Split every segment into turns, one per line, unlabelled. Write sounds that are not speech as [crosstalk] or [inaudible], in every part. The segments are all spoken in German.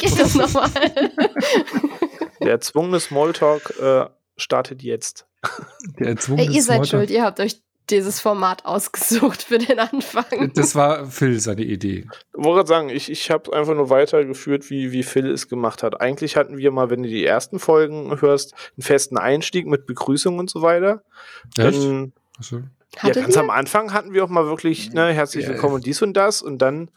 geht das nochmal? [laughs]
Der erzwungene Smalltalk äh, startet jetzt.
Der erzwungene
Hey, ihr seid
Smalltalk.
schuld, ihr habt euch dieses Format ausgesucht für den Anfang.
Das war Phil seine Idee.
Ich wollte gerade sagen, ich, ich habe einfach nur weitergeführt, wie, wie Phil es gemacht hat. Eigentlich hatten wir mal, wenn du die ersten Folgen hörst, einen festen Einstieg mit Begrüßung und so weiter.
Echt?
Dann,
Achso.
ja, ganz
ihr?
am Anfang hatten wir auch mal wirklich, ne, herzlich
Ja.
willkommen und dies und das. Und dann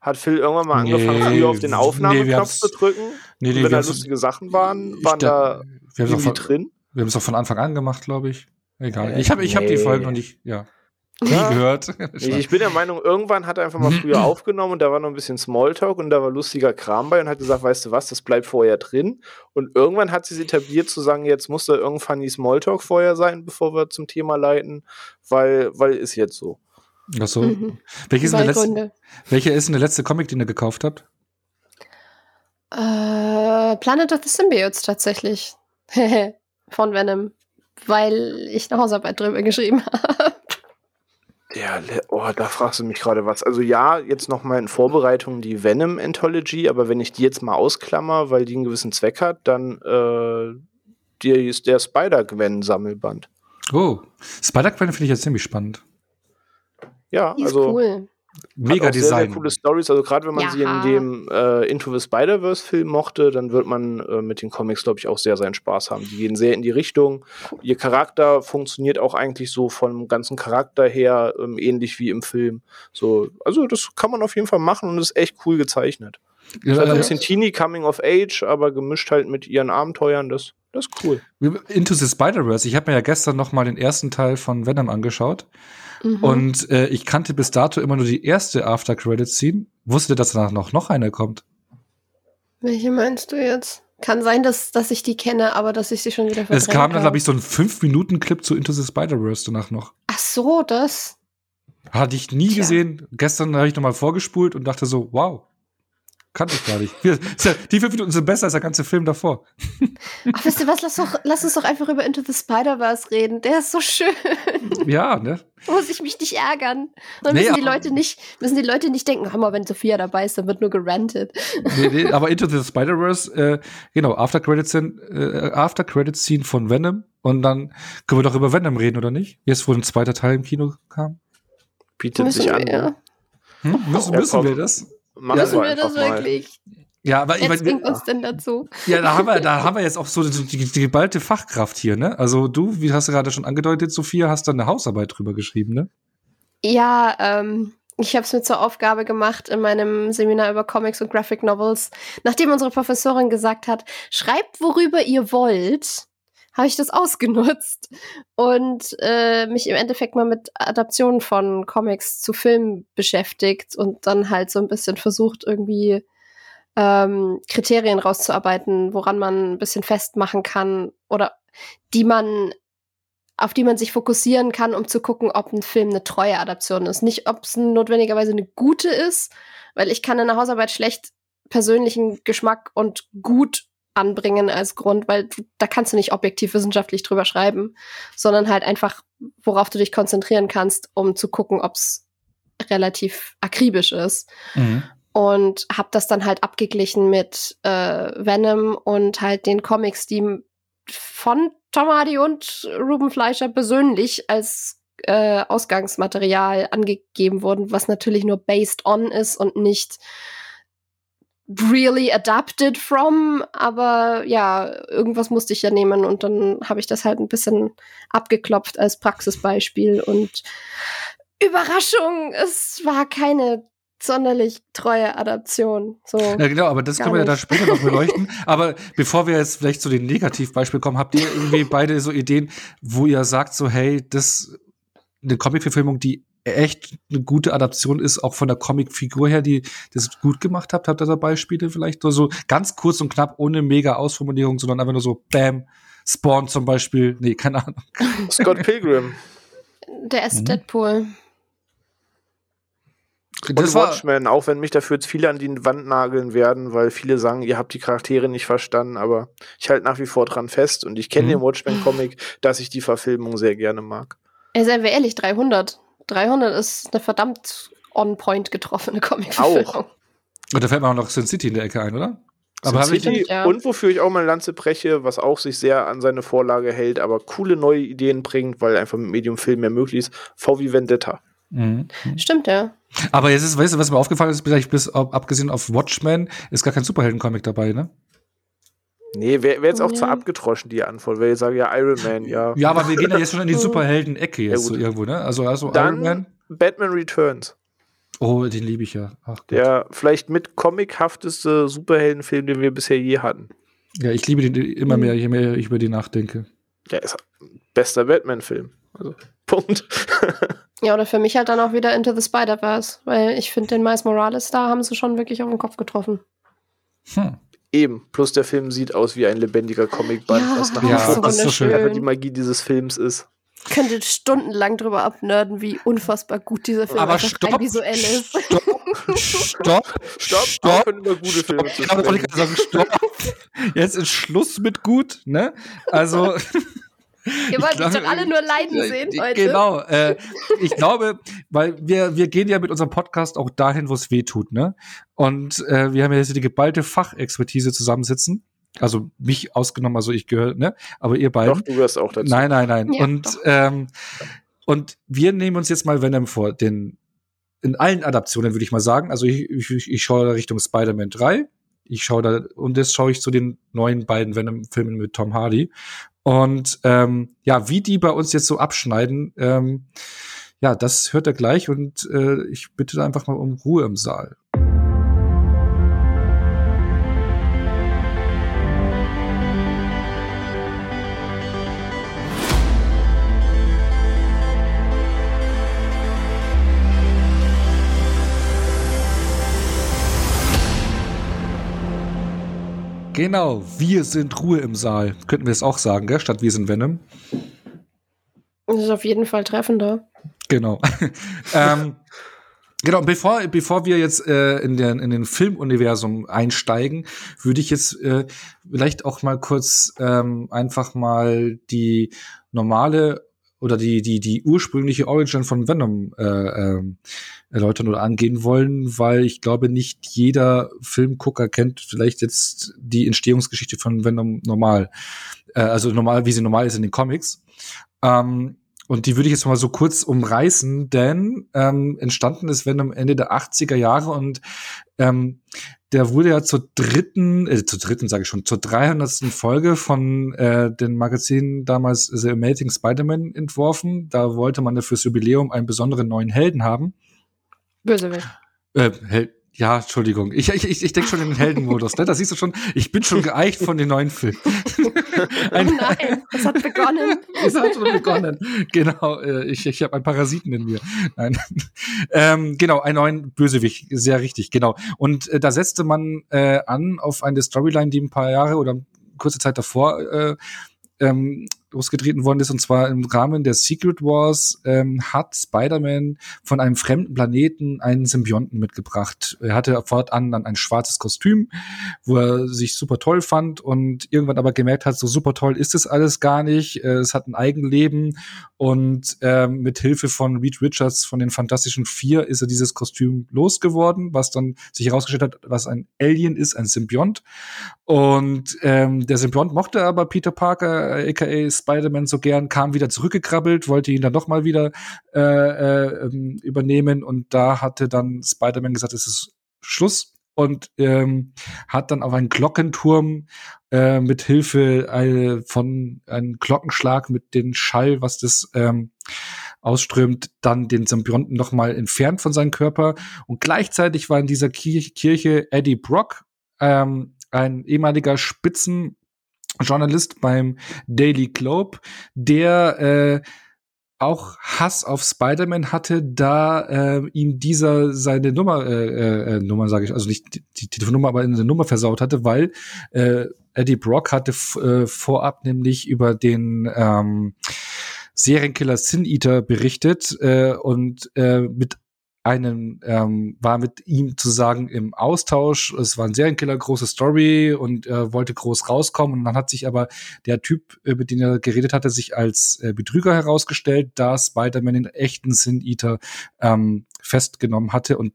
hat Phil irgendwann mal
Nee,
angefangen, früher auf den
nee,
Aufnahmeknopf
haben's-
zu drücken.
Nee, nee,
wenn da lustige Sachen waren, waren da
da- wir haben es
irgendwie
auch, von-
drin.
wir haben's auch von Anfang an gemacht, glaube ich. Egal.
Äh,
Ich habe ich hab die
nee.
Folgen noch nicht, ja, [laughs] nie
Ja.
gehört.
Ich, ich bin der Meinung, irgendwann hat er einfach mal früher aufgenommen und da war noch ein bisschen Smalltalk und da war lustiger Kram bei und hat gesagt, weißt du was, das bleibt vorher drin. Und irgendwann hat sie es etabliert zu sagen, jetzt muss da irgendwann die Smalltalk vorher sein, bevor wir zum Thema leiten, weil, weil ist jetzt so.
Achso.
Mhm.
Der letzte, welcher ist denn der letzte Comic, den ihr gekauft habt?
Äh, Planet of the Symbiotes tatsächlich. [laughs] Von Venom. Weil ich eine Hausarbeit drüber geschrieben [laughs] habe.
Ja, oh, da fragst du mich gerade was. Also ja, jetzt noch mal in Vorbereitung die Venom Anthology, aber wenn ich die jetzt mal ausklammer, weil die einen gewissen Zweck hat, dann äh, die ist der Spider-Gwen Sammelband.
Oh, Spider-Gwen finde ich jetzt ziemlich spannend.
Ja,
Die ist
also
cool.
Mega
Hat auch Sehr, sehr
Design.
coole Stories. Also gerade wenn man sie in
Ja.
dem äh, Into the Spider-Verse Film mochte, dann wird man äh, mit den Comics, glaube ich, auch sehr seinen Spaß haben. Die gehen sehr in die Richtung. Ihr Charakter funktioniert auch eigentlich so vom ganzen Charakter her ähm, ähnlich wie im Film. So, also das kann man auf jeden Fall machen und ist echt cool gezeichnet.
Ja,
Also ein bisschen Teenie Coming of Age, aber gemischt halt mit ihren Abenteuern. Das, das ist cool.
Into the Spider-Verse. Ich habe mir ja gestern noch mal den ersten Teil von Venom angeschaut.
Mhm.
Und äh, ich kannte bis dato immer nur die erste After-Credit-Scene. Wusste, dass danach noch, noch eine kommt.
Welche meinst du jetzt? Kann sein, dass, dass ich die kenne, aber dass ich sie schon wieder
Es kam dann, glaube ich, so ein 5-Minuten-Clip zu Into the Spider-Verse danach noch.
Ach so, das.
Hatte ich nie
Tja.
gesehen. Gestern habe ich noch mal vorgespult und dachte so, wow. Kannte ich gar nicht. Wir- ja- Die fünf Minuten sind besser als der ganze Film davor.
Ach, wisst ihr was? Lass, doch, lass uns doch einfach über Into the Spider-Verse reden. Der ist so schön.
Ja, ne?
Muss ich mich nicht ärgern. Dann
Nee,
müssen die Leute nicht, müssen die Leute nicht denken, hör mal, wenn Sophia dabei ist, dann wird nur gerantet.
nee, nee, aber Into the Spider-Verse, äh, genau, After Credit Scene, äh, After Credit Scene von Venom. Und dann können wir doch über Venom reden, oder nicht? Jetzt, wo ein zweiter Teil im Kino kam.
Bietet
Müssen
sich an.
wir,
ne?
Hm? Müssen,
Ja,
müssen wir das?
Machen
Ja,
müssen wir das
mal.
wirklich?
Ja, aber ich meine,
uns denn dazu?
ja, da haben wir, da [laughs] haben wir jetzt auch so die, die, die geballte Fachkraft hier, ne? Also du, wie hast du gerade schon angedeutet, Sophia, hast da eine Hausarbeit drüber geschrieben, ne?
Ja, ähm, ich habe es mir zur Aufgabe gemacht in meinem Seminar über Comics und Graphic Novels. Nachdem unsere Professorin gesagt hat, schreibt worüber ihr wollt, habe ich das [laughs] ausgenutzt und äh, mich im Endeffekt mal mit Adaptionen von Comics zu Filmen beschäftigt und dann halt so ein bisschen versucht, irgendwie ähm, Kriterien rauszuarbeiten, woran man ein bisschen festmachen kann oder die man auf die man sich fokussieren kann, um zu gucken, ob ein Film eine treue Adaption ist. Nicht, ob es notwendigerweise eine gute ist, weil ich kann in der Hausarbeit schlecht persönlichen Geschmack und gut anbringen als Grund, weil du, da kannst du nicht objektiv wissenschaftlich drüber schreiben, sondern halt einfach, worauf du dich konzentrieren kannst, um zu gucken, ob es relativ akribisch ist
Mhm.
und habe das dann halt abgeglichen mit äh, Venom und halt den Comics, die von Tom Hardy und Ruben Fleischer persönlich als äh, Ausgangsmaterial angegeben wurden, was natürlich nur based on ist und nicht really adapted from, aber ja, irgendwas musste ich ja nehmen und dann habe ich das halt ein bisschen abgeklopft als Praxisbeispiel und Überraschung, es war keine sonderlich treue Adaption. So.
Ja, genau, aber das können wir ja da später noch beleuchten. [laughs] aber bevor wir jetzt vielleicht zu den Negativbeispielen kommen, habt ihr irgendwie beide so Ideen, wo ihr sagt, so, hey, das eine Comic-Verfilmung, die echt eine gute Adaption ist, auch von der Comic-Figur her, die das gut gemacht habt? Habt ihr da Beispiele vielleicht? Nur so ganz kurz und knapp, ohne mega Ausformulierung, sondern einfach nur so, bam, Spawn zum Beispiel. Nee, keine Ahnung. [laughs]
Scott Pilgrim.
Der ist
Mhm.
Deadpool.
Und Watchmen, auch wenn mich dafür jetzt viele an die Wand nageln werden, weil viele sagen, ihr habt die Charaktere nicht verstanden, aber ich halte nach wie vor dran fest und ich kenne
Mhm.
den Watchmen-Comic, dass ich die Verfilmung sehr gerne mag.
Ey, seien wir ehrlich, 300. 300 ist eine verdammt on-point getroffene Comicverfilmung.
Auch.
Und da fällt mir auch noch Sin City in der Ecke ein, oder? Aber
Sin
hab ich
City
ja.
und wofür ich auch mal eine Lanze breche, was auch sich sehr an seine Vorlage hält, aber coole neue Ideen bringt, weil einfach mit Medium Film mehr möglich ist. VW Vendetta.
Mhm.
Stimmt, ja.
Aber jetzt ist, weißt du, was mir aufgefallen ist, vielleicht bis ab- abgesehen auf Watchmen, ist gar kein Superhelden-Comic dabei, ne?
Nee, wäre wär jetzt auch zu
Nee.
abgetroschen, die Antwort. Weil ich sage ja Iron Man, ja. [laughs]
Ja, aber wir gehen ja jetzt schon in die [laughs] Superhelden-Ecke jetzt
Ja,
so irgendwo, ne? Also, also
Dann-
Iron Man.
Batman Returns.
Oh, den liebe ich ja. Ach, Gott.
Der vielleicht mit comichafteste Superheldenfilm, den wir bisher je hatten.
Ja, ich liebe den immer
Mhm.
mehr, je mehr ich über den nachdenke.
Der ist bester Batman-Film. Also, [laughs] Punkt.
Ja, oder für mich halt dann auch wieder Into the Spider-Verse, weil ich finde, den Miles Morales da haben sie schon wirklich auf den Kopf getroffen.
Hm.
Eben. Plus der Film sieht aus wie ein lebendiger Comicband,
Ja,
was nach
Ja,
wie vor
das ist so schön.
einfach die Magie dieses Films ist.
Könnte stundenlang drüber abnörden, wie unfassbar gut dieser Film
Aber
einfach
stopp,
rein visuell ist.
Stopp, stopp,
Stopp,
stopp.
über gute Filme zu
ich sagen, stopp. Jetzt ist Schluss mit gut, ne? Also, [laughs] [laughs]
Ihr wollt
glaube,
doch alle nur leiden sehen
äh,
heute.
Genau. Äh, ich glaube, weil wir, wir gehen ja mit unserem Podcast auch dahin, wo es weh tut, ne? Und äh, wir haben ja jetzt die geballte Fachexpertise zusammensitzen. Also mich ausgenommen, also ich gehöre, ne? Aber ihr beiden.
Doch, du gehörst auch dazu.
Nein, nein, nein.
Ja,
und,
doch.
ähm, und wir nehmen uns jetzt mal Venom vor, den in allen Adaptionen, würde ich mal sagen. Also ich, ich, ich schaue da Richtung Spider-Man 3. Ich schaue da, und jetzt schaue ich zu den neuen beiden Venom-Filmen mit Tom Hardy. Und ähm, ja, wie die bei uns jetzt so abschneiden, ähm, ja, das hört er gleich und äh, ich bitte da einfach mal um Ruhe im Saal. Genau, wir sind Ruhe im Saal. Könnten wir es auch sagen, gell? statt wir sind Venom.
Das ist auf jeden Fall treffender.
Genau. [laughs] ähm, genau, bevor, bevor wir jetzt äh, in, den, in den Filmuniversum einsteigen, würde ich jetzt äh, vielleicht auch mal kurz ähm, einfach mal die normale oder die, die, die ursprüngliche Origin von Venom äh, ähm, erläutern oder angehen wollen, weil ich glaube, nicht jeder Filmgucker kennt vielleicht jetzt die Entstehungsgeschichte von Venom normal. Äh, also normal, wie sie normal ist in den Comics. Ähm, und die würde ich jetzt mal so kurz umreißen, denn ähm, entstanden ist Venom Ende der 80er Jahre und ähm, der wurde ja zur dritten, äh, zur dritten sage ich schon, zur 300. Folge von äh, den Magazinen damals The Amazing Spider-Man entworfen. Da wollte man ja fürs Jubiläum einen besonderen neuen Helden haben.
Bösewicht.
Äh, Hel ja, Entschuldigung. Ich, ich, ich, ich denke schon in den Heldenmodus. Ne? Da siehst du schon, ich bin schon geeicht von den neuen Filmen. [laughs]
Oh nein, es hat begonnen. [laughs]
Es hat schon begonnen. Genau, äh, ich, ich habe einen Parasiten in mir. Nein. [laughs] ähm, genau, einen neuen Bösewicht, sehr richtig, genau. Und äh, da setzte man äh, an auf eine Storyline, die ein paar Jahre oder kurze Zeit davor äh, ähm, losgetreten worden ist. Und zwar im Rahmen der Secret Wars ähm, hat Spider-Man von einem fremden Planeten einen Symbionten mitgebracht. Er hatte fortan dann ein schwarzes Kostüm, wo er sich super toll fand und irgendwann aber gemerkt hat, so super toll ist es alles gar nicht. Äh, Es hat ein Eigenleben und ähm, mit Hilfe von Reed Richards von den Fantastischen Vier ist er dieses Kostüm losgeworden, was dann sich herausgestellt hat, was ein Alien ist, ein Symbiont. Und ähm, der Symbiont mochte aber Peter Parker, aka Spider-Man, so gern, kam wieder zurückgekrabbelt, wollte ihn dann doch mal wieder äh, äh, ähm, übernehmen. Und da hatte dann Spider-Man gesagt, es ist Schluss und ähm, hat dann auf einen Glockenturm äh, mit Hilfe äh, von einem Glockenschlag mit dem Schall, was das ähm, ausströmt, dann den Symbionten noch mal entfernt von seinem Körper. Und gleichzeitig war in dieser Kirche, Eddie Brock, ähm, ein ehemaliger Spitzenjournalist beim Daily Globe, der äh, auch Hass auf Spider-Man hatte, da äh, ihm dieser seine Nummer, äh, äh, Nummer sage ich, also nicht die, die Telefonnummer, aber eine Nummer versaut hatte, weil äh, Eddie Brock hatte äh, vorab nämlich über den ähm, Serienkiller Sin Eater berichtet äh, und äh, mit einem ähm, war mit ihm zu sagen im Austausch. Es war ein Serienkiller, große Story und er wollte groß rauskommen. Und dann hat sich aber der Typ, äh, mit dem er geredet hatte, sich als äh, Betrüger herausgestellt, da Spider-Man den echten Sin Eater ähm, festgenommen hatte und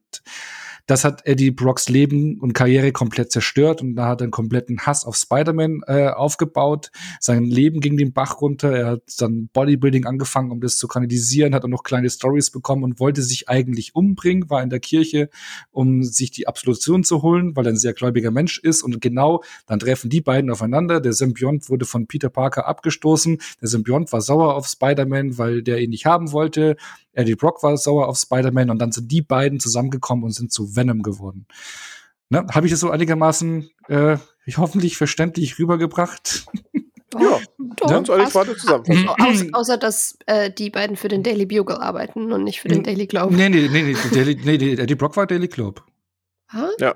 das hat Eddie Brocks Leben und Karriere komplett zerstört und da hat er einen kompletten Hass auf Spider-Man äh, aufgebaut. Sein Leben ging den Bach runter. Er hat dann Bodybuilding angefangen, um das zu kanalisieren, hat auch noch kleine Stories bekommen und wollte sich eigentlich umbringen, war in der Kirche, um sich die Absolution zu holen, weil er ein sehr gläubiger Mensch ist. Und genau dann treffen die beiden aufeinander. Der Symbiont wurde von Peter Parker abgestoßen. Der Symbiont war sauer auf Spider-Man, weil der ihn nicht haben wollte. Eddie Brock war sauer auf Spider-Man und dann sind die beiden zusammengekommen und sind zu Venom geworden. Ne? Habe ich das so einigermaßen äh, hoffentlich verständlich rübergebracht?
Ja, doch, ganz ehrlich war das zusammen. [clears throat]
Außer, außer, dass äh, die beiden für den Daily Bugle arbeiten und nicht für den Daily Globe.
Nee, nee, nee, nee, Daily, nee Eddie Brock war Daily Globe.
Ha? Ja.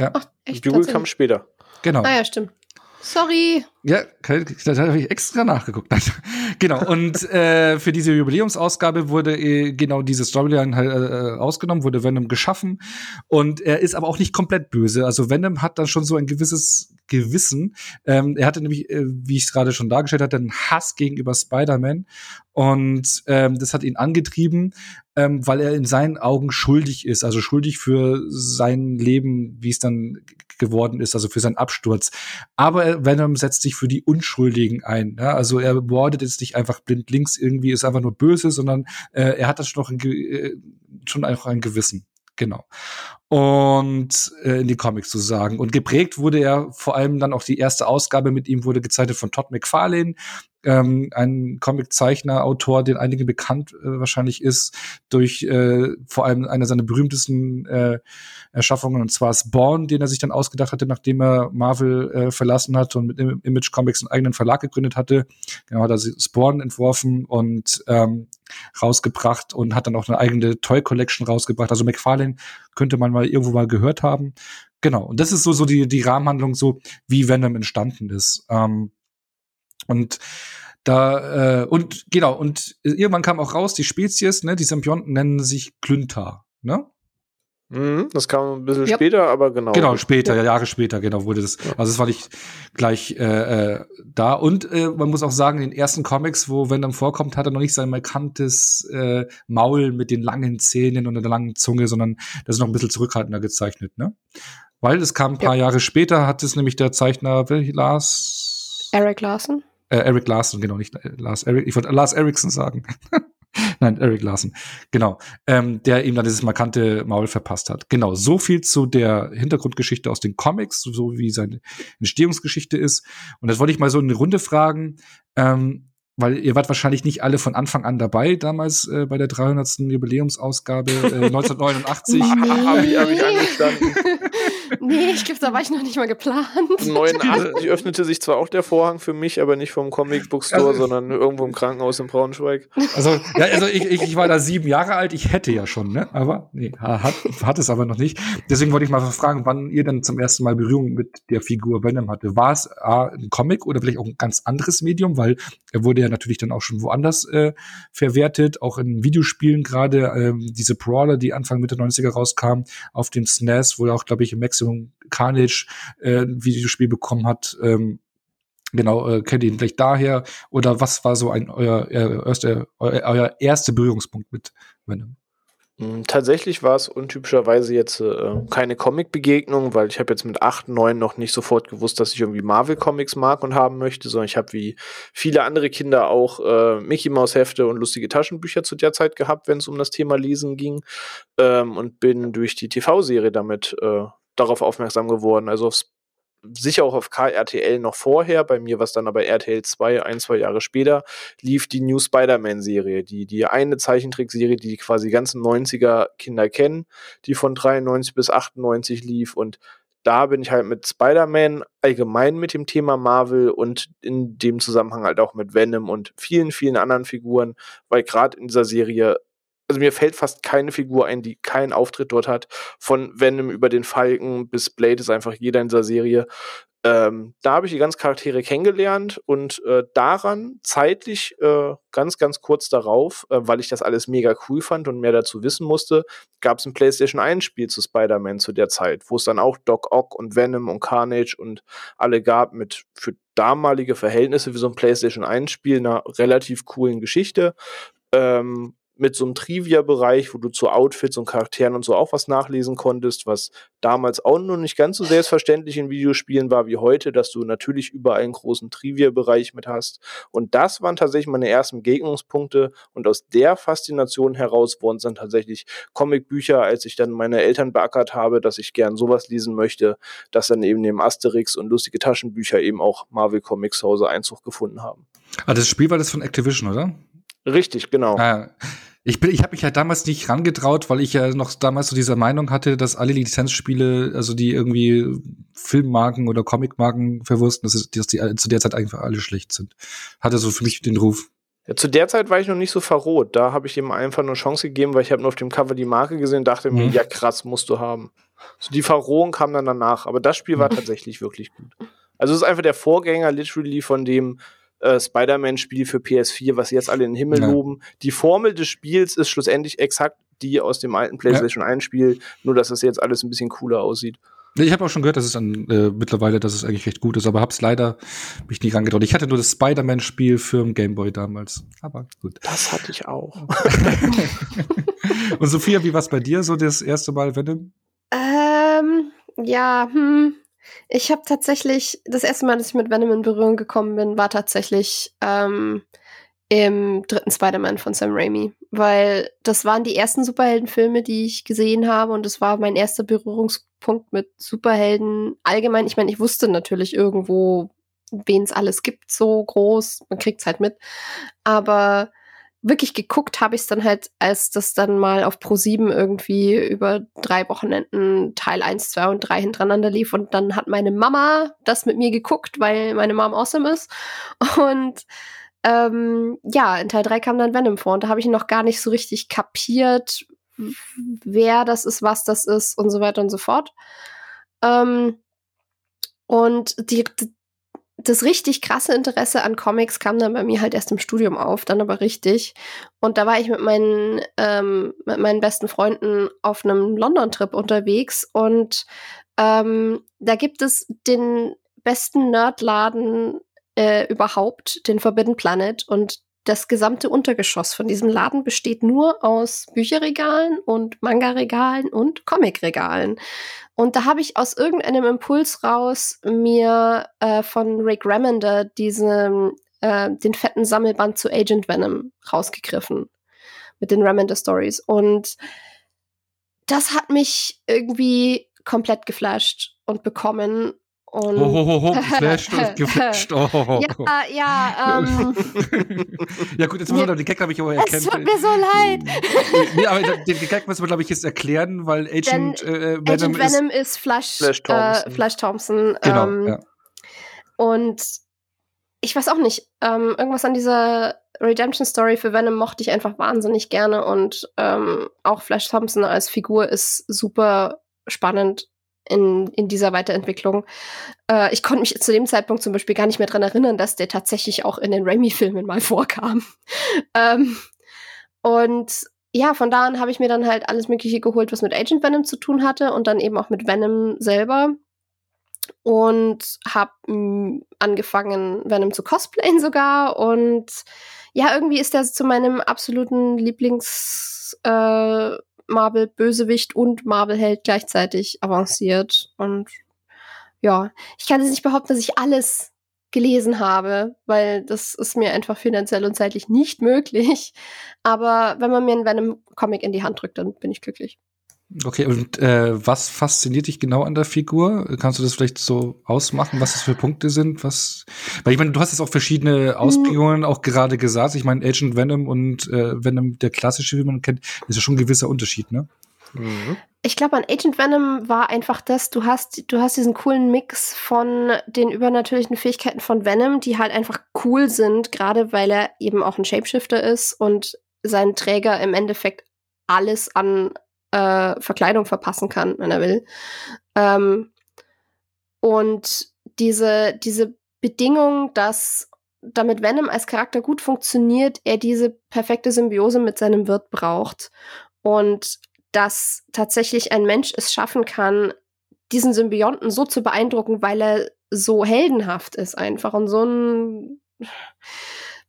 ja. Ach, echt, Bugle kam später.
Genau.
Ah ja, stimmt. Sorry.
Ja, da habe ich extra nachgeguckt. [laughs] genau. Und äh, für diese Jubiläumsausgabe wurde äh, genau diese Storyline halt, äh, ausgenommen, wurde Venom geschaffen. Und er ist aber auch nicht komplett böse. Also Venom hat dann schon so ein gewisses Gewissen. Ähm, er hatte nämlich, äh, wie ich es gerade schon dargestellt hatte, einen Hass gegenüber Spider-Man. Und ähm, das hat ihn angetrieben, ähm, weil er in seinen Augen schuldig ist, also schuldig für sein Leben, wie es dann geworden ist, also für seinen Absturz. Aber Venom setzt sich für die Unschuldigen ein. Ja? Also er mordet jetzt nicht einfach blind links irgendwie, ist einfach nur böse, sondern äh, er hat das schon, noch ein, äh, schon einfach ein Gewissen. Genau. Und äh, in die Comics zu sagen. Und geprägt wurde er vor allem dann auch die erste Ausgabe mit ihm wurde gezeichnet von Todd McFarlane, ähm, ein Comiczeichner, Autor, den einigen bekannt äh, wahrscheinlich ist, durch äh, vor allem eine seiner berühmtesten äh, Erschaffungen, und zwar Spawn, den er sich dann ausgedacht hatte, nachdem er Marvel äh, verlassen hat und mit Image Comics einen eigenen Verlag gegründet hatte. Genau, hat er Spawn entworfen und ähm, rausgebracht und hat dann auch eine eigene Toy Collection rausgebracht. Also McFarlane könnte man mal irgendwo mal gehört haben. Genau, und das ist so, so die, die Rahmenhandlung, so wie Venom entstanden ist. Ähm, und da, äh, und genau, und irgendwann kam auch raus, die Spezies, ne, die Symbionten nennen sich Klünter, ne?
Mhm, das kam ein bisschen yep. später, aber genau.
Genau, später, ja. Jahre später, genau, wurde das. Ja. Also es war nicht gleich äh, äh, da. Und äh, man muss auch sagen, in den ersten Comics, wo Venom vorkommt, hat er noch nicht sein markantes äh, Maul mit den langen Zähnen und der langen Zunge, sondern das ist noch ein bisschen zurückhaltender gezeichnet, ne? Weil es kam ein paar ja. Jahre später, hat es nämlich der Zeichner Lars
Eric Larson.
Äh, Eric Larson, genau, nicht äh, Lars Eric. Ich wollte Lars Erickson sagen. [laughs] Nein, Eric Larson. Genau. Ähm, der ihm dann dieses markante Maul verpasst hat. Genau. So viel zu der Hintergrundgeschichte aus den Comics, so wie seine Entstehungsgeschichte ist. Und das wollte ich mal so in eine Runde fragen. Ähm, weil ihr wart wahrscheinlich nicht alle von Anfang an dabei, damals äh, bei der 300. Jubiläumsausgabe äh, [laughs] 1989. nee.
Hab ich, hab ich angestanden. [laughs]
nee, ich glaube, da war ich noch nicht mal geplant.
89 [laughs] öffnete sich zwar auch der Vorhang für mich, aber nicht vom Comic Book Store, also, sondern irgendwo im Krankenhaus in Braunschweig.
Also, ja, also ich, ich, ich war da sieben Jahre alt, ich hätte ja schon, ne? Aber nee, hat, hat es aber noch nicht. Deswegen wollte ich mal fragen, wann ihr dann zum ersten Mal Berührung mit der Figur Venom hatte. War es A, ein Comic oder vielleicht auch ein ganz anderes Medium, weil er wurde ja natürlich dann auch schon woanders äh, verwertet, auch in Videospielen gerade ähm, diese Brawler, die Anfang Mitte 90er rauskamen, auf dem SNES, wo er auch, glaube ich, im Maximum Carnage äh, ein Videospiel bekommen hat. Ähm, Genau, äh, kennt ihr ihn vielleicht daher? Oder was war so ein euer, euer, erster, euer, euer erster Berührungspunkt mit Venom?
Hm, tatsächlich war es untypischerweise jetzt äh, keine Comic-Begegnung, weil ich habe jetzt mit 8, 9 noch nicht sofort gewusst, dass ich irgendwie Marvel-Comics mag und haben möchte, sondern ich habe wie viele andere Kinder auch äh, Mickey-Maus-Hefte und lustige Taschenbücher zu der Zeit gehabt, wenn es um das Thema Lesen ging ähm, und bin durch die TV-Serie damit äh, darauf aufmerksam geworden. Also aufs sicher auch auf KRTL noch vorher, bei mir war es dann aber RTL 2, ein, zwei Jahre später, lief die New Spider-Man-Serie, die, die eine Zeichentrickserie, die die quasi ganzen 90er Kinder kennen, die von 93 bis 98 lief und da bin ich halt mit Spider-Man allgemein mit dem Thema Marvel und in dem Zusammenhang halt auch mit Venom und vielen, vielen anderen Figuren, weil gerade in dieser Serie also mir fällt fast keine Figur ein, die keinen Auftritt dort hat. Von Venom über den Falken bis Blade ist einfach jeder in dieser Serie. Ähm, da habe ich die ganzen Charaktere kennengelernt und äh, daran zeitlich äh, ganz, ganz kurz darauf, äh, weil ich das alles mega cool fand und mehr dazu wissen musste, gab es ein PlayStation 1 Spiel zu Spider-Man zu der Zeit, wo es dann auch Doc Ock und Venom und Carnage und alle gab mit für damalige Verhältnisse wie so ein PlayStation 1 Spiel einer relativ coolen Geschichte. Ähm, mit so einem Trivia-Bereich, wo du zu Outfits und Charakteren und so auch was nachlesen konntest, was damals auch noch nicht ganz so selbstverständlich in Videospielen war wie heute, dass du natürlich überall einen großen Trivia-Bereich mit hast. Und das waren tatsächlich meine ersten Begegnungspunkte und aus der Faszination heraus wurden es dann tatsächlich Comicbücher, als ich dann meine Eltern beackert habe, dass ich gern sowas lesen möchte, dass dann eben neben Asterix und lustige Taschenbücher eben auch Marvel Comics zu Hause Einzug gefunden haben.
Ah, das Spiel war das von Activision, oder?
Richtig, genau.
Ah, ich bin, ich habe mich ja damals nicht rangetraut, weil ich ja noch damals so diese Meinung hatte, dass alle Lizenzspiele, also die irgendwie Filmmarken oder Comicmarken verwursten, dass, dass die zu der Zeit einfach alle schlecht sind. Hatte so für mich den Ruf.
Ja, zu der Zeit war ich noch nicht so verroht. Da habe ich ihm einfach eine Chance gegeben, weil ich habe nur auf dem Cover die Marke gesehen und dachte mhm. mir, ja krass, musst du haben. So die Verrohung kam dann danach, aber das Spiel war mhm. tatsächlich wirklich gut. Also es ist einfach der Vorgänger literally von dem äh, Spider-Man-Spiel für PS4, was jetzt alle in den Himmel ja. loben. Die Formel des Spiels ist schlussendlich exakt die aus dem alten PlayStation ja. 1-Spiel, nur dass es jetzt alles ein bisschen cooler aussieht.
Ich habe auch schon gehört, dass es dann äh, mittlerweile, dass es eigentlich recht gut ist, aber hab's leider mich nie rangetraut. Ich hatte nur das Spider-Man-Spiel für den Gameboy damals. Aber gut.
Das hatte ich auch. [laughs]
Und Sophia, wie war's bei dir so das erste Mal Venom?
Ähm, ja, hm, ich habe tatsächlich, das erste Mal, dass ich mit Venom in Berührung gekommen bin, war tatsächlich ähm, im dritten Spider-Man von Sam Raimi. Weil das waren die ersten Superheldenfilme, die ich gesehen habe und das war mein erster Berührungspunkt mit Superhelden allgemein. Ich meine, ich wusste natürlich irgendwo, wen es alles gibt, so groß. Man kriegt es halt mit. Aber wirklich geguckt habe ich es dann halt, als das dann mal auf Pro7 irgendwie über drei Wochenenden Teil 1, 2 und 3 hintereinander lief. Und dann hat meine Mama das mit mir geguckt, weil meine Mom awesome ist. Und ähm, ja, in Teil 3 kam dann Venom vor und da habe ich noch gar nicht so richtig kapiert, wer das ist, was das ist und so weiter und so fort. Ähm, und die, das richtig krasse Interesse an Comics kam dann bei mir halt erst im Studium auf, dann aber richtig. Und da war ich mit meinen, ähm, mit meinen besten Freunden auf einem London-Trip unterwegs und ähm, da gibt es den besten Nerdladen äh, überhaupt, den Forbidden Planet. Und das gesamte Untergeschoss von diesem Laden besteht nur aus Bücherregalen und Manga-Regalen und Comic-Regalen. Und da habe ich aus irgendeinem Impuls raus mir äh, von Rick Remender diesen, äh, den fetten Sammelband zu Agent Venom rausgegriffen. Mit den Remender Stories. Und das hat mich irgendwie komplett geflasht und bekommen.
Ho, ho, ho, geflasht und [laughs] geflasht. Oh.
Ja, ja, ähm.
ja, gut, jetzt müssen wir den Gag, glaube ich, aber erkennen.
Es tut mir so leid. [laughs]
nee, aber den Gag müssen wir, glaube ich, jetzt erklären, weil Agent,
Denn äh, Venom, Agent Venom ist, ist Flash, Flash Thompson. Äh, Flash Thompson
genau, ähm, ja.
Und ich weiß auch nicht, ähm, irgendwas an dieser Redemption Story für Venom mochte ich einfach wahnsinnig gerne und ähm, auch Flash Thompson als Figur ist super spannend in, in dieser Weiterentwicklung. Äh, ich konnte mich zu dem Zeitpunkt zum Beispiel gar nicht mehr dran erinnern, dass der tatsächlich auch in den Raimi-Filmen mal [laughs] vorkam. ähm, und ja, von da an habe ich mir dann halt alles Mögliche geholt, was mit Agent Venom zu tun hatte und dann eben auch mit Venom selber. Und habe mm, angefangen, Venom zu cosplayen sogar. Und ja, irgendwie ist er zu meinem absoluten Lieblings- äh, Marvel-Bösewicht und Marvel-Held gleichzeitig avanciert. Und ja, ich kann jetzt nicht behaupten, dass ich alles gelesen habe, weil das ist mir einfach finanziell und zeitlich nicht möglich. Aber wenn man mir einen Venom-Comic in die Hand drückt, dann bin ich glücklich.
Okay, und äh, was fasziniert dich genau an der Figur? Kannst du das vielleicht so ausmachen, was das für Punkte sind? Was, weil ich meine, du hast jetzt auch verschiedene mhm. Ausprägungen auch gerade gesagt. Ich meine, Agent Venom und äh, Venom, der klassische, wie man kennt, ist ja schon ein gewisser Unterschied, ne?
Mhm. Ich glaube, an Agent Venom war einfach das, du hast, du hast diesen coolen Mix von den übernatürlichen Fähigkeiten von Venom, die halt einfach cool sind, gerade weil er eben auch ein Shapeshifter ist und sein Träger im Endeffekt alles an äh, Verkleidung verpassen kann, wenn er will. Ähm, und diese, diese Bedingung, dass damit Venom als Charakter gut funktioniert, er diese perfekte Symbiose mit seinem Wirt braucht. Und dass tatsächlich ein Mensch es schaffen kann, diesen Symbionten so zu beeindrucken, weil er so heldenhaft ist einfach und so ein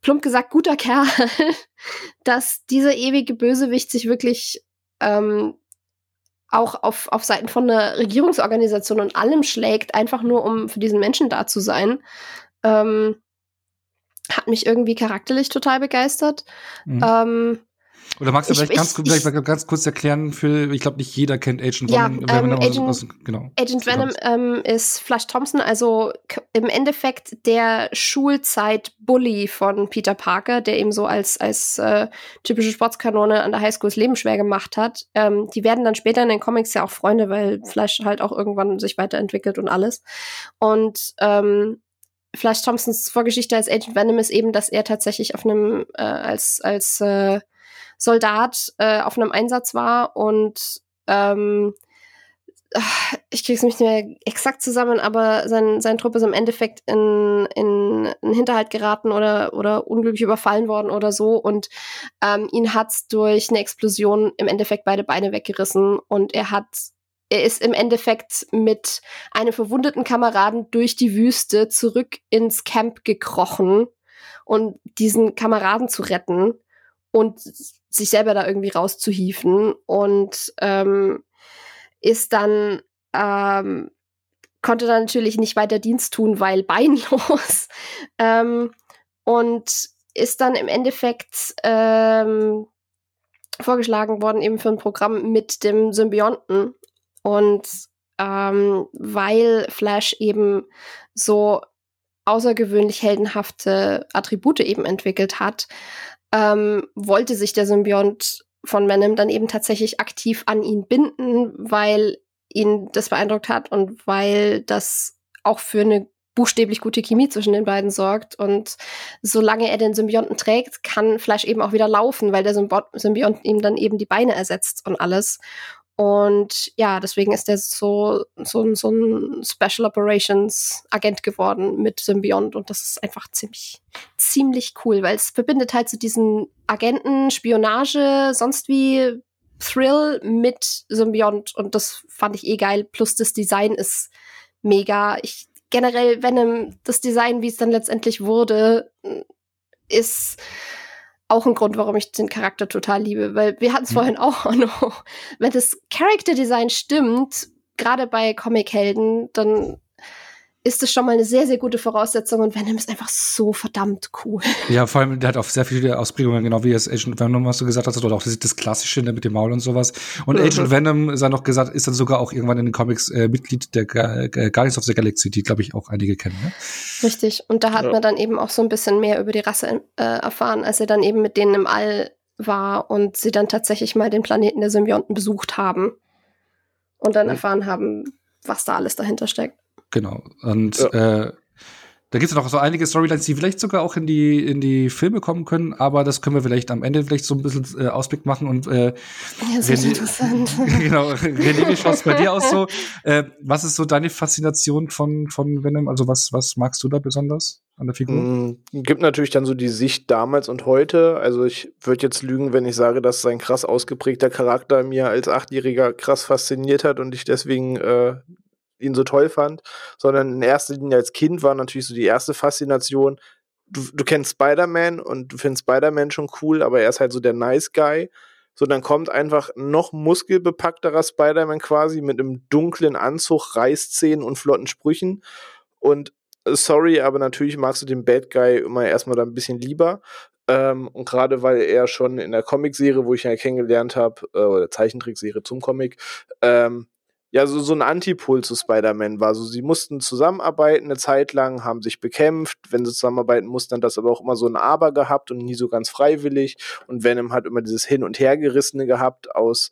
plump gesagt, guter Kerl, [laughs] dass dieser ewige Bösewicht sich wirklich ähm, auch auf, auf Seiten von einer Regierungsorganisation und allem schlägt, einfach nur um für diesen Menschen da zu sein. Ähm, hat mich irgendwie charakterlich total begeistert. Mhm. Ähm,
oder magst du vielleicht, ich, ganz, ich, vielleicht ganz kurz erklären für, ich glaube, nicht jeder kennt Agent ja, Venom. Ähm,
Agent, aus, genau, Agent Venom ähm, ist Flash Thompson, also im Endeffekt der Schulzeit-Bully von Peter Parker, der eben so als, als äh, typische Sportskanone an der Highschool das Leben schwer gemacht hat. Ähm, die werden dann später in den Comics ja auch Freunde, weil Flash halt auch irgendwann sich weiterentwickelt und alles. Und ähm, Flash Thompsons Vorgeschichte als Agent Venom ist eben, dass er tatsächlich auf einem äh, als als äh, Soldat äh, auf einem Einsatz war und ähm, ich krieg's nicht mehr exakt zusammen, aber sein, sein Trupp ist im Endeffekt in, in einen Hinterhalt geraten oder, oder unglücklich überfallen worden oder so und ähm, ihn hat's durch eine Explosion im Endeffekt beide Beine weggerissen und er hat er ist im Endeffekt mit einem verwundeten Kameraden durch die Wüste zurück ins Camp gekrochen und diesen Kameraden zu retten und sich selber da irgendwie rauszuhieven und ähm, ist dann ähm, konnte dann natürlich nicht weiter Dienst tun, weil beinlos [laughs] ähm, und ist dann im Endeffekt ähm, vorgeschlagen worden eben für ein Programm mit dem Symbionten und ähm, weil Flash eben so außergewöhnlich heldenhafte Attribute eben entwickelt hat, ähm, wollte sich der Symbiont von Venom dann eben tatsächlich aktiv an ihn binden, weil ihn das beeindruckt hat und weil das auch für eine buchstäblich gute Chemie zwischen den beiden sorgt. Und solange er den Symbionten trägt, kann Flash eben auch wieder laufen, weil der Symbiont ihm dann eben die Beine ersetzt und alles. Und ja, deswegen ist er so, so, so ein Special Operations Agent geworden mit Symbiont. Und das ist einfach ziemlich, ziemlich cool, weil es verbindet halt so diesen Agenten, Spionage, sonst wie Thrill mit Symbiont. Und das fand ich eh geil. Plus das Design ist mega. Ich generell, wenn das Design, wie es dann letztendlich wurde, ist auch ein Grund, warum ich den Charakter total liebe, weil wir hatten es mhm. vorhin [laughs] auch noch. Wenn das Character Design stimmt, gerade bei Comic-Helden, dann ist das schon mal eine sehr, sehr gute Voraussetzung und Venom ist einfach so verdammt cool. [laughs]
Ja, vor allem, der hat auch sehr viele Ausprägungen, genau wie es Agent Venom, was du gesagt hast, oder auch das, das Klassische ne, mit dem Maul und sowas. Und mhm. Agent Venom, sei noch gesagt, ist dann sogar auch irgendwann in den Comics äh, Mitglied der äh, Guardians of the Galaxy, die, glaube ich, auch einige kennen. Ne?
Richtig. Und da hat ja. man dann eben auch so ein bisschen mehr über die Rasse äh, erfahren, als er dann eben mit denen im All war und sie dann tatsächlich mal den Planeten der Symbionten besucht haben und dann mhm. erfahren haben, was da alles dahinter steckt.
Genau. Und ja. äh, da gibt es noch so einige Storylines, die vielleicht sogar auch in die, in die Filme kommen können, aber das können wir vielleicht am Ende vielleicht so ein bisschen äh, Ausblick machen. Und äh, ja,
sehr interessant. [laughs]
genau, René, wie schaut es bei dir aus so? Äh, was ist so deine Faszination von, von Venom? Also was, was magst du da besonders an der Figur? Mm,
gibt natürlich dann so die Sicht damals und heute. Also ich würde jetzt lügen, wenn ich sage, dass sein krass ausgeprägter Charakter mir als Achtjähriger krass fasziniert hat und ich deswegen äh, ihn so toll fand, sondern in erster Linie als Kind war natürlich so die erste Faszination. Du, du kennst Spider-Man und du findest Spider-Man schon cool, aber er ist halt so der Nice Guy. So, dann kommt einfach noch muskelbepackterer Spider-Man quasi mit einem dunklen Anzug, Reißzähnen und flotten Sprüchen. Und äh, sorry, aber natürlich magst du den Bad Guy immer erstmal da ein bisschen lieber. Ähm, und gerade weil er schon in der Comicserie, wo ich ihn ja kennengelernt habe, äh, oder Zeichentrickserie zum Comic, ähm, ja so, so ein Antipol zu Spider-Man war. So, sie mussten zusammenarbeiten eine Zeit lang, haben sich bekämpft. Wenn sie zusammenarbeiten mussten, dann das aber auch immer so ein Aber gehabt und nie so ganz freiwillig. Und Venom hat immer dieses Hin- und Hergerissene gehabt aus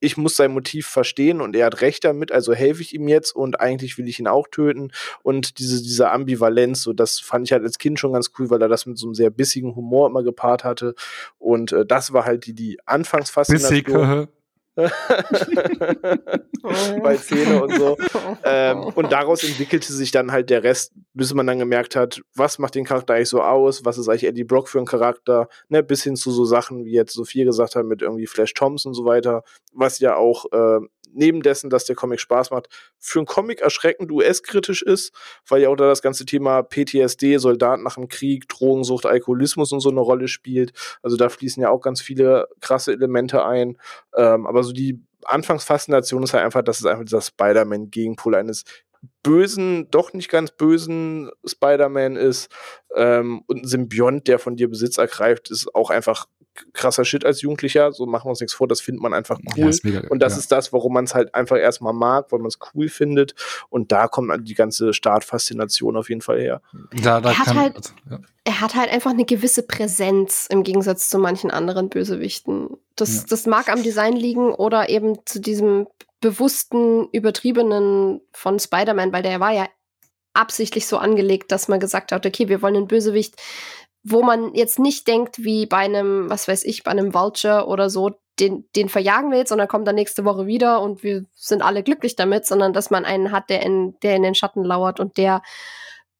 ich muss sein Motiv verstehen und er hat recht damit, also helfe ich ihm jetzt und eigentlich will ich ihn auch töten. Und diese, diese Ambivalenz, so das fand ich halt als Kind schon ganz cool, weil er das mit so einem sehr bissigen Humor immer gepaart hatte. Und äh, das war halt die, die Anfangsfaszination. Bissig, [laughs] [laughs] bei Szene und so. [laughs] Ähm, und daraus entwickelte sich dann halt der Rest, bis man dann gemerkt hat, was macht den Charakter eigentlich so aus, was ist eigentlich Eddie Brock für ein Charakter, ne, bis hin zu so Sachen, wie jetzt Sophie gesagt hat, mit irgendwie Flash Thompson und so weiter, was ja auch äh, neben dessen, dass der Comic Spaß macht, für einen Comic erschreckend US-kritisch ist, weil ja auch da das ganze Thema PTSD, Soldaten nach dem Krieg, Drogensucht, Alkoholismus und so eine Rolle spielt. Also da fließen ja auch ganz viele krasse Elemente ein. Ähm, aber so die Anfangsfaszination ist halt einfach, dass es einfach dieser Spider-Man-Gegenpol eines bösen, doch nicht ganz bösen Spider-Man ist. Ähm, und ein Symbiont, der von dir Besitz ergreift, ist auch einfach krasser Shit als Jugendlicher. So machen wir uns nichts vor, das findet man einfach cool. Ja, mega, und das ja. ist das, warum man es halt einfach erstmal mag, weil man es cool findet. Und da kommt die ganze Startfaszination auf jeden Fall her.
Da, da er, hat halt, also, ja. er hat halt einfach eine gewisse Präsenz im Gegensatz zu manchen anderen Bösewichten. Das, das mag am Design liegen oder eben zu diesem bewussten, übertriebenen von Spider-Man, weil der war ja absichtlich so angelegt, dass man gesagt hat, okay, wir wollen einen Bösewicht, wo man jetzt nicht denkt, wie bei einem, was weiß ich, bei einem Vulture oder so, den, den verjagen wir jetzt und dann kommt er nächste Woche wieder und wir sind alle glücklich damit, sondern dass man einen hat, der in, der in den Schatten lauert und der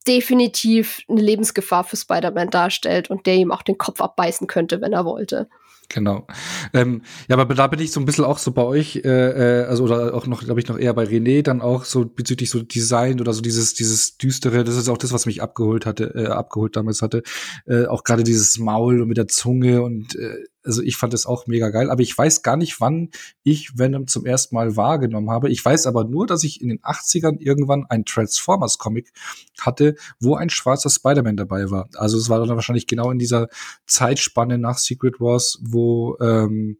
definitiv eine Lebensgefahr für Spider-Man darstellt und der ihm auch den Kopf abbeißen könnte, wenn er wollte.
Genau. Ähm, ja, aber da bin ich so ein bisschen auch so bei euch, äh, äh also oder auch noch, glaube ich, noch eher bei René, dann auch so bezüglich so Design oder so dieses, dieses düstere, das ist auch das, was mich abgeholt hatte, äh, abgeholt damals hatte. Äh, auch gerade dieses Maul und mit der Zunge und äh, also ich fand es auch mega geil, aber ich weiß gar nicht, wann ich Venom zum ersten Mal wahrgenommen habe. Ich weiß aber nur, dass ich in den 80ern irgendwann ein Transformers-Comic hatte, wo ein schwarzer Spider-Man dabei war. Also es war dann wahrscheinlich genau in dieser Zeitspanne nach Secret Wars, wo ähm,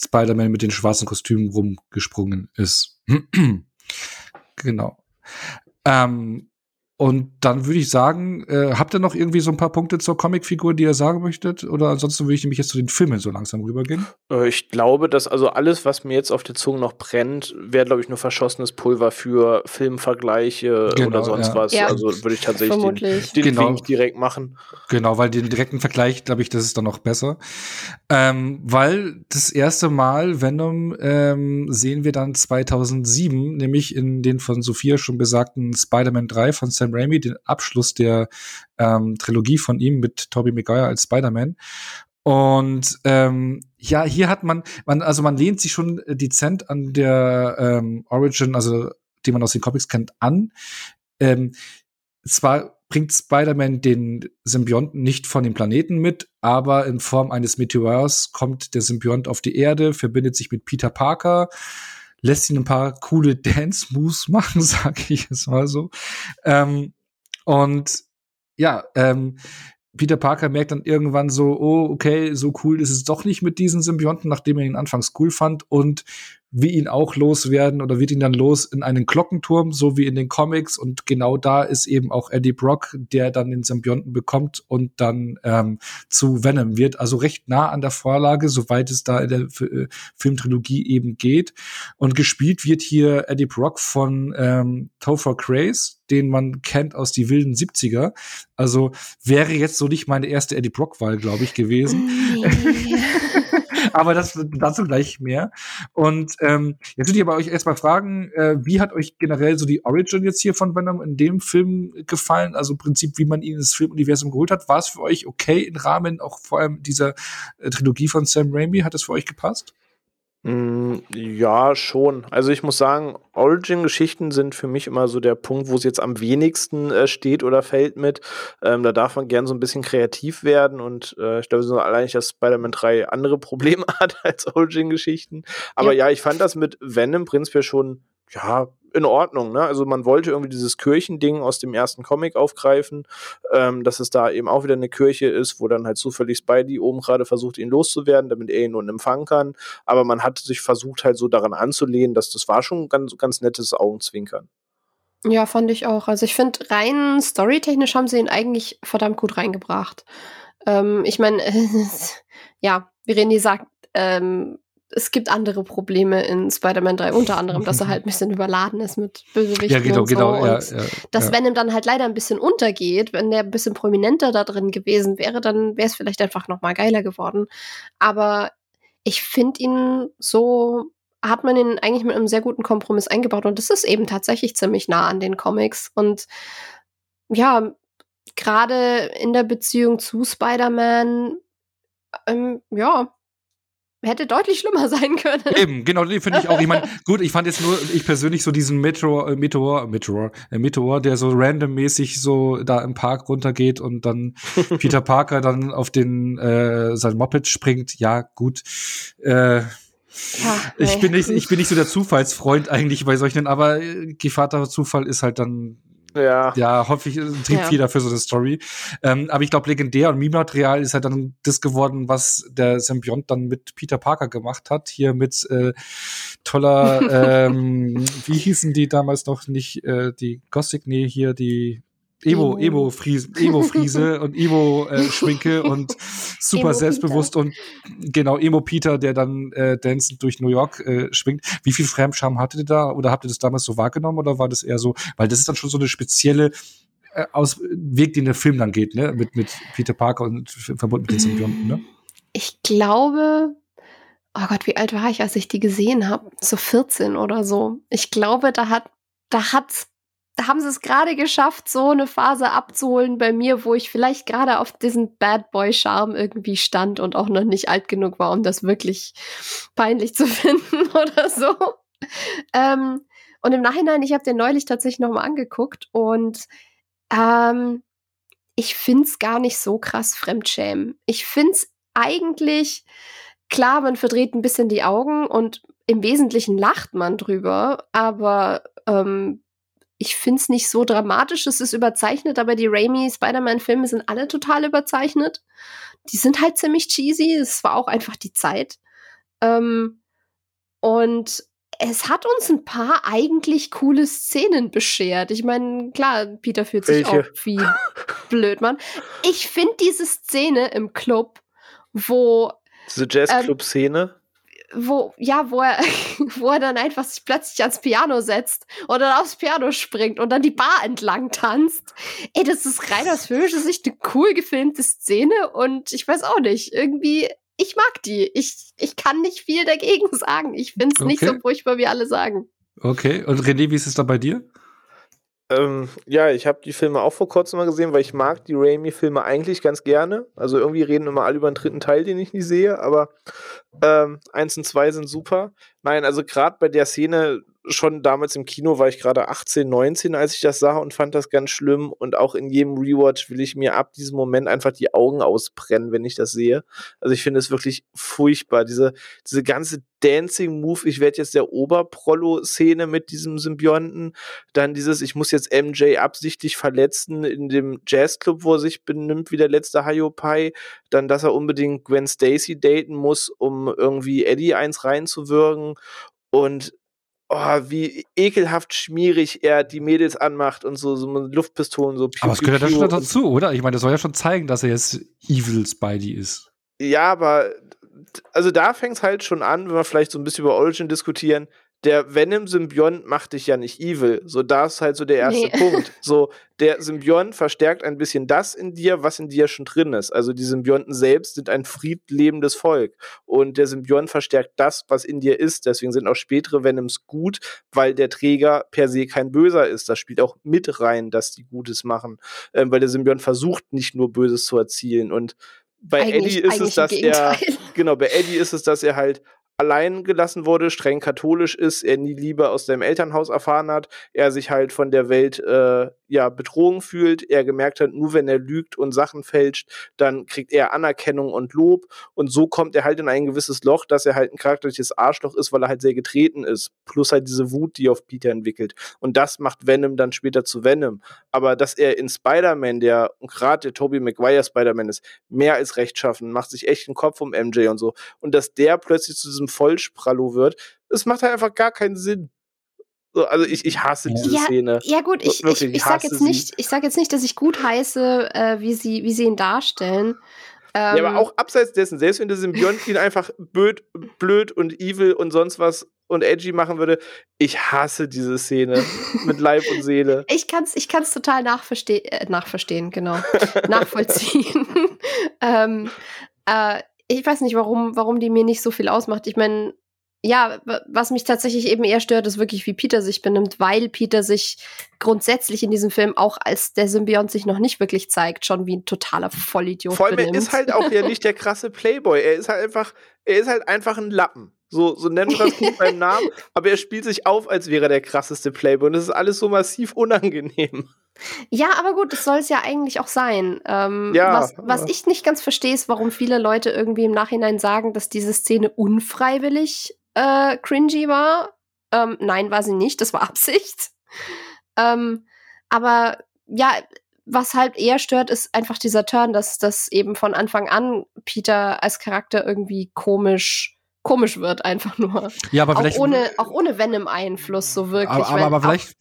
Spider-Man mit den schwarzen Kostümen rumgesprungen ist. [clears throat] genau. Ähm, und dann würde ich sagen, äh, habt ihr noch irgendwie so ein paar Punkte zur Comicfigur, die ihr sagen möchtet? Oder ansonsten würde ich nämlich jetzt zu den Filmen so langsam rübergehen.
Äh, ich glaube, dass also alles, was mir jetzt auf der Zunge noch brennt, wäre, glaube ich, nur verschossenes Pulver für Filmvergleiche genau, oder sonst ja. was. Ja. Also würde ich tatsächlich den, den genau. direkt machen.
Genau, weil den direkten Vergleich, glaube ich, das ist dann noch besser. Ähm, weil das erste Mal Venom ähm, sehen wir dann 2007, nämlich in den von Sophia schon besagten Spider-Man 3 von Sam Sam Raimi, den Abschluss der ähm, Trilogie von ihm mit Tobey Maguire als Spider-Man. Und ähm, ja, hier hat man, man, also man lehnt sich schon dezent an der ähm, Origin, also die man aus den Comics kennt, an. Ähm, zwar bringt Spider-Man den Symbionten nicht von dem Planeten mit, aber in Form eines Meteors kommt der Symbiont auf die Erde, verbindet sich mit Peter Parker, lässt ihn ein paar coole Dance-Moves [laughs] machen, sag ich es mal so. Ähm, und ja, ähm, Peter Parker merkt dann irgendwann so, oh, okay, so cool ist es doch nicht mit diesen Symbionten, nachdem er ihn anfangs cool fand und wie ihn auch loswerden oder wird ihn dann los in einen Glockenturm, so wie in den Comics. Und genau da ist eben auch Eddie Brock, der dann den Symbionten bekommt und dann ähm, zu Venom wird. Also recht nah an der Vorlage, soweit es da in der F äh, Filmtrilogie eben geht. Und gespielt wird hier Eddie Brock von ähm, Topher Craze, den man kennt aus die wilden 70er. Also wäre jetzt so nicht meine erste Eddie Brock-Wahl, glaube ich, gewesen. [laughs] [laughs] Aber das dazu gleich mehr. Und ähm, jetzt würde ich aber euch erstmal fragen, äh, wie hat euch generell so die Origin jetzt hier von Venom in dem Film gefallen? Also im Prinzip, wie man ihn ins Filmuniversum geholt hat. War es für euch okay im Rahmen auch vor allem dieser äh, Trilogie von Sam Raimi? Hat es für euch gepasst?
Mm, ja, schon. Also ich muss sagen, Origin-Geschichten sind für mich immer so der Punkt, wo es jetzt am wenigsten äh, steht oder fällt mit. Ähm, da darf man gern so ein bisschen kreativ werden und äh, ich glaube so allein, dass Spider-Man 3 andere Probleme [laughs] hat als Origin-Geschichten. Aber ja. ja, ich fand das mit Venom prinzipiell schon, ja, in Ordnung. Ne? Also man wollte irgendwie dieses Kirchending aus dem ersten Comic aufgreifen, ähm, dass es da eben auch wieder eine Kirche ist, wo dann halt zufällig Spidey oben gerade versucht, ihn loszuwerden, damit er ihn nun empfangen kann. Aber man hat sich versucht halt so daran anzulehnen, dass das war schon ganz, ganz nettes Augenzwinkern.
Ja, fand ich auch. Also ich finde, rein storytechnisch haben sie ihn eigentlich verdammt gut reingebracht. Ähm, ich meine, [laughs] ja, wie René sagt, ähm, es gibt andere Probleme in Spider-Man 3, unter anderem, dass er [laughs] halt ein bisschen überladen ist mit Bösewichten ja, genau, und so. Genau, ja, und ja, dass ja. Venom dann halt leider ein bisschen untergeht, wenn der ein bisschen prominenter da drin gewesen wäre, dann wäre es vielleicht einfach noch mal geiler geworden. Aber ich finde ihn so hat man ihn eigentlich mit einem sehr guten Kompromiss eingebaut und das ist eben tatsächlich ziemlich nah an den Comics und ja, gerade in der Beziehung zu Spider-Man, ähm, ja, hätte deutlich schlimmer [laughs] sein können.
Eben, genau, die finde ich auch. Ich meine, [laughs] gut, ich fand jetzt nur, ich persönlich so diesen Meteor, äh, Meteor, Meteor, äh, Meteor, der so randommäßig so da im Park runtergeht und dann [laughs] Peter Parker dann auf den äh, sein Moped springt. Ja, gut. Äh, ja, ich bin nicht, ich bin nicht so der Zufallsfreund eigentlich bei solchen, aber äh, Gevater Zufall ist halt dann ja. Ja, häufig ein Triebfeder ja. für so eine Story. Ähm, aber ich glaube, legendär und Meme-Material ist halt dann das geworden, was der Symbiont dann mit Peter Parker gemacht hat. Hier mit äh, toller, [laughs] ähm, wie hießen die damals noch nicht, äh, die Gothic, nee, hier die Emo, Emo, Friese, Emo [laughs] Friese und Emo äh, Schminke und [laughs] super Emo selbstbewusst Peter. und genau Emo Peter, der dann äh, dancend durch New York äh, schwingt. Wie viel Fremdscham hattet ihr da oder habt ihr das damals so wahrgenommen oder war das eher so, weil das ist dann schon so eine spezielle äh, aus Weg, den der Film dann geht, ne, mit mit Peter Parker und verbunden mit den Symbionten, ne?
Ich glaube, oh Gott, wie alt war ich, als ich die gesehen habe? So 14 oder so. Ich glaube, da hat da hat's haben sie es gerade geschafft, so eine Phase abzuholen bei mir, wo ich vielleicht gerade auf diesen Bad Boy Charme irgendwie stand und auch noch nicht alt genug war, um das wirklich peinlich zu [laughs] finden oder so. Ähm, und im Nachhinein, ich habe den neulich tatsächlich noch mal angeguckt und ähm, ich find's gar nicht so krass Fremdschämen. Ich find's eigentlich klar, man verdreht ein bisschen die Augen und im Wesentlichen lacht man drüber, aber ähm, ich finde es nicht so dramatisch, es ist überzeichnet, aber die Raimi Spider-Man-Filme sind alle total überzeichnet. Die sind halt ziemlich cheesy, es war auch einfach die Zeit. Ähm, und es hat uns ein paar eigentlich coole Szenen beschert. Ich meine, klar, Peter fühlt sich Welche? auch wie blöd, Mann. Ich finde diese Szene im Club, wo.
Diese Jazzclub-Szene? Ähm,
wo, ja, wo er, [laughs] wo er dann einfach sich plötzlich ans Piano setzt und dann aufs Piano springt und dann die Bar entlang tanzt. Ey, das ist rein aus filmischer Sicht eine cool gefilmte Szene und ich weiß auch nicht, irgendwie, ich mag die. Ich, ich kann nicht viel dagegen [laughs] sagen. Ich finde es okay. nicht so furchtbar, wie alle sagen.
Okay, und René, wie ist es da bei dir?
Ähm, ja, ich habe die Filme auch vor kurzem mal gesehen, weil ich mag die Raimi-Filme eigentlich ganz gerne. Also irgendwie reden immer alle über den dritten Teil, den ich nicht sehe, aber ähm, eins und zwei sind super. Nein, also gerade bei der Szene, schon damals im Kino war ich gerade 18, 19, als ich das sah und fand das ganz schlimm. Und auch in jedem Rewatch will ich mir ab diesem Moment einfach die Augen ausbrennen, wenn ich das sehe. Also ich finde es wirklich furchtbar. Diese, diese ganze Dancing-Move, ich werde jetzt der Oberprollo-Szene mit diesem Symbionten. Dann dieses, ich muss jetzt MJ absichtlich verletzen in dem Jazzclub, wo er sich benimmt wie der letzte Hayopai. Dann, dass er unbedingt Gwen Stacy daten muss, um irgendwie Eddie eins reinzuwirken. Und oh, wie ekelhaft schmierig er die Mädels anmacht und so, so Luftpistolen so.
Piu, aber es gehört ja schon dazu, oder? Ich meine, das soll ja schon zeigen, dass er jetzt Evil Spidey ist.
Ja, aber also da fängt es halt schon an, wenn wir vielleicht so ein bisschen über Origin diskutieren der Venom-Symbiont macht dich ja nicht evil. So, da ist halt so der erste nee. Punkt. [laughs] So, der Symbiont verstärkt ein bisschen das in dir, was in dir schon drin ist. Also die Symbionten selbst sind ein friedlebendes Volk. Und der Symbiont verstärkt das, was in dir ist. Deswegen sind auch spätere Venoms gut, weil der Träger per se kein Böser ist. Das spielt auch mit rein, dass die Gutes machen. Ähm, weil der Symbiont versucht nicht nur Böses zu erzielen. Und bei eigentlich, Eddie ist es, dass er, [laughs] genau, bei Eddie ist es, dass er halt allein gelassen wurde, streng katholisch ist, er nie Liebe aus seinem Elternhaus erfahren hat, er sich halt von der Welt äh, ja betrogen fühlt, er gemerkt hat, nur wenn er lügt und Sachen fälscht, dann kriegt er Anerkennung und Lob. Und so kommt er halt in ein gewisses Loch, dass er halt ein charakterliches Arschloch ist, weil er halt sehr getreten ist, plus halt diese Wut, die auf Peter entwickelt. Und das macht Venom dann später zu Venom, aber dass er in Spider-Man, der gerade der Tobey Maguire Spider-Man ist, mehr als rechtschaffen, macht sich echt einen Kopf um MJ und so. Und dass der plötzlich zu diesem Vollsprallo wird, es macht halt einfach gar keinen Sinn. So, also ich, ich hasse diese
ja,
Szene.
Ja gut, ich, Wirklich, ich, ich, ich sage jetzt nicht, ich sag jetzt nicht, dass ich gut heiße, äh, wie sie, wie sie ihn darstellen.
Ähm, ja, aber ähm, auch abseits dessen, selbst wenn der Symbiont ihn einfach blöd, blöd und evil und sonst was und edgy machen würde, ich hasse diese Szene mit Leib und Seele. [laughs]
Ich kann's, ich kann's total nachverstehen, äh, nachverstehen, genau, nachvollziehen. [laughs] ähm, äh, ich weiß nicht, warum, warum die mir nicht so viel ausmacht. Ich meine, ja, was mich tatsächlich eben eher stört, ist wirklich, wie Peter sich benimmt, weil Peter sich grundsätzlich in diesem Film auch als der Symbiont sich noch nicht wirklich zeigt, schon wie ein totaler Vollidiot
Vor allem, benimmt. er ist halt auch ja [laughs] nicht der krasse Playboy. Er ist halt einfach, er ist halt einfach ein Lappen. So, so nennen wir das Kind beim [laughs] Namen, aber er spielt sich auf, als wäre er der krasseste Playboy. Und das ist alles so massiv unangenehm.
Ja, aber gut, das soll es ja eigentlich auch sein. Ähm, ja, was, was ich nicht ganz verstehe, ist, warum viele Leute irgendwie im Nachhinein sagen, dass diese Szene unfreiwillig äh, cringy war. Ähm, nein, war sie nicht, das war Absicht. [laughs] Ähm, aber ja, was halt eher stört, ist einfach dieser Turn, dass das eben von Anfang an Peter als Charakter irgendwie komisch komisch wird, einfach nur.
Ja, aber
vielleicht. Auch ohne, auch ohne Venom-Einfluss, so wirklich.
Aber, aber, aber vielleicht.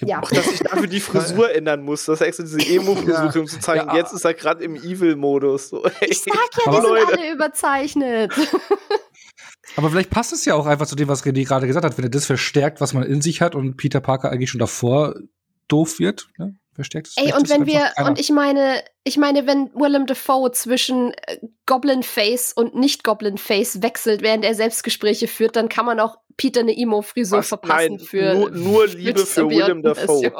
Ja. Auch, dass sich dafür die Frisur ändern muss, dass er extra diese [laughs] Emo-Frisur, ja. um zu zeigen, ja. jetzt ist er gerade im Evil-Modus. So.
Ich sag ja, die [laughs] sind alle überzeichnet. [laughs]
Aber vielleicht passt es ja auch einfach zu dem, was René gerade gesagt hat, wenn er das verstärkt, was man in sich hat und Peter Parker eigentlich schon davor doof wird. Ne? Verstärkt
Ey, und wenn wir, und ich meine, ich meine, wenn Willem Dafoe zwischen äh, Goblin Face und nicht Goblin Face wechselt, während er Selbstgespräche führt, dann kann man auch Peter eine Emo-Frisur verpassen
Nein,
für.
Nur, nur [laughs] Liebe für Willem Dafoe.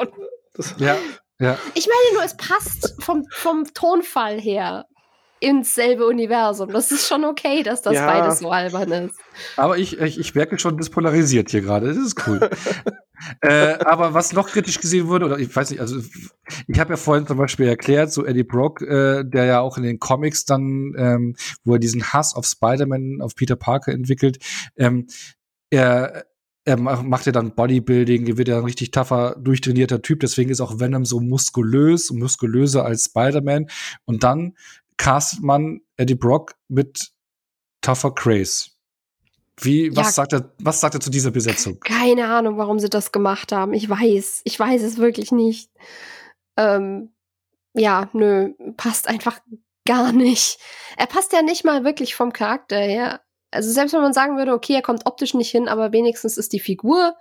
Ja, ja.
Ich meine nur, es passt vom, vom Tonfall her ins selbe Universum. Das ist schon okay, dass das ja. beides so albern ist.
Aber ich, ich, ich merke schon, das polarisiert hier gerade. Das ist cool. [laughs] äh, aber was noch kritisch gesehen wurde, oder ich weiß nicht, also ich habe ja vorhin zum Beispiel erklärt, so Eddie Brock, äh, der ja auch in den Comics dann, ähm, wo er diesen Hass auf Spider-Man, auf Peter Parker entwickelt, ähm, er er macht ja dann Bodybuilding, er wird ja ein richtig tougher, durchtrainierter Typ, deswegen ist auch Venom so muskulös und muskulöser als Spider-Man. Und dann castet man Eddie Brock mit Tougher Craze. Wie, was ja, sagt er, was sagt er zu dieser Besetzung?
Keine Ahnung, warum sie das gemacht haben. Ich weiß, ich weiß es wirklich nicht. Ähm, ja, nö, passt einfach gar nicht. Er passt ja nicht mal wirklich vom Charakter her. Also selbst wenn man sagen würde, okay, er kommt optisch nicht hin, aber wenigstens ist die Figur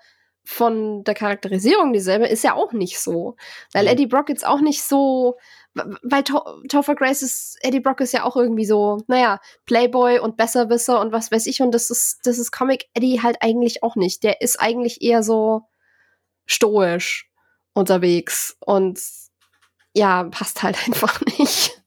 von der Charakterisierung dieselbe, ist ja auch nicht so. Weil Eddie Brock jetzt auch nicht so weil to Topher Grace ist, Eddie Brock ist ja auch irgendwie so, naja, Playboy und Besserwisser und was weiß ich. Und das ist, das ist Comic Eddie halt eigentlich auch nicht. Der ist eigentlich eher so stoisch unterwegs und ja, passt halt [laughs] einfach nicht.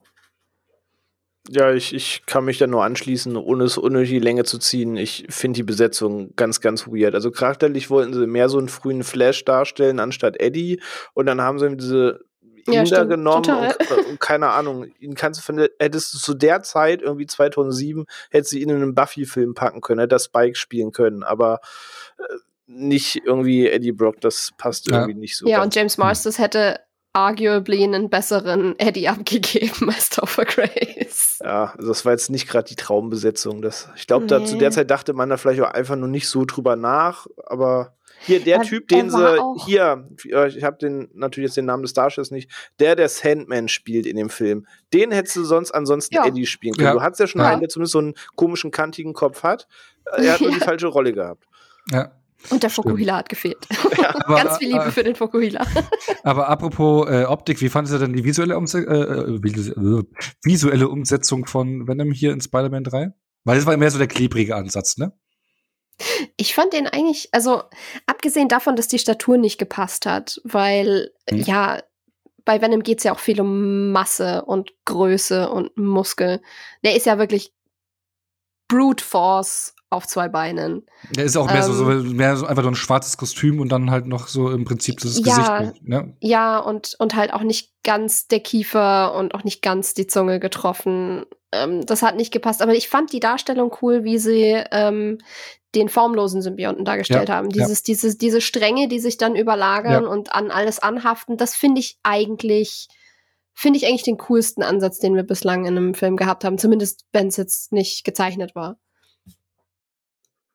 Ja, ich, ich kann mich da nur anschließen, ohne es unnötig die Länge zu ziehen. Ich finde die Besetzung ganz, ganz weird. Also charakterlich wollten sie mehr so einen frühen Flash darstellen anstatt Eddie. Und dann haben sie diese ja, Inder genommen und, und, keine Ahnung, ihn kannst du von, hättest du zu der Zeit, irgendwie 2007, hättest du ihn in einen Buffy-Film packen können, hätte das Spike spielen können, aber äh, nicht irgendwie Eddie Brock, das passt irgendwie nicht so.
Ja, und James Marsters hätte arguably einen besseren Eddie abgegeben [laughs] als Topher Grace.
Ja, also das war jetzt nicht gerade die Traumbesetzung. Das, ich glaube, nee. zu der Zeit dachte man da vielleicht auch einfach nur nicht so drüber nach, aber hier, der er, Typ, den sie hier, äh, ich habe den natürlich jetzt den Namen des Darstellers nicht, der der Sandman spielt in dem Film. Den hättest du sonst ansonsten ja. Eddie spielen können. Ja. Du hattest ja schon ja. einen, der zumindest so einen komischen, kantigen Kopf hat. Er hat [laughs] nur die falsche Rolle gehabt.
Ja.
Und der Fokuhila hat gefehlt. [laughs] Ja. [laughs] Ganz viel Liebe äh, für den Fokuhila.
Aber apropos äh, Optik, wie fandest du denn die visuelle, Umse äh, äh, visuelle Umsetzung von Venom hier in Spider-Man 3? Weil das war mehr so der klebrige Ansatz, ne?
Ich fand den eigentlich, also abgesehen davon, dass die Statur nicht gepasst hat, weil hm. ja, bei Venom geht es ja auch viel um Masse und Größe und Muskel. Der ist ja wirklich Brute Force auf zwei Beinen.
Der ist auch mehr, ähm, so, so, mehr so einfach nur ein schwarzes Kostüm und dann halt noch so im Prinzip das ja, Gesicht. Ne?
Ja, und, und halt auch nicht ganz der Kiefer und auch nicht ganz die Zunge getroffen. Ähm, das hat nicht gepasst. Aber ich fand die Darstellung cool, wie sie ähm, den formlosen Symbionten dargestellt ja, haben. Dieses, ja. diese, diese Stränge, die sich dann überlagern ja. und an alles anhaften, das finde ich eigentlich, finde ich eigentlich den coolsten Ansatz, den wir bislang in einem Film gehabt haben. Zumindest, wenn es jetzt nicht gezeichnet war.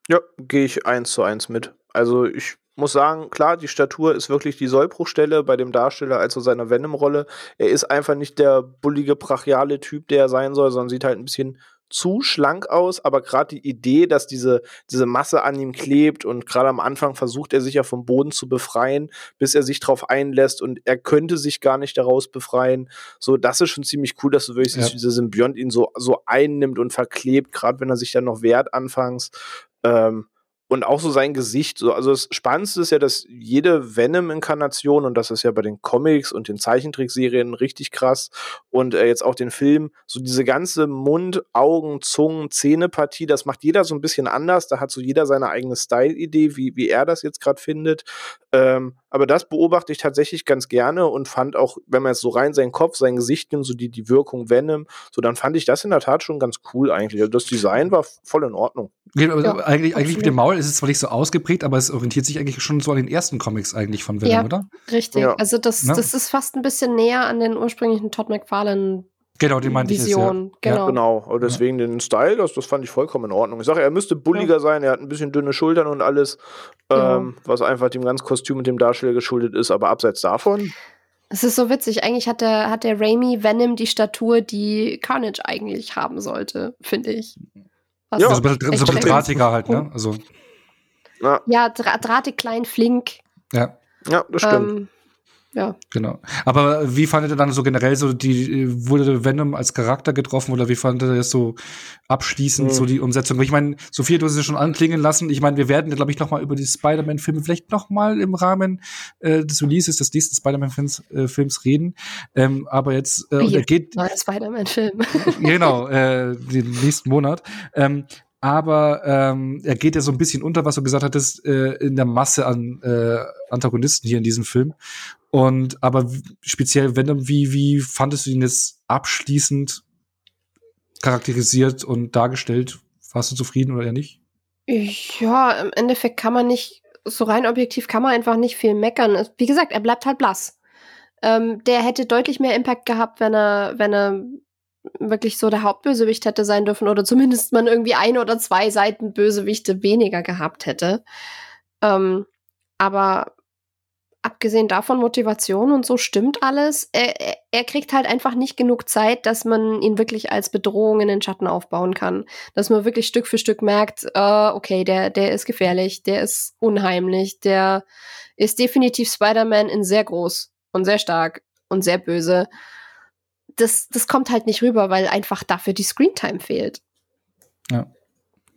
Ja, gehe ich eins zu eins mit. Also ich muss sagen, klar, die Statur ist wirklich die Sollbruchstelle bei dem Darsteller als so seiner Venom-Rolle. Er ist einfach nicht der bullige, brachiale Typ, der er sein soll, sondern sieht halt ein bisschen zu schlank aus, aber gerade die Idee, dass diese, diese Masse an ihm klebt und gerade am Anfang versucht er sich ja vom Boden zu befreien, bis er sich darauf einlässt und er könnte sich gar nicht daraus befreien. So, das ist schon ziemlich cool, dass du wirklich ja. dieser Symbiont ihn so, so einnimmt und verklebt, gerade wenn er sich dann noch wehrt anfangs. Ähm, und auch so sein Gesicht. So, also das Spannendste ist ja, dass jede Venom-Inkarnation, und das ist ja bei den Comics und den Zeichentrickserien richtig krass, und äh, jetzt auch den Film, so diese ganze Mund, Augen, Zungen, Zähnepartie, das macht jeder so ein bisschen anders. Da hat so jeder seine eigene Style-Idee, wie, wie er das jetzt gerade findet. Ähm, aber das beobachte ich tatsächlich ganz gerne und fand auch, wenn man jetzt so rein seinen Kopf, sein Gesicht nimmt, so die, die Wirkung Venom, so dann fand ich das in der Tat schon ganz cool eigentlich. Also das Design war voll in Ordnung.
Ja, eigentlich, eigentlich mit dem Maul ist es zwar nicht so ausgeprägt, aber es orientiert sich eigentlich schon so an den ersten Comics eigentlich von Venom, ja, oder?
Richtig. Ja. Also das, das ist fast ein bisschen näher an den ursprünglichen Todd McFarlane
Genau, den meinte
Vision.
ich jetzt,
ja. Genau. genau. Und deswegen den Style, das, das fand ich vollkommen in Ordnung. Ich sage, er müsste bulliger ja. sein, er hat ein bisschen dünne Schultern und alles, genau. ähm, was einfach dem ganzen Kostüm und dem Darsteller geschuldet ist. Aber abseits davon.
Es ist so witzig. Eigentlich hat der, hat der Raimi Venom die Statur, die Carnage eigentlich haben sollte, finde ich.
Was ja, so ein bisschen, so drahtiger halt, ne? Also.
Ja, ja dra drahtig, klein, flink.
Ja.
Ja, das stimmt. Ähm,
ja.
Genau. Aber wie fandet ihr dann so generell so die, wurde Venom als Charakter getroffen oder wie fandet ihr das so abschließend, mhm. so die Umsetzung? Ich meine, Sophia, du hast es schon anklingen lassen. Ich meine, wir werden, glaube ich, noch mal über die Spider-Man-Filme vielleicht noch mal im Rahmen äh, des Releases des nächsten Spider-Man-Films äh, reden. Ähm, aber jetzt,
äh, Wie, geht. Neuer Spider-Man-Film. [laughs]
genau, äh, den nächsten Monat. Ähm, aber ähm, er geht ja so ein bisschen unter, was du gesagt hattest, äh, in der Masse an äh, Antagonisten hier in diesem Film. Und aber speziell Venom, wie, wie fandest du ihn jetzt abschließend charakterisiert und dargestellt? Warst du zufrieden oder eher nicht?
Ja, im Endeffekt kann man nicht, so rein objektiv kann man einfach nicht viel meckern. Wie gesagt, er bleibt halt blass. Ähm, der hätte deutlich mehr Impact gehabt, wenn er, wenn er wirklich so der Hauptbösewicht hätte sein dürfen oder zumindest man irgendwie ein oder zwei Seiten Bösewichte weniger gehabt hätte. Ähm, aber abgesehen davon Motivation und so stimmt alles. Er, er, kriegt halt einfach nicht genug Zeit, dass man ihn wirklich als Bedrohung in den Schatten aufbauen kann. Dass man wirklich Stück für Stück merkt, uh, okay, der, der ist gefährlich, der ist unheimlich, der ist definitiv Spider-Man in sehr groß und sehr stark und sehr böse. Das, das kommt halt nicht rüber, weil einfach dafür die Screentime fehlt.
Ja.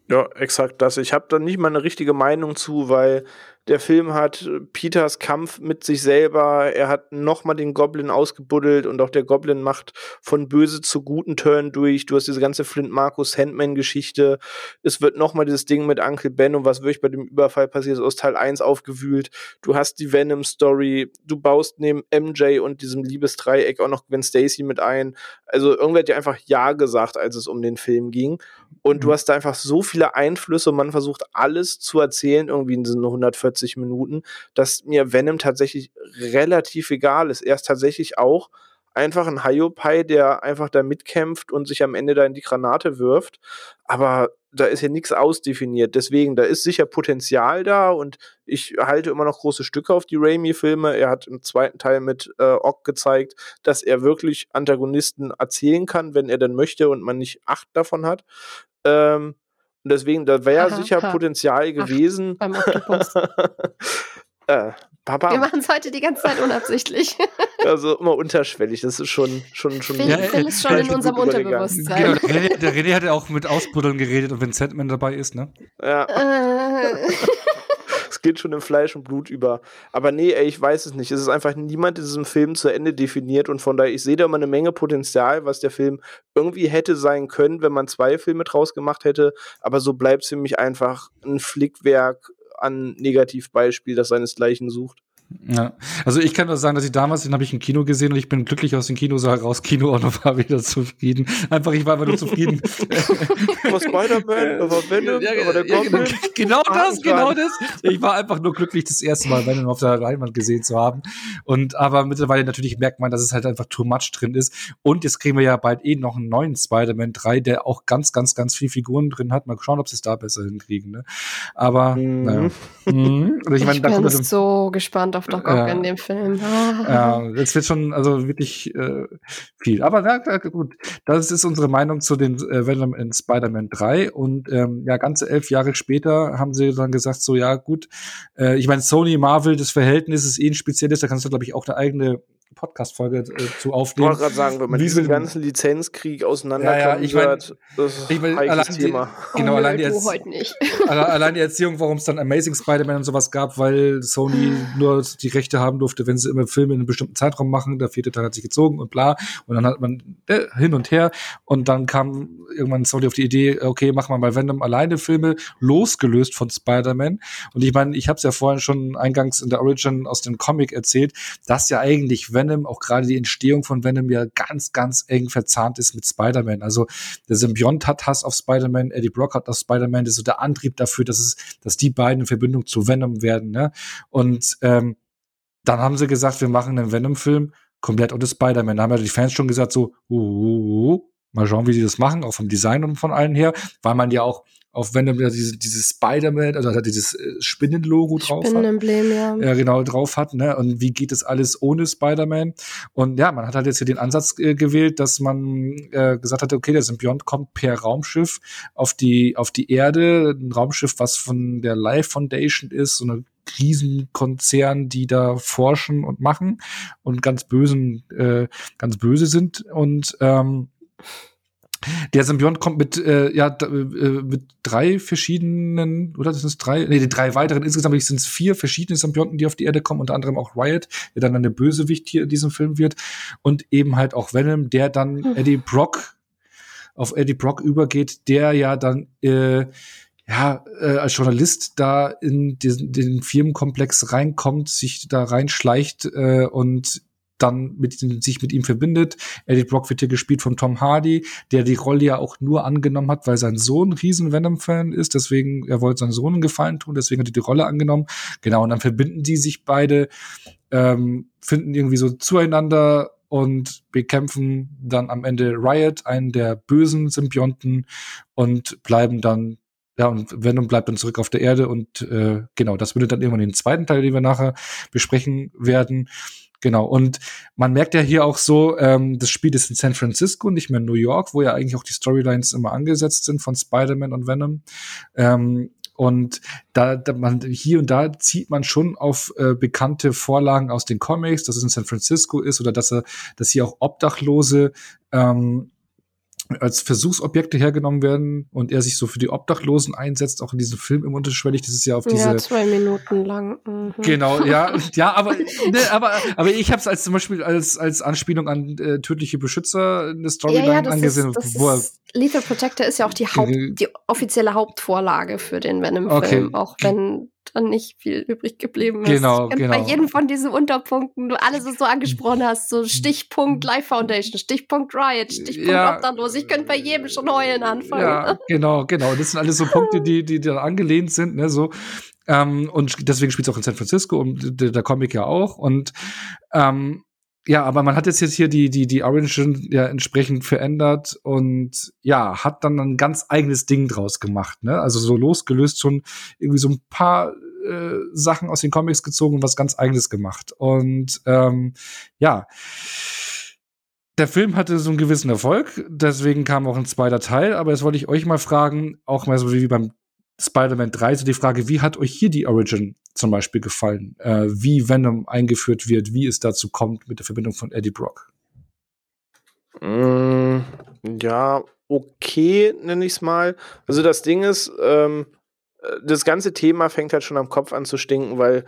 Ja, exakt das. Ich habe da nicht mal eine richtige Meinung zu, weil der Film hat äh, Peters Kampf mit sich selber, er hat nochmal den Goblin ausgebuddelt und auch der Goblin macht von böse zu guten Turn durch. Du hast diese ganze Flint Markus Handman Geschichte. Es wird nochmal dieses Ding mit Uncle Ben und was wirklich bei dem Überfall passiert ist, aus Teil 1 aufgewühlt. Du hast die Venom Story. Du baust neben MJ und diesem Liebesdreieck auch noch Gwen Stacy mit ein. Also irgendwer hat dir einfach Ja gesagt, als es um den Film ging. Und du mhm. hast da einfach so viele Einflüsse und man versucht alles zu erzählen irgendwie in diesen 140 40 Minuten, dass mir Venom tatsächlich relativ egal ist. Er ist tatsächlich auch einfach ein Hyopai, der einfach da mitkämpft und sich am Ende da in die Granate wirft. Aber da ist ja nichts ausdefiniert. Deswegen, da ist sicher Potenzial da und ich halte immer noch große Stücke auf die Raimi-Filme. Er hat im zweiten Teil mit äh, Ock gezeigt, dass er wirklich Antagonisten erzählen kann, wenn er denn möchte und man nicht acht davon hat. Ähm, und deswegen, da wäre sicher ha. Potenzial gewesen. Ach, beim Oktopus. [laughs]
äh, Papa. Wir machen es heute die ganze Zeit unabsichtlich. [laughs]
also immer unterschwellig. Das ist schon schon schon.
Phil, ja, Phil ist schon in unserem Unterbewusstsein. Genau,
der René, der René hat ja auch mit Ausbuddeln geredet und wenn Sandman dabei ist, ne?
Ja. Äh. [laughs] es geht schon in Fleisch und Blut über. Aber nee, ey, ich weiß es nicht. Es ist einfach niemand in diesem Film zu Ende definiert und von daher, ich sehe da immer eine Menge Potenzial, was der Film irgendwie hätte sein können, wenn man zwei Filme draus gemacht hätte. Aber so bleibt es für mich einfach ein Flickwerk an Negativbeispiel, das seinesgleichen sucht.
Ja, also ich kann nur sagen, dass ich damals, den habe ich im Kino gesehen und ich bin glücklich aus dem Kinosaal raus, Kino und war wieder zufrieden. Einfach, ich war einfach nur zufrieden. [laughs]
war Spider-Man, war Venom, ja, war der
ja, genau, genau das, genau das. Ich war einfach nur glücklich, das erste Mal Venom auf der Leinwand gesehen zu haben. Und aber mittlerweile natürlich merkt man, dass es halt einfach too much drin ist. Und jetzt kriegen wir ja bald eh noch einen neuen Spider-Man 3, der auch ganz, ganz, ganz viele Figuren drin hat. Mal schauen, ob sie es da besser hinkriegen. Ne? Aber, mhm. naja.
Mhm. Also ich, mein, ich bin so gespannt auf Doc Ock ja. in dem Film. [laughs]
ja, jetzt wird schon also wirklich äh, viel. Aber na, na, gut, das ist unsere Meinung zu den äh, Venom in Spider-Man 3. Und ähm, ja, ganze elf Jahre später haben sie dann gesagt, so ja gut, äh, ich meine, Sony, Marvel, das Verhältnis ist eh ein spezielles, da kannst du, glaube ich, auch eine eigene Podcast-Folge äh, zu aufnehmen.
Ich wollte gerade sagen, wenn man diesen ganzen Lizenzkrieg auseinanderkommen
ja, ja, ich mein,
wird, das ist
ich mein,
ein
allein
Thema.
Die, genau,
oh,
allein, die [laughs] allein die Erzählung, warum es dann Amazing Spider-Man und sowas gab, weil Sony nur die Rechte haben durfte, wenn sie immer Filme in einem bestimmten Zeitraum machen. Der vierte Teil hat sich gezogen und bla. Und dann hat man äh, hin und her. Und dann kam irgendwann Sony auf die Idee, okay, machen wir mal Venom alleine Filme, losgelöst von Spider-Man. Und ich meine, ich habe es ja vorhin schon eingangs in der Origin aus dem Comic erzählt, dass ja eigentlich Venom, auch gerade die Entstehung von Venom ja ganz, ganz eng verzahnt ist mit Spider-Man. Also der Symbiont hat Hass auf Spider-Man, Eddie Brock hat auf Spider-Man, das ist so der Antrieb dafür, dass es, dass die beiden in Verbindung zu Venom werden. Ne? Und ähm, dann haben sie gesagt, wir machen einen Venom-Film komplett ohne Spider-Man. Da haben ja die Fans schon gesagt, so, uh, uh, uh, mal schauen, wie sie das machen, auch vom Design und von allen her, weil man ja auch auf Venom ja diese, dieses Spider-Man, also hat dieses äh, Spinnenlogo drauf hat.
Spinnenemblem, ja.
Ja, genau, drauf hat, ne? Und wie geht das alles ohne Spider-Man? Und ja, man hat halt jetzt hier den Ansatz äh, gewählt, dass man äh, gesagt hat, okay, der Symbiont kommt per Raumschiff auf die, auf die Erde, ein Raumschiff, was von der Life Foundation ist, so eine Riesenkonzern, die da forschen und machen und ganz bösen, äh, ganz böse sind. Und ähm, der Symbiont kommt mit, äh, ja, äh, mit drei verschiedenen, oder das sind drei, nee, die drei weiteren, insgesamt sind es vier verschiedene Symbionten, die auf die Erde kommen, unter anderem auch Riot, der dann eine Bösewicht hier in diesem Film wird, und eben halt auch Venom, der dann hm. Eddie Brock, auf Eddie Brock übergeht, der ja dann, äh, ja, äh, als Journalist da in diesen, den Firmenkomplex reinkommt, sich da reinschleicht äh, und dann mit, sich mit ihm verbindet. Eddie Brock wird hier gespielt von Tom Hardy, der die Rolle ja auch nur angenommen hat, weil sein Sohn riesen Venom-Fan ist. Deswegen, er wollte seinen Sohn einen Gefallen tun, deswegen hat er die Rolle angenommen. Genau, und dann verbinden die sich beide, ähm, finden irgendwie so zueinander und bekämpfen dann am Ende Riot, einen der bösen Symbionten, und bleiben dann ja, und Venom bleibt dann zurück auf der Erde und äh, genau, das würde dann irgendwann den zweiten Teil, den wir nachher besprechen werden. Genau, und man merkt ja hier auch so, ähm, das Spiel ist in San Francisco, nicht mehr in New York, wo ja eigentlich auch die Storylines immer angesetzt sind von Spider-Man und Venom. Ähm, und da, da man hier und da zieht man schon auf äh, bekannte Vorlagen aus den Comics, dass es in San Francisco ist oder dass er, dass hier auch Obdachlose ähm, als Versuchsobjekte hergenommen werden und er sich so für die Obdachlosen einsetzt, auch in diesem Film im Unterschwellig, das ist ja auf diese
ja zwei Minuten lang. Mhm.
Genau, ja, [laughs] ja, aber ne, aber aber ich habe es als zum Beispiel als als Anspielung an äh, tödliche Beschützer eine Storyline ja, ja, angesehen,
ist, wo er Lethal Protector ist ja auch die Haupt, die offizielle Hauptvorlage für den Venom-Film, okay. auch wenn dann nicht viel übrig geblieben ist.
Genau, genau.
Bei jedem von diesen Unterpunkten, du alles so angesprochen [laughs] hast, so Stichpunkt Life Foundation, Stichpunkt Riot, Stichpunkt ja. Obdachlos. Ich könnte bei jedem schon heulen anfangen.
Ja, [laughs] genau, genau. Das sind alles so Punkte, die, die da angelehnt sind, ne, so. Ähm, und deswegen spielt es auch in San Francisco und der, der Comic ja auch. Und ähm, ja, aber man hat jetzt, jetzt hier die, die, die Origin ja entsprechend verändert und ja, hat dann ein ganz eigenes Ding draus gemacht, ne? Also so losgelöst schon irgendwie so ein paar äh, Sachen aus den Comics gezogen und was ganz eigenes gemacht. Und ähm, ja. Der Film hatte so einen gewissen Erfolg, deswegen kam auch ein zweiter Teil, aber jetzt wollte ich euch mal fragen, auch mal so wie beim Spider-Man 3, so die Frage, wie hat euch hier die Origin zum Beispiel gefallen? Äh, wie Venom eingeführt wird, wie es dazu kommt mit der Verbindung von Eddie Brock?
Mm, ja, okay, nenne ich es mal. Also das Ding ist, ähm, äh, das ganze Thema fängt halt schon am Kopf an zu stinken, weil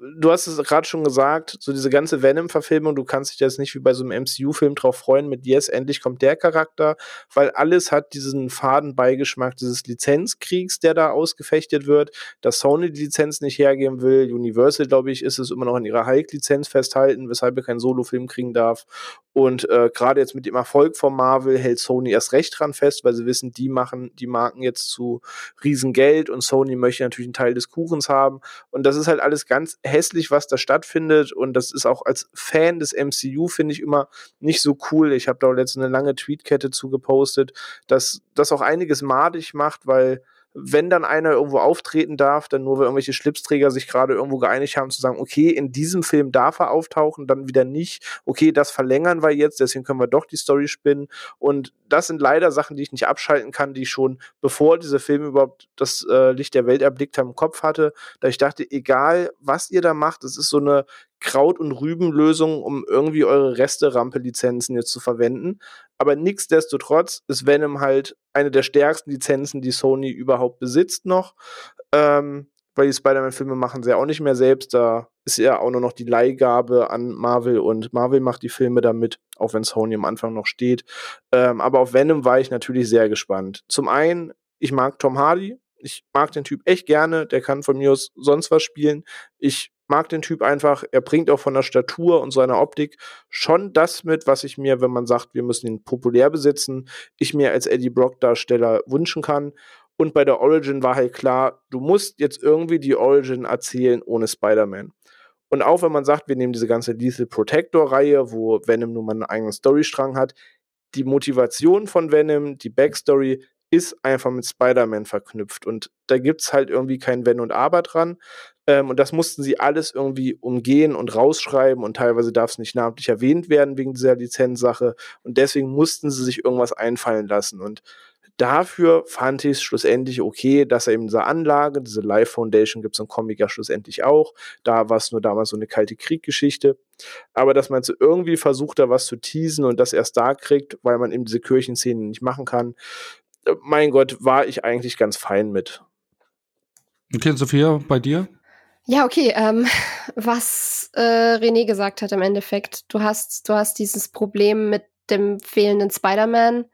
du hast es gerade schon gesagt, so diese ganze Venom-Verfilmung, du kannst dich jetzt nicht wie bei so einem MCU-Film drauf freuen mit Yes, endlich kommt der Charakter, weil alles hat diesen faden Beigeschmack dieses Lizenzkriegs, der da ausgefechtet wird, dass Sony die Lizenz nicht hergeben will, Universal, glaube ich, ist es immer noch in ihrer Hulk-Lizenz festhalten, weshalb er keinen Solo-Film kriegen darf. Und äh, gerade jetzt mit dem Erfolg von Marvel hält Sony erst recht dran fest, weil sie wissen, die machen die Marken jetzt zu Riesengeld und Sony möchte natürlich einen Teil des Kuchens haben. Und das ist halt alles ganz hässlich, was da stattfindet. Und das ist auch als Fan des MCU, finde ich, immer nicht so cool. Ich habe da letztens eine lange Tweetkette zugepostet, dass das auch einiges madig macht, weil wenn dann einer irgendwo auftreten darf, dann nur, weil irgendwelche Schlipsträger sich gerade irgendwo geeinigt haben, zu sagen, okay, in diesem Film darf er auftauchen, dann wieder nicht. Okay, das verlängern wir jetzt, deswegen können wir doch die Story spinnen. Und das sind leider Sachen, die ich nicht abschalten kann, die ich schon, bevor dieser Film überhaupt das äh, Licht der Welt erblickt haben, im Kopf hatte. Da ich dachte, egal, was ihr da macht, es ist so eine Kraut- und Rübenlösung, um irgendwie eure Reste-Rampe-Lizenzen jetzt zu verwenden. Aber nichtsdestotrotz ist Venom halt eine der stärksten Lizenzen, die Sony überhaupt besitzt noch. Ähm, weil die Spider-Man-Filme machen sie ja auch nicht mehr selbst. Da ist ja auch nur noch die Leihgabe an Marvel und Marvel macht die Filme damit, auch wenn Sony am Anfang noch steht. Ähm, aber auf Venom war ich natürlich sehr gespannt. Zum einen, ich mag Tom Hardy. Ich mag den Typ echt gerne. Der kann von mir aus sonst was spielen. Ich mag den Typ einfach. Er bringt auch von der Statur und seiner Optik schon das mit, was ich mir, wenn man sagt, wir müssen ihn populär besitzen, ich mir als Eddie Brock Darsteller wünschen kann. Und bei der Origin war halt klar, du musst jetzt irgendwie die Origin erzählen ohne Spider-Man. Und auch wenn man sagt, wir nehmen diese ganze Lethal Protector-Reihe, wo Venom nun mal einen eigenen Storystrang hat, die Motivation von Venom, die Backstory ist einfach mit Spider-Man verknüpft. Und da gibt es halt irgendwie kein Wenn und Aber dran. Ähm, und das mussten sie alles irgendwie umgehen und rausschreiben. Und teilweise darf es nicht namentlich erwähnt werden wegen dieser Lizenzsache. Und deswegen mussten sie sich irgendwas einfallen lassen. Und dafür fand ich es schlussendlich okay, dass er eben diese Anlage, diese Life Foundation gibt es im Comic ja schlussendlich auch. Da war es nur damals so eine kalte Krieggeschichte. Aber dass man so irgendwie versucht, da was zu teasen und das erst da kriegt, weil man eben diese Kirchenszenen nicht machen kann, äh, mein Gott, war ich eigentlich ganz fein mit.
Okay, Sophia, bei dir?
Ja, okay. Ähm, [laughs] was äh, René gesagt hat im Endeffekt, du hast, du hast dieses Problem mit dem fehlenden Spider-Man.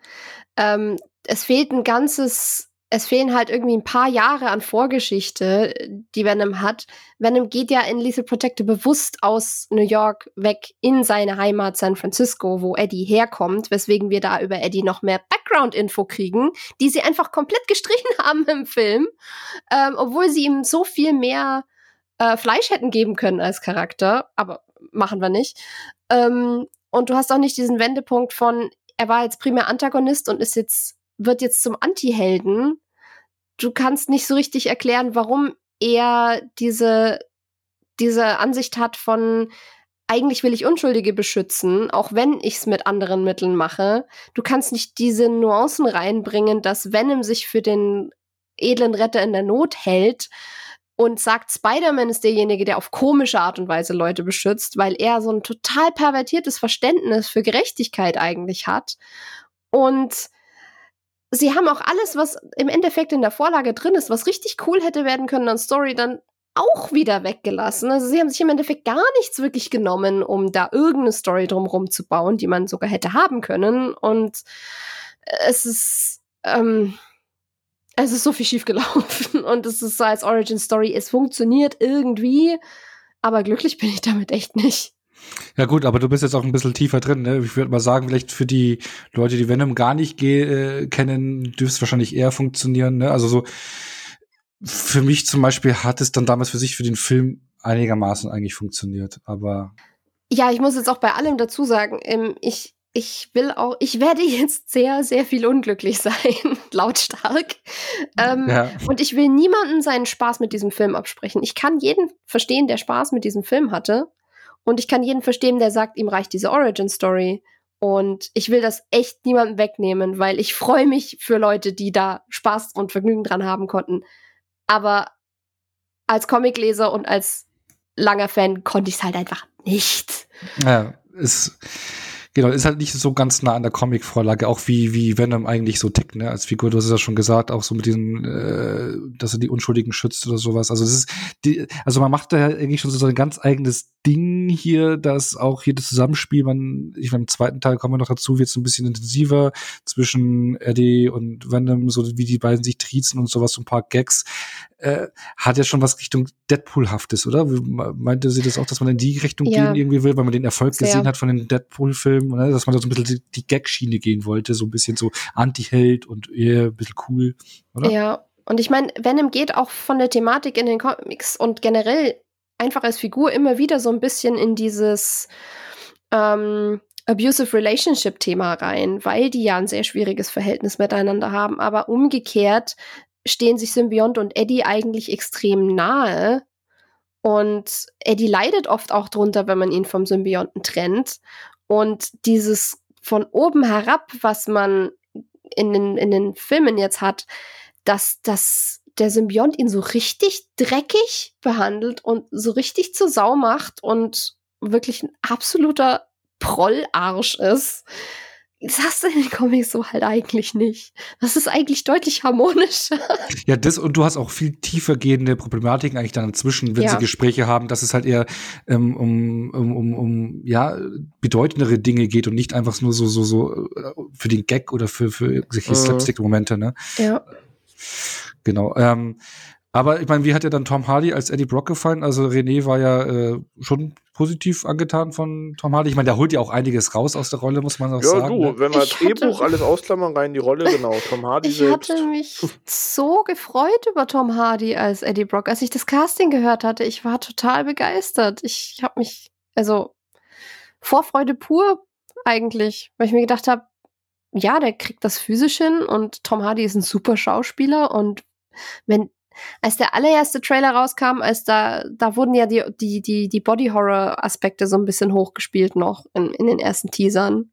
Ähm, es fehlt ein ganzes, es fehlen halt irgendwie ein paar Jahre an Vorgeschichte, die Venom hat. Venom geht ja in Lethal Protector bewusst aus New York weg in seine Heimat San Francisco, wo Eddie herkommt, weswegen wir da über Eddie noch mehr Background-Info kriegen, die sie einfach komplett gestrichen [laughs] haben im Film, ähm, obwohl sie ihm so viel mehr äh, Fleisch hätten geben können als Charakter, aber machen wir nicht. Ähm, und du hast auch nicht diesen Wendepunkt von, er war jetzt primär Antagonist und ist jetzt wird jetzt zum Anti-Helden. Du kannst nicht so richtig erklären, warum er diese, diese Ansicht hat von, eigentlich will ich Unschuldige beschützen, auch wenn ich es mit anderen Mitteln mache. Du kannst nicht diese Nuancen reinbringen, dass Venom sich für den edlen Retter in der Not hält und sagt, Spider-Man ist derjenige, der auf komische Art und Weise Leute beschützt, weil er so ein total pervertiertes Verständnis für Gerechtigkeit eigentlich hat. Und sie haben auch alles, was im Endeffekt in der Vorlage drin ist, was richtig cool hätte werden können an Story, dann auch wieder weggelassen. Also sie haben sich im Endeffekt gar nichts wirklich genommen, um da irgendeine Story drumherum zu bauen, die man sogar hätte haben können. Und es ist, ähm, es ist so viel schiefgelaufen und es ist so als Origin Story, es funktioniert irgendwie, aber glücklich bin ich damit echt nicht.
Ja gut, aber du bist jetzt auch ein bisschen tiefer drin. Ne? Ich würde mal sagen, vielleicht für die Leute, die Venom gar nicht äh, kennen, dürfte es wahrscheinlich eher funktionieren. Ne? Also so für mich zum Beispiel hat es dann damals für sich für den Film einigermaßen eigentlich funktioniert. Aber
ja, ich muss jetzt auch bei allem dazu sagen, ähm, ich ich will auch, ich werde jetzt sehr, sehr viel unglücklich sein, [laughs] lautstark. Ähm, ja. Und ich will niemanden seinen Spaß mit diesem Film absprechen. Ich kann jeden verstehen, der Spaß mit diesem Film hatte. Und ich kann jeden verstehen, der sagt, ihm reicht diese Origin-Story. Und ich will das echt niemandem wegnehmen, weil ich freue mich für Leute, die da Spaß und Vergnügen dran haben konnten. Aber als Comicleser und als langer Fan konnte ich es halt einfach nicht.
Ja, ist Genau, ist halt nicht so ganz nah an der Comic-Vorlage, auch wie, wie Venom eigentlich so tickt, ne, als Figur. Du hast es ja schon gesagt, auch so mit diesen, äh, dass er die Unschuldigen schützt oder sowas. Also es ist, die, also man macht da ja eigentlich schon so ein ganz eigenes Ding hier, dass auch hier das Zusammenspiel, man, ich meine, im zweiten Teil kommen wir noch dazu, wird es ein bisschen intensiver zwischen Eddie und Venom, so wie die beiden sich triezen und sowas, so ein paar Gags äh, hat ja schon was Richtung Deadpool-haftes, oder? Meinte sie das auch, dass man in die Richtung ja. gehen irgendwie will, weil man den Erfolg Sehr. gesehen hat von den Deadpool-Filmen, oder? dass man da so ein bisschen die, Gag-Schiene gehen wollte, so ein bisschen so Anti-Held und eher ein bisschen cool, oder?
Ja, und ich meine, Venom geht auch von der Thematik in den Comics und generell einfach als Figur immer wieder so ein bisschen in dieses ähm, Abusive Relationship Thema rein, weil die ja ein sehr schwieriges Verhältnis miteinander haben. Aber umgekehrt stehen sich Symbiont und Eddie eigentlich extrem nahe. Und Eddie leidet oft auch drunter, wenn man ihn vom Symbionten trennt. Und dieses von oben herab, was man in den, in den Filmen jetzt hat, dass, dass der Symbiont ihn so richtig dreckig behandelt und so richtig zur Sau macht und wirklich ein absoluter Prollarsch ist. Das hast du in den Comics so halt eigentlich nicht. Das ist eigentlich deutlich harmonischer.
Ja, das und du hast auch viel tiefer gehende Problematiken eigentlich dann inzwischen, wenn
Ja.
sie Gespräche haben, dass es halt eher ähm, um, um, um, um ja bedeutendere Dinge geht und nicht einfach nur so so so äh, für den Gag oder für für irgendwelche
Mhm.
Slapstick-Momente, ne?
Ja.
Genau. Ähm, aber ich meine, wie hat dir dann Tom Hardy als Eddie Brock gefallen? Also René war ja äh, schon positiv angetan von Tom Hardy. Ich meine, der holt ja auch einiges raus aus der Rolle, muss man auch
Ja,
sagen.
du,
ne?
wenn wir Drehbuch alles ausklammern, rein die Rolle, genau. Tom Hardy
Ich
selbst.
hatte mich so gefreut über Tom Hardy als Eddie Brock. Als ich das Casting gehört hatte, ich war total begeistert. Ich habe mich, also Vorfreude pur eigentlich, weil ich mir gedacht habe, ja, der kriegt das physisch hin und Tom Hardy ist ein super Schauspieler und wenn als der allererste Trailer rauskam, als da da wurden ja die die die die Body Horror Aspekte so ein bisschen hochgespielt noch in, in den ersten Teasern.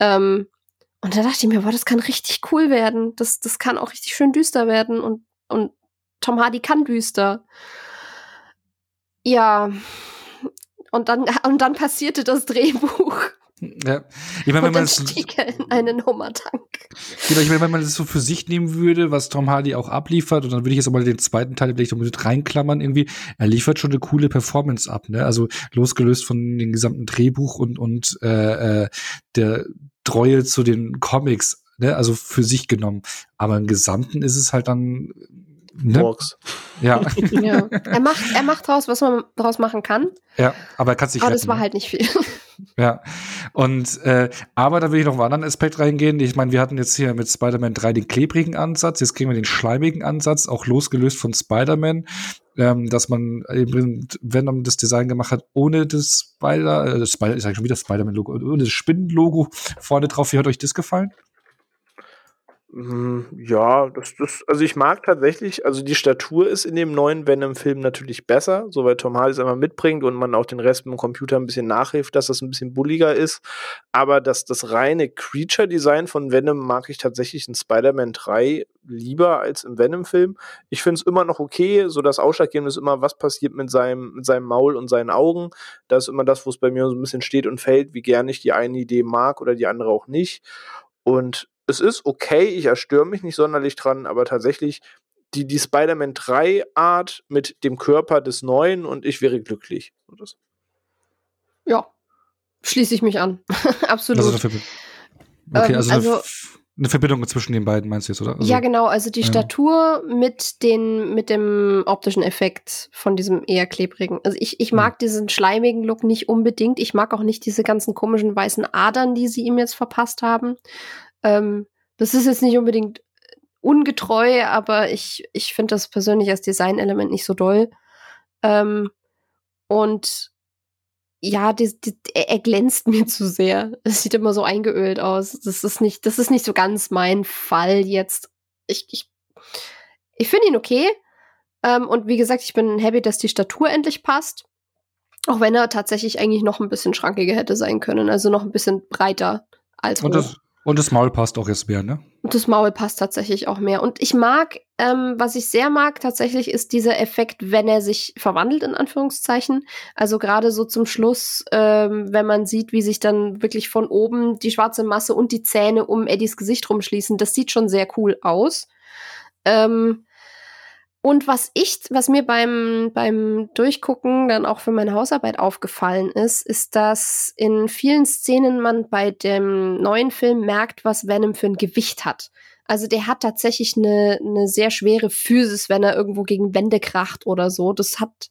Ähm, und da dachte ich mir, boah, das kann richtig cool werden. Das, das kann auch richtig schön düster werden. Und, und Tom Hardy kann düster. Ja. Und dann, und dann passierte das Drehbuch.
Ja. Ich meine, wenn man
in einen Hummertank.
Genau, ich meine, wenn man das so für sich nehmen würde, was Tom Hardy auch abliefert, und dann würde ich jetzt auch mal den zweiten Teil vielleicht noch mit reinklammern irgendwie, er liefert schon eine coole Performance ab, ne? Also losgelöst von dem gesamten Drehbuch und, und äh, äh, der Treue zu den Comics, ne? Also für sich genommen. Aber im Gesamten ist es halt dann, ne? Ja,
Ja. er macht, er macht draus, was man draus machen kann.
ja, aber er kann sich
aber
retten,
das war
ne?
halt nicht viel.
Ja, und äh, aber da will ich noch einen anderen Aspekt reingehen. Ich meine, wir hatten jetzt hier mit Spider-Man 3 den klebrigen Ansatz, jetzt kriegen wir den schleimigen Ansatz, auch losgelöst von Spider-Man, ähm, dass man eben Venom das Design gemacht hat, ohne das Spider, äh, Spider, ich sag schon wieder Spider-Man-Logo, ohne das Spinnen-Logo vorne drauf. Wie hat euch das gefallen?
Mm, Ja, das, das, also ich mag tatsächlich, also die Statur ist in dem neuen Venom-Film natürlich besser, so weil Tom Hardy es einmal mitbringt und man auch den Rest mit dem Computer ein bisschen nachhilft, dass das ein bisschen bulliger ist. Aber das, das reine Creature-Design von Venom mag ich tatsächlich in Spider-Man 3 lieber als im Venom-Film. Ich finde es immer noch okay, so das Ausschlaggebende ist immer, was passiert mit seinem, mit seinem Maul und seinen Augen. Das ist immer das, wo es bei mir so ein bisschen steht und fällt, wie gern ich die eine Idee mag oder die andere auch nicht. Und es ist okay, ich erstöre mich nicht sonderlich dran, aber tatsächlich die, die Spider-Man 3 Art mit dem Körper des Neuen und ich wäre glücklich.
Ja. Schließe ich mich an. [laughs] Absolut.
Also eine Verbi- okay,
Ähm,
also,
also-
eine, Verbindung zwischen den beiden meinst du jetzt, oder? Also,
ja, genau, also die
ja.
Statur mit den, mit dem optischen Effekt von diesem eher klebrigen. Also ich, ich mag diesen schleimigen Look nicht unbedingt. Ich mag auch nicht diese ganzen komischen weißen Adern, die sie ihm jetzt verpasst haben. Ähm, das ist jetzt nicht unbedingt ungetreu, aber ich, ich finde das persönlich als Designelement nicht so doll. Ähm, und ja, die, die, er glänzt [laughs] mir zu sehr. Es sieht immer so eingeölt aus. Das ist nicht, das ist nicht so ganz mein Fall jetzt. Ich, ich, ich finde ihn okay. Ähm, und wie gesagt, ich bin happy, dass die Statur endlich passt. Auch wenn er tatsächlich eigentlich noch ein bisschen schrankiger hätte sein können. Also noch ein bisschen breiter als
Und
hoch.
das, und das Maul passt auch jetzt mehr, ne?
Und das Maul passt tatsächlich auch mehr. Und ich mag, ähm, was ich sehr mag tatsächlich, ist dieser Effekt, wenn er sich verwandelt, in Anführungszeichen. Also gerade so zum Schluss, ähm, wenn man sieht, wie sich dann wirklich von oben die schwarze Masse und die Zähne um Eddies Gesicht rumschließen. Das sieht schon sehr cool aus. Ähm, und was ich, was mir beim, beim Durchgucken dann auch für meine Hausarbeit aufgefallen ist, ist, dass in vielen Szenen man bei dem neuen Film merkt, was Venom für ein Gewicht hat. Also der hat tatsächlich eine, eine sehr schwere Physis, wenn er irgendwo gegen Wände kracht oder so. Das hat,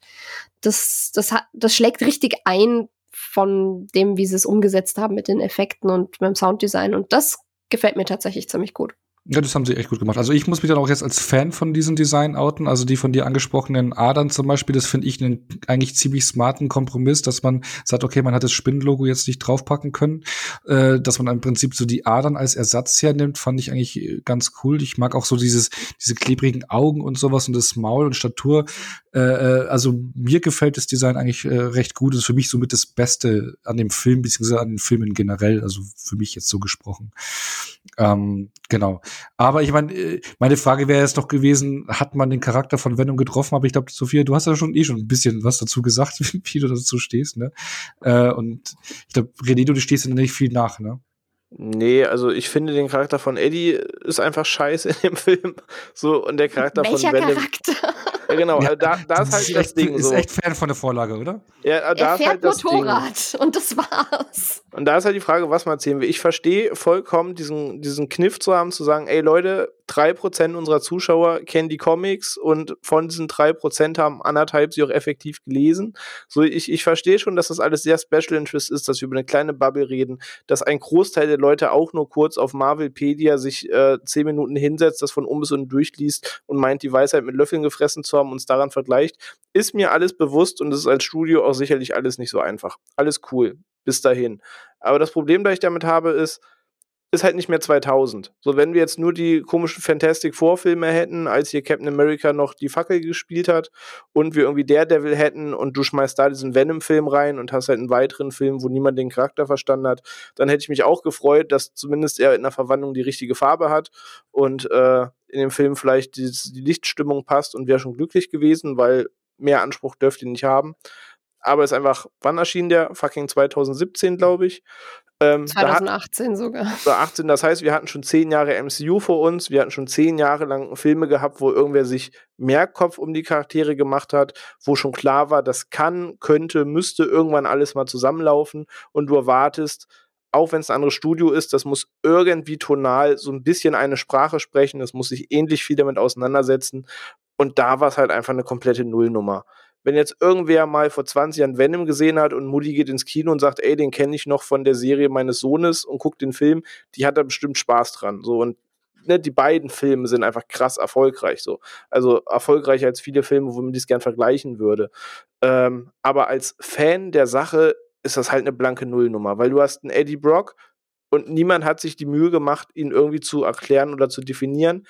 das, das hat, das schlägt richtig ein von dem, wie sie es umgesetzt haben mit den Effekten und dem Sounddesign. Und das gefällt mir tatsächlich ziemlich gut.
Ja, das haben sie echt gut gemacht. Also ich muss mich dann auch jetzt als Fan von diesem Design outen. Also die von dir angesprochenen Adern zum Beispiel, das finde ich einen eigentlich ziemlich smarten Kompromiss, dass man sagt, okay, man hat das Spinnenlogo jetzt nicht draufpacken können, äh, dass man im Prinzip so die Adern als Ersatz hernimmt, fand ich eigentlich äh, ganz cool. Ich mag auch so dieses, diese klebrigen Augen und sowas und das Maul und Statur. Äh, äh also mir gefällt das Design eigentlich äh, recht gut. Das ist für mich somit das Beste an dem Film, beziehungsweise an den Filmen generell, also für mich jetzt so gesprochen. Ähm, genau. Aber ich meine, äh, meine Frage wäre jetzt noch gewesen, hat man den Charakter von Venom getroffen? Aber ich glaube, Sophia, du hast ja schon eh schon ein bisschen was dazu gesagt, [laughs] wie du dazu stehst, ne? Äh, und ich glaube, René, du stehst ja nicht viel nach, ne?
Nee, also ich finde den Charakter von Eddie ist einfach scheiße in dem [laughs] Film. So, und der Charakter
Welcher
von Venom.
Charakter?
Ja, genau, ja, da, da ist halt
ist
das
echt,
Ding
ist
so.
echt Fan von der Vorlage, oder?
Ja, da
er
ist
fährt
halt das
Motorrad
Ding.
und das war's.
Und da ist halt die Frage, was man erzählen will. Ich verstehe vollkommen diesen, diesen Kniff zu haben, zu sagen, ey Leute, drei Prozent unserer Zuschauer kennen die Comics und von diesen drei Prozent haben anderthalb sie auch effektiv gelesen. So, ich, ich verstehe schon, dass das alles sehr Special Interest ist, dass wir über eine kleine Bubble reden, dass ein Großteil der Leute auch nur kurz auf Marvelpedia sich äh, zehn Minuten hinsetzt, das von um bis unten durchliest und meint, die Weisheit mit Löffeln gefressen zu haben und uns daran vergleicht. Ist mir alles bewusst und es ist als Studio auch sicherlich alles nicht so einfach. Alles cool. Bis dahin. Aber das Problem, das ich damit habe, ist, ist halt nicht mehr 2000. So, wenn wir jetzt nur die komischen Fantastic Vorfilme hätten, als hier Captain America noch die Fackel gespielt hat und wir irgendwie Daredevil hätten und du schmeißt da diesen Venom-Film rein und hast halt einen weiteren Film, wo niemand den Charakter verstanden hat, dann hätte ich mich auch gefreut, dass zumindest er in der Verwandlung die richtige Farbe hat und äh, in dem Film vielleicht die, die Lichtstimmung passt und wäre schon glücklich gewesen, weil mehr Anspruch dürfte ihn nicht haben. Aber ist einfach, wann erschien der? Fucking 2017, glaube ich.
Ähm, 2018 sogar.
2018, das heißt, wir hatten schon zehn Jahre MCU vor uns, wir hatten schon zehn Jahre lang Filme gehabt, wo irgendwer sich mehr Kopf um die Charaktere gemacht hat, wo schon klar war, das kann, könnte, müsste irgendwann alles mal zusammenlaufen. Und du erwartest, auch wenn es ein anderes Studio ist, das muss irgendwie tonal so ein bisschen eine Sprache sprechen, das muss sich ähnlich viel damit auseinandersetzen. Und da war es halt einfach eine komplette Nullnummer wenn jetzt irgendwer mal vor 20 Jahren Venom gesehen hat und Mutti geht ins Kino und sagt, ey, den kenne ich noch von der Serie meines Sohnes und guckt den Film, die hat da bestimmt Spaß dran. So und ne, die beiden Filme sind einfach krass erfolgreich. So, also erfolgreicher als viele Filme, womit ich es gern vergleichen würde. Ähm, aber als Fan der Sache ist das halt eine blanke Nullnummer, weil du hast einen Eddie Brock und niemand hat sich die Mühe gemacht, ihn irgendwie zu erklären oder zu definieren.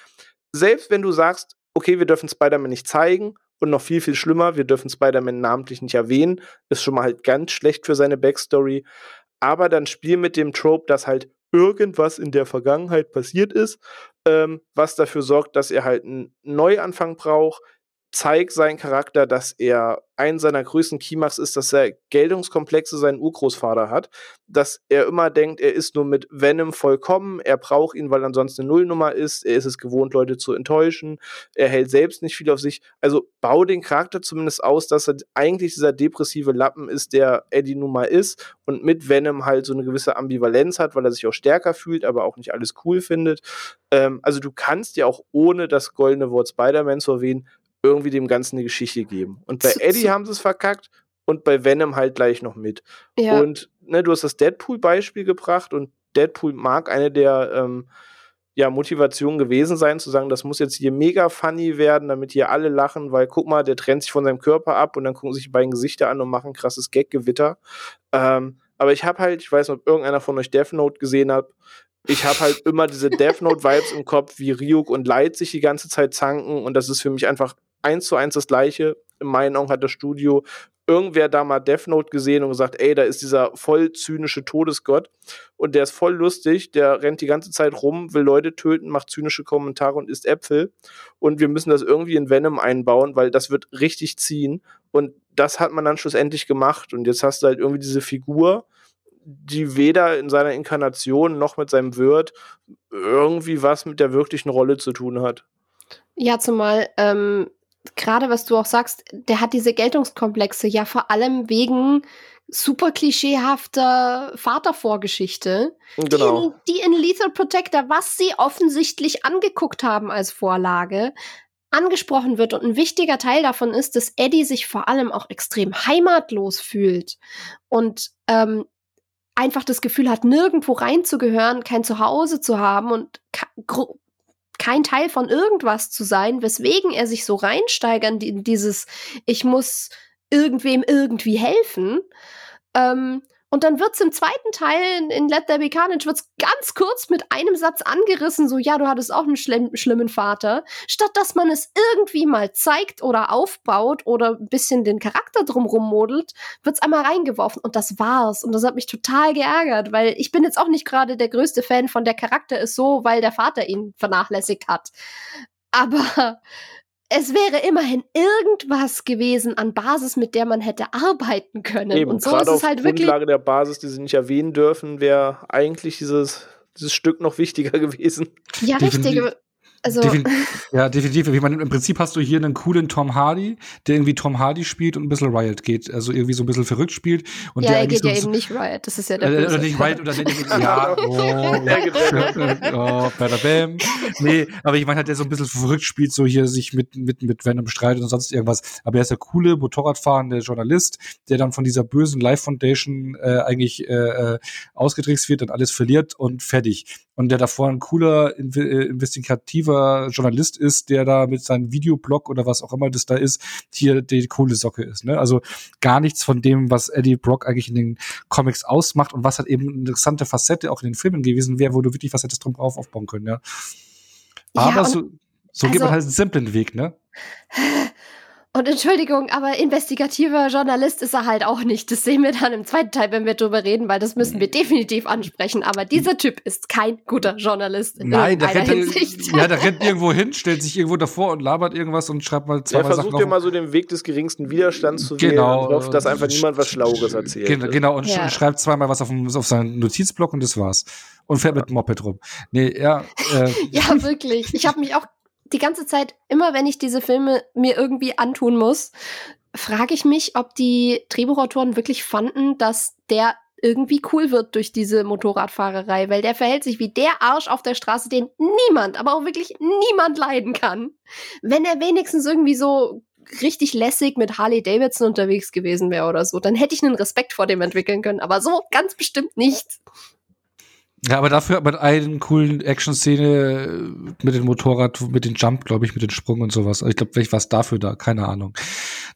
Selbst wenn du sagst, okay, wir dürfen Spider-Man nicht zeigen und noch viel, viel schlimmer, wir dürfen Spider-Man namentlich nicht erwähnen. Ist schon mal halt ganz schlecht für seine Backstory. Aber dann spiel mit dem Trope, dass halt irgendwas in der Vergangenheit passiert ist, ähm, was dafür sorgt, dass er halt einen Neuanfang braucht, zeigt seinen Charakter, dass er einen seiner größten Keymarks ist, dass er Geltungskomplexe seinen Urgroßvater hat, dass er immer denkt, er ist nur mit Venom vollkommen, er braucht ihn, weil ansonsten eine Nullnummer ist, er ist es gewohnt, Leute zu enttäuschen, er hält selbst nicht viel auf sich. Also bau den Charakter zumindest aus, dass er eigentlich dieser depressive Lappen ist, der Eddie nun mal ist und mit Venom halt so eine gewisse Ambivalenz hat, weil er sich auch stärker fühlt, aber auch nicht alles cool findet. Ähm, also du kannst ja auch ohne das goldene Wort Spider-Man zu erwähnen, irgendwie dem Ganzen eine Geschichte geben. Und bei Eddie haben sie es verkackt und bei Venom halt gleich noch mit. Ja. Und ne, du hast das Deadpool-Beispiel gebracht und Deadpool mag eine der ähm, ja, Motivationen gewesen sein, zu sagen, das muss jetzt hier mega funny werden, damit hier alle lachen, weil guck mal, der trennt sich von seinem Körper ab und dann gucken sich die beiden Gesichter an und machen krasses Gag-Gewitter. Ähm, aber ich habe halt, ich weiß nicht, ob irgendeiner von euch Death Note gesehen hat, ich habe halt immer diese Death Note-Vibes im Kopf, wie Ryuk und Light sich die ganze Zeit zanken und das ist für mich einfach eins zu eins das gleiche. In meinen Augen hat das Studio irgendwer da mal Death Note gesehen und gesagt, ey, da ist dieser voll zynische Todesgott und der ist voll lustig, der rennt die ganze Zeit rum, will Leute töten, macht zynische Kommentare und isst Äpfel und wir müssen das irgendwie in Venom einbauen, weil das wird richtig ziehen und das hat man dann schlussendlich gemacht und jetzt hast du halt irgendwie diese Figur, die weder in seiner Inkarnation noch mit seinem Wirt irgendwie was mit der wirklichen Rolle zu tun hat.
Ja, zumal ähm, gerade was du auch sagst, der hat diese Geltungskomplexe ja vor allem wegen super klischeehafter Vatervorgeschichte, genau. die, in, die in Lethal Protector, was sie offensichtlich angeguckt haben als Vorlage, angesprochen wird. Und ein wichtiger Teil davon ist, dass Eddie sich vor allem auch extrem heimatlos fühlt und ähm, einfach das Gefühl hat, nirgendwo reinzugehören, kein Zuhause zu haben und kein Teil von irgendwas zu sein, weswegen er sich so reinsteigern in dieses, ich muss irgendwem irgendwie helfen. Ähm, Und dann wird's im zweiten Teil in, Let There Be Carnage wird's ganz kurz mit einem Satz angerissen, so ja, du hattest auch einen schlimm, schlimmen Vater, statt dass man es irgendwie mal zeigt oder aufbaut oder ein bisschen den Charakter drumrum modelt, wird's einmal reingeworfen und das war's. Und das hat mich total geärgert, weil ich bin jetzt auch nicht gerade der größte Fan von der Charakter ist so, weil der Vater ihn vernachlässigt hat. Aber es wäre immerhin irgendwas gewesen an Basis, mit der man hätte arbeiten können.
Eben,
und so
gerade
ist es
auf
halt wirklich.
Grundlage der Basis, die sie nicht erwähnen dürfen, wäre eigentlich dieses, dieses Stück noch wichtiger [laughs] gewesen.
Ja,
Definitiv.
richtig. Also,
Defin [laughs] ja, definitiv. Ich meine, im Prinzip hast du hier einen coolen Tom Hardy, der irgendwie Tom Hardy spielt und ein bisschen Riot geht, also irgendwie so ein bisschen verrückt spielt. Und
ja,
der
er geht ja
so,
eben nicht Riot. Das ist ja der
äh, oder nicht Riot oder nicht, [laughs] ja, oh,
geht [laughs]
oh, bam. Nee, aber ich meine halt, der so ein bisschen verrückt spielt, so hier sich mit, mit, mit Venom streitet und sonst irgendwas. Aber er ist der coole, motorradfahrende Journalist, der dann von dieser bösen Life Foundation äh, eigentlich äh, äh, ausgetrickst wird und alles verliert und fertig. Und der davor ein cooler, äh, investigativer Journalist ist, der da mit seinem Videoblog oder was auch immer das da ist, hier die coole Socke ist. Ne? Also gar nichts von dem, was Eddie Brock eigentlich in den Comics ausmacht und was halt eben eine interessante Facette auch in den Filmen gewesen wäre, wo du wirklich was hättest drum drauf aufbauen können, ja.
Ja,
Aber
und-
so, so geht man
also-
halt einen simplen Weg, ne? [laughs]
Und Entschuldigung, aber investigativer Journalist ist er halt auch nicht. Das sehen wir dann im zweiten Teil, wenn wir drüber reden, weil das müssen wir definitiv ansprechen. Aber dieser Typ ist kein guter Journalist in
Nein, der rennt,
Hinsicht. [laughs]
ja, der rennt irgendwo hin, stellt sich irgendwo davor und labert irgendwas und schreibt mal zweimal Sachen
versucht ja mal so den Weg des geringsten Widerstands zu
Genau.
wählen und hofft, dass einfach niemand was Schlaueres erzählt.
Genau, genau und
Ja.
schreibt zweimal was auf, dem, auf seinen Notizblock und das war's. Und fährt mit dem Moped rum. Nee, ja, äh, [laughs]
Ja, wirklich. Ich habe mich auch die ganze Zeit, immer wenn ich diese Filme mir irgendwie antun muss, frage ich mich, ob die Drehbuchautoren wirklich fanden, dass der irgendwie cool wird durch diese Motorradfahrerei, weil der verhält sich wie der Arsch auf der Straße, den niemand, aber auch wirklich niemand leiden kann. Wenn er wenigstens irgendwie so richtig lässig mit Harley Davidson unterwegs gewesen wäre oder so, dann hätte ich einen Respekt vor dem entwickeln können, aber so ganz bestimmt nicht.
Ja, aber dafür hat man einen coolen Action-Szene mit dem Motorrad, mit dem Jump, glaube ich, mit dem Sprung und sowas. Also Ich glaube, vielleicht war es dafür da, keine Ahnung.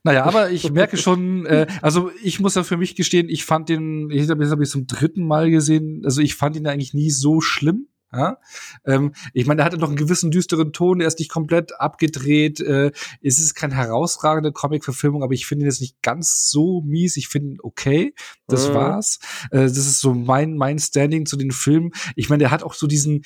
Naja, aber ich [laughs] merke schon, äh, also ich muss ja für mich gestehen, ich fand den, ich habe hab ich zum dritten Mal gesehen, also ich fand ihn eigentlich nie so schlimm. Ja? Ähm, ich meine, er hatte noch einen gewissen düsteren Ton, er ist nicht komplett abgedreht. Äh, es ist keine herausragende Comic-Verfilmung, aber ich finde ihn jetzt nicht ganz so mies. Ich finde ihn okay. Das
Mhm.
war's. Äh, das ist so mein, mein Standing zu den Filmen. Ich meine, der hat auch so diesen,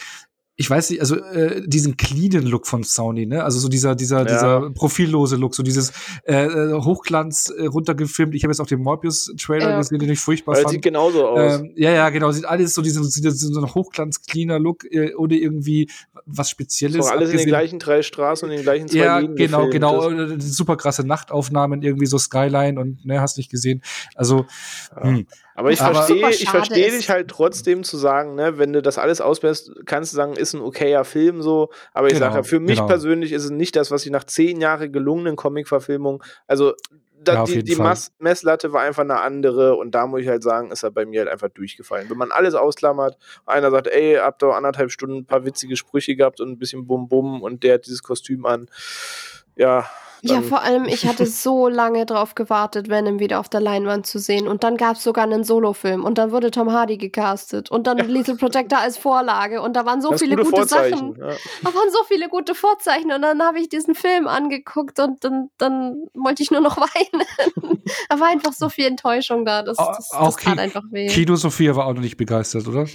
ich weiß nicht, also äh, diesen cleanen Look von Sony, ne? Also so dieser, dieser,
Ja.
dieser profillose Look, so dieses äh, äh, Hochglanz äh, runtergefilmt. Ich habe jetzt auch den Morbius-Trailer
Ja.
gesehen, den ich furchtbar
Weil es
fand.
sieht genauso aus.
Ähm, ja, ja, genau. Sieht alles so diesen, diesen, so ein hochglanz-cleaner Look äh, oder irgendwie was Spezielles.
so alles in den
abgesehen-
gleichen drei Straßen und in den gleichen zwei
ja,
Linien
genau,
gefilmt
genau.
ist.
Äh, Super krasse Nachtaufnahmen, irgendwie so Skyline und ne, hast nicht gesehen. Also,
Ja.
hm.
Aber ich verstehe, ich verstehe dich halt trotzdem zu sagen, ne, wenn du das alles ausbläst, kannst du sagen, ist ein okayer Film so. Aber ich
Genau,
sage, für mich
genau.
persönlich ist es nicht das, was ich nach zehn Jahren gelungenen Comic-Verfilmung, also da,
Ja,
die, die Messlatte war einfach eine andere und da muss ich halt sagen, ist er bei mir halt einfach durchgefallen. Wenn man alles ausklammert, einer sagt, ey, habt ihr anderthalb Stunden ein paar witzige Sprüche gehabt und ein bisschen Bum-Bum und der hat dieses Kostüm an, ja.
Ja, vor allem, ich hatte [laughs] so lange drauf gewartet, Venom wieder auf der Leinwand zu sehen. Und dann gab es sogar einen Solofilm. Und dann wurde Tom Hardy gecastet. Und dann Lethal Protector als Vorlage. Und da waren so
das
viele
gute
gute. Sachen.
Ja.
Da waren so viele gute Vorzeichen. Und dann habe ich diesen Film angeguckt und dann, dann wollte ich nur noch [laughs] weinen. da war einfach so viel Enttäuschung da. Das, das,
auch
das tat einfach weh.
Kino Sophia war auch noch nicht begeistert, oder?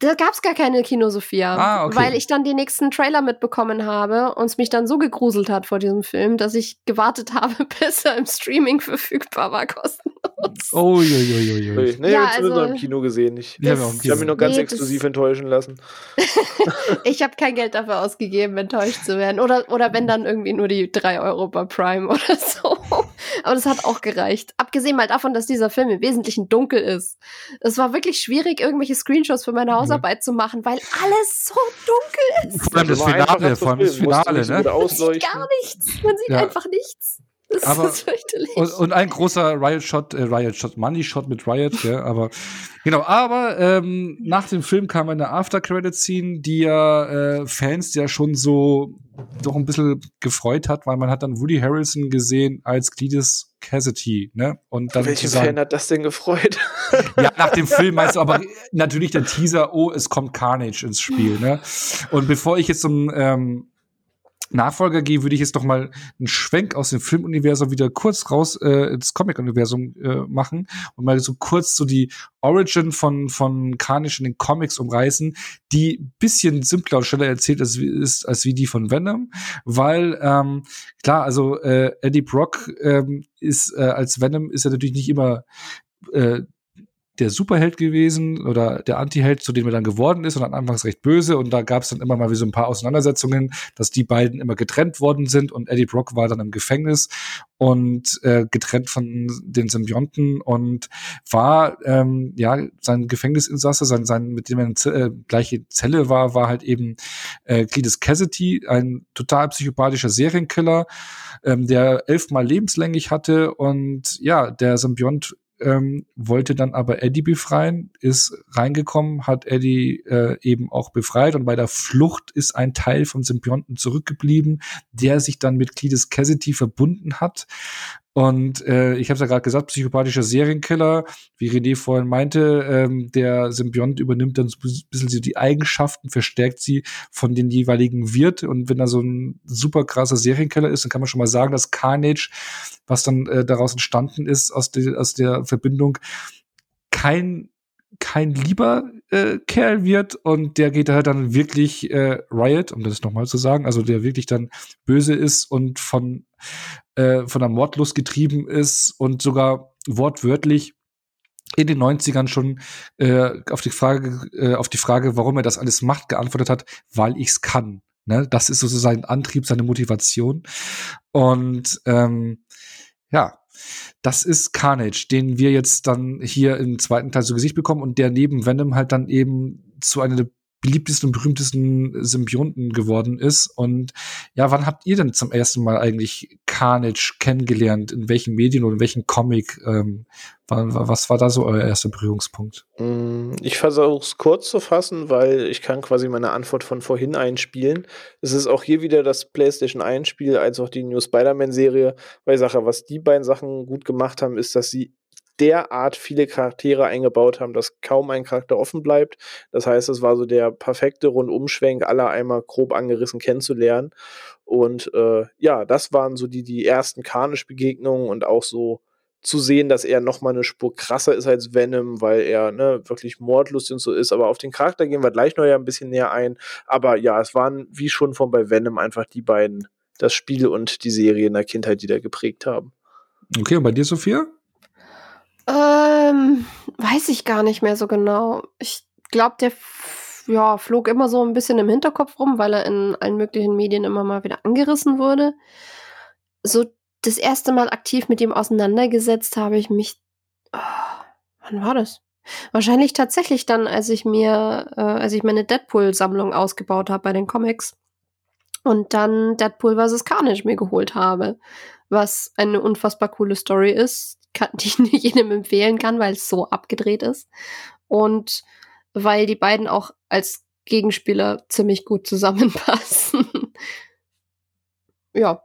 Da gab es gar keine Kino Sophia,
Ah, okay.
weil ich dann die nächsten Trailer mitbekommen habe und es mich dann so gegruselt hat vor diesem Film, dass ich gewartet habe, [laughs] bis er im Streaming verfügbar war, kostenlos.
Oh, jo, jo, jo, jo.
Nee, nee,
Ja,
ich habe zumindest
also-
noch im Kino gesehen. Ich, ich habe mich noch ganz
Nee,
exklusiv enttäuschen lassen. [laughs]
Ich habe kein Geld dafür ausgegeben, enttäuscht zu werden. Oder, oder wenn dann irgendwie nur die drei Euro bei Prime oder so. [laughs] Aber das hat auch gereicht. Abgesehen mal davon, dass dieser Film im Wesentlichen dunkel ist. Es war wirklich schwierig, irgendwelche Screenshots für meine Hausarbeit zu machen, weil alles so dunkel ist.
Vor allem das Finale, vor allem das Finale, ne?
Man sieht gar nichts. Man sieht
Ja.
einfach nichts.
Das aber, ist fürchterlich. Und, und, ein großer Riot-Shot, äh, Riot-Shot, Money-Shot mit Riot, ja, aber genau, aber ähm, nach dem Film kam eine After-Credit-Scene, die ja äh, Fans ja schon so doch ein bisschen gefreut hat, weil man hat dann Woody Harrelson gesehen als Cletus Cassidy, ne? Und dann
Welchen Fan hat das denn gefreut? [laughs]
ja, nach dem Film meinst du aber natürlich der Teaser, oh, es kommt Carnage ins Spiel, ne? Und bevor ich jetzt zum ähm, Nachfolger gehe, würde ich jetzt doch mal einen Schwenk aus dem Filmuniversum wieder kurz raus äh, ins Comic-Universum äh, machen und mal so kurz so die Origin von von Carnage in den Comics umreißen, die bisschen simpler und schneller erzählt ist, ist als wie die von Venom, weil ähm, klar, also äh, Eddie Brock ähm, ist äh, als Venom ist er natürlich nicht immer äh, der Superheld gewesen oder der Antiheld, zu dem er dann geworden ist und dann anfangs recht böse. Und da gab es dann immer mal wie so ein paar Auseinandersetzungen, dass die beiden immer getrennt worden sind und Eddie Brock war dann im Gefängnis und äh, getrennt von den Symbionten und war ähm, ja sein Gefängnisinsasse, sein, sein mit dem er in äh, gleiche Zelle war, war halt eben äh, Cletus Cassidy, ein total psychopathischer Serienkiller, ähm, der elfmal lebenslänglich hatte und ja, der Symbiont ähm, wollte dann aber Eddie befreien, ist reingekommen, hat Eddie äh, eben auch befreit und bei der Flucht ist ein Teil vom Symbionten zurückgeblieben, der sich dann mit Cletus Cassidy verbunden hat und äh, ich habe es ja gerade gesagt, psychopathischer Serienkiller, wie René vorhin meinte, ähm, der Symbiont übernimmt dann so ein bisschen so die Eigenschaften, verstärkt sie von den jeweiligen Wirt. Und wenn er so ein super krasser Serienkiller ist, dann kann man schon mal sagen, dass Carnage, was dann äh, daraus entstanden ist, aus, de aus der Verbindung, kein kein lieber äh, Kerl wird und der geht halt dann wirklich äh, Riot, um das nochmal zu sagen, also der wirklich dann böse ist und von, äh, von der Mordlust getrieben ist und sogar wortwörtlich in den 90ern schon äh, auf die Frage, äh, auf die Frage, warum er das alles macht, geantwortet hat, weil ich's kann. Ne? Das ist sozusagen sein Antrieb, seine Motivation. Und ähm, ja, das ist Carnage, den wir jetzt dann hier im zweiten Teil zu Gesicht bekommen und der neben Venom halt dann eben zu einer beliebtesten und berühmtesten Symbionten geworden ist. Und ja, wann habt ihr denn zum ersten Mal eigentlich Carnage kennengelernt? In welchen Medien oder in welchem Comic? Ähm, was war da so euer erster Berührungspunkt?
Mm, ich versuche es kurz zu fassen, weil ich kann quasi meine Antwort von vorhin einspielen. Es ist auch hier wieder das PlayStation 1 Spiel, als auch die New Spider-Man-Serie, weil ich sage, was die beiden Sachen gut gemacht haben, ist, dass sie derart viele Charaktere eingebaut haben, dass kaum ein Charakter offen bleibt. Das heißt, es war so der perfekte Rundumschwenk, alle einmal grob angerissen kennenzulernen. Und äh, ja, das waren so die, die ersten Karnisch-Begegnungen und auch so zu sehen, dass er noch mal eine Spur krasser ist als Venom, weil er ne, wirklich mordlustig und so ist. Aber auf den Charakter gehen wir gleich noch ja ein bisschen näher ein. Aber ja, es waren wie schon von bei Venom einfach die beiden, das Spiel und die Serie in der Kindheit, die da geprägt haben.
Okay, und bei dir, Sophia?
Ähm, weiß ich gar nicht mehr so genau. Ich glaube, der ja, flog immer so ein bisschen im Hinterkopf rum, weil er in allen möglichen Medien immer mal wieder angerissen wurde. So das erste Mal aktiv mit ihm auseinandergesetzt habe ich mich. Oh, wann war das? Wahrscheinlich tatsächlich dann, als ich mir, äh, als ich meine Deadpool-Sammlung ausgebaut habe bei den Comics und dann Deadpool vs. Carnage mir geholt habe, was eine unfassbar coole Story ist, kann, [laughs] die ich nicht jedem empfehlen kann, weil es so abgedreht ist. Und weil die beiden auch als Gegenspieler ziemlich gut [laughs] zusammenpassen. ja.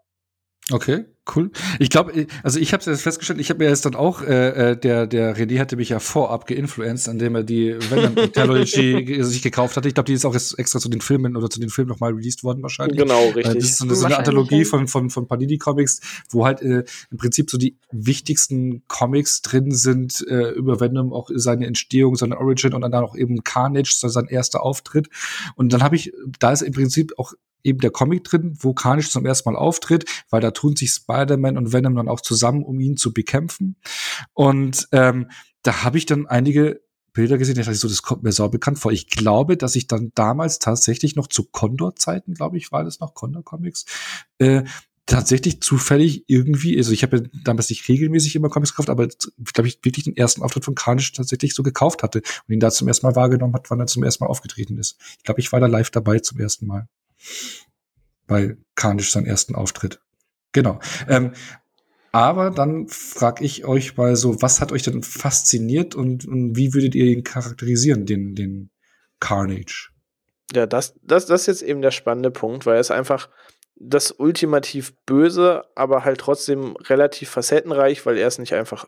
Okay. Cool. Ich glaube, äh, also ich habe es festgestellt, ich habe mir jetzt dann auch, äh, äh, der, der René hatte mich ja vorab geinfluenced, indem er die Venom [laughs] Trilogy sich gekauft hatte. Ich glaube, die ist auch jetzt extra zu den Filmen oder zu den Filmen nochmal released worden wahrscheinlich.
Genau, richtig. Äh,
das ist so eine, so eine Anthologie von, von, von Panini Comics, wo halt äh, im Prinzip so die wichtigsten Comics drin sind äh, über Venom, auch seine Entstehung, seine Origin und dann auch eben Carnage, sein erster Auftritt. Und dann habe ich, da ist im Prinzip auch eben der Comic drin, wo Carnage zum ersten Mal auftritt, weil da tun sich Spider-Man und Venom dann auch zusammen, um ihn zu bekämpfen. Und ähm, da habe ich dann einige Bilder gesehen, da dachte ich so, das kommt mir sau bekannt vor. Ich glaube, dass ich dann damals tatsächlich noch zu Condor-Zeiten, glaube ich, war das noch Condor Comics, äh, tatsächlich zufällig irgendwie, also ich habe ja damals nicht regelmäßig immer Comics gekauft, aber glaube ich wirklich den ersten Auftritt von Carnage tatsächlich so gekauft hatte und ihn da zum ersten Mal wahrgenommen hat, wann er zum ersten Mal aufgetreten ist. Ich glaube, ich war da live dabei zum ersten Mal bei Carnage seinen ersten Auftritt. Genau. Ähm, Aber dann frage ich euch mal so, was hat euch denn fasziniert und, und wie würdet ihr ihn charakterisieren, den, den Carnage?
Ja, das, das, das ist jetzt eben der spannende Punkt, weil er ist einfach das ultimativ Böse, aber halt trotzdem relativ facettenreich, weil er ist nicht einfach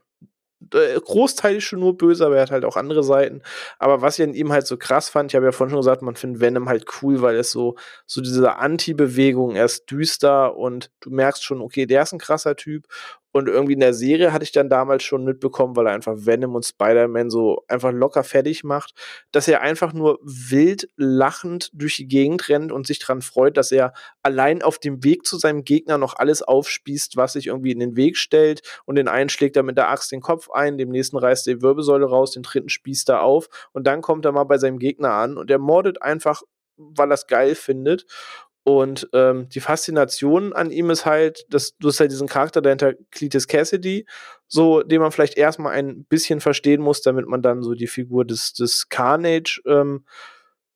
äh, großteilig schon nur böse, aber er hat halt auch andere Seiten. Aber was ich an ihm halt so krass fand, ich habe ja vorhin schon gesagt, man findet Venom halt cool, weil es so, so diese Anti-Bewegung, er ist düster und du merkst schon, okay, der ist ein krasser Typ und irgendwie in der Serie hatte ich dann damals schon mitbekommen, weil er einfach Venom und Spider-Man so einfach locker fertig macht, dass er einfach nur wild lachend durch die Gegend rennt und sich dran freut, dass er allein auf dem Weg zu seinem Gegner noch alles aufspießt, was sich irgendwie in den Weg stellt. Und den einen schlägt er mit der Axt den Kopf ein, dem nächsten reißt er die Wirbelsäule raus, den dritten spießt er auf und dann kommt er mal bei seinem Gegner an und er mordet einfach weil er es geil findet. Und ähm, die Faszination an ihm ist halt, dass du hast halt diesen Charakter dahinter, Cletus Cassidy, so, den man vielleicht erstmal ein bisschen verstehen muss, damit man dann so die Figur des, des Carnage ähm,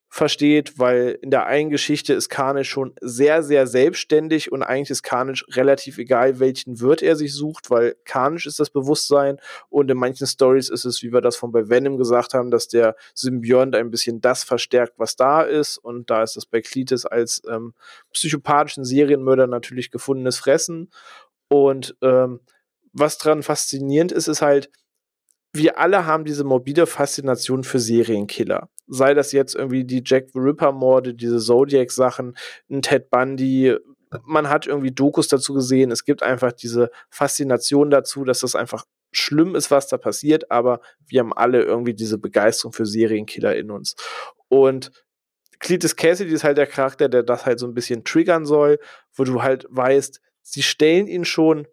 versteht, weil in der einen Geschichte ist Carnage schon sehr, sehr selbstständig und eigentlich ist Carnage relativ egal, welchen Wirt er sich sucht, weil Carnage ist das Bewusstsein und in manchen Stories ist es, wie wir das von bei Venom gesagt haben, dass der Symbiont ein bisschen das verstärkt, was da ist und da ist das bei Cletus als ähm, psychopathischen Serienmörder natürlich gefundenes Fressen und ähm, was dran faszinierend ist, ist halt, wir alle haben diese morbide Faszination für Serienkiller. Sei das jetzt irgendwie die Jack the Ripper-Morde, diese Zodiac-Sachen, ein Ted Bundy. Man hat irgendwie Dokus dazu gesehen. Es gibt einfach diese Faszination dazu, dass das einfach schlimm ist, was da passiert, aber wir haben alle irgendwie diese Begeisterung für Serienkiller in uns. Und Cletus Cassidy ist halt der Charakter, der das halt so ein bisschen triggern soll, wo du halt weißt, sie stellen ihn schon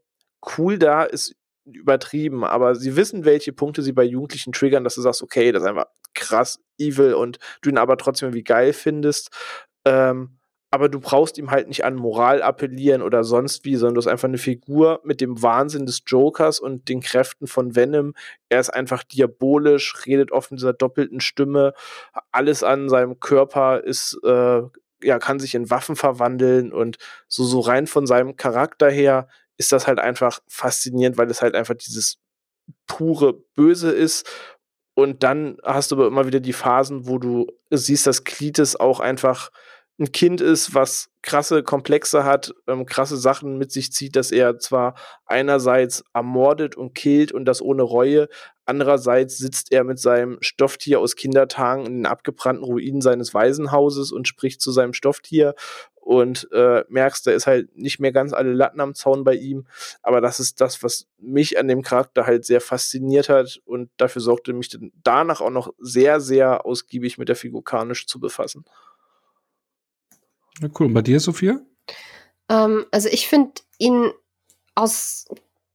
cool da, ist übertrieben, aber sie wissen, welche Punkte sie bei Jugendlichen triggern, dass du sagst, okay, das ist einfach krass evil und du ihn aber trotzdem irgendwie geil findest. Ähm, aber du brauchst ihm halt nicht an Moral appellieren oder sonst wie, sondern du hast einfach eine Figur mit dem Wahnsinn des Jokers und den Kräften von Venom. Er ist einfach diabolisch, redet oft in dieser doppelten Stimme. Alles an seinem Körper ist, äh, ja, kann sich in Waffen verwandeln und so, so rein von seinem Charakter her ist das halt einfach faszinierend, weil es halt einfach dieses pure Böse ist. Und dann hast du aber immer wieder die Phasen, wo du siehst, dass Klites auch einfach ein Kind ist, was krasse Komplexe hat, ähm, krasse Sachen mit sich zieht, dass er zwar einerseits ermordet und killt und das ohne Reue, andererseits sitzt er mit seinem Stofftier aus Kindertagen in den abgebrannten Ruinen seines Waisenhauses und spricht zu seinem Stofftier und äh, merkst, da ist halt nicht mehr ganz alle Latten am Zaun bei ihm. Aber das ist das, was mich an dem Charakter halt sehr fasziniert hat und dafür sorgte mich danach auch noch sehr, sehr ausgiebig mit der Figur Karnisch zu befassen.
Ja, cool. Und bei dir, Sophia?
Ähm, also ich finde ihn aus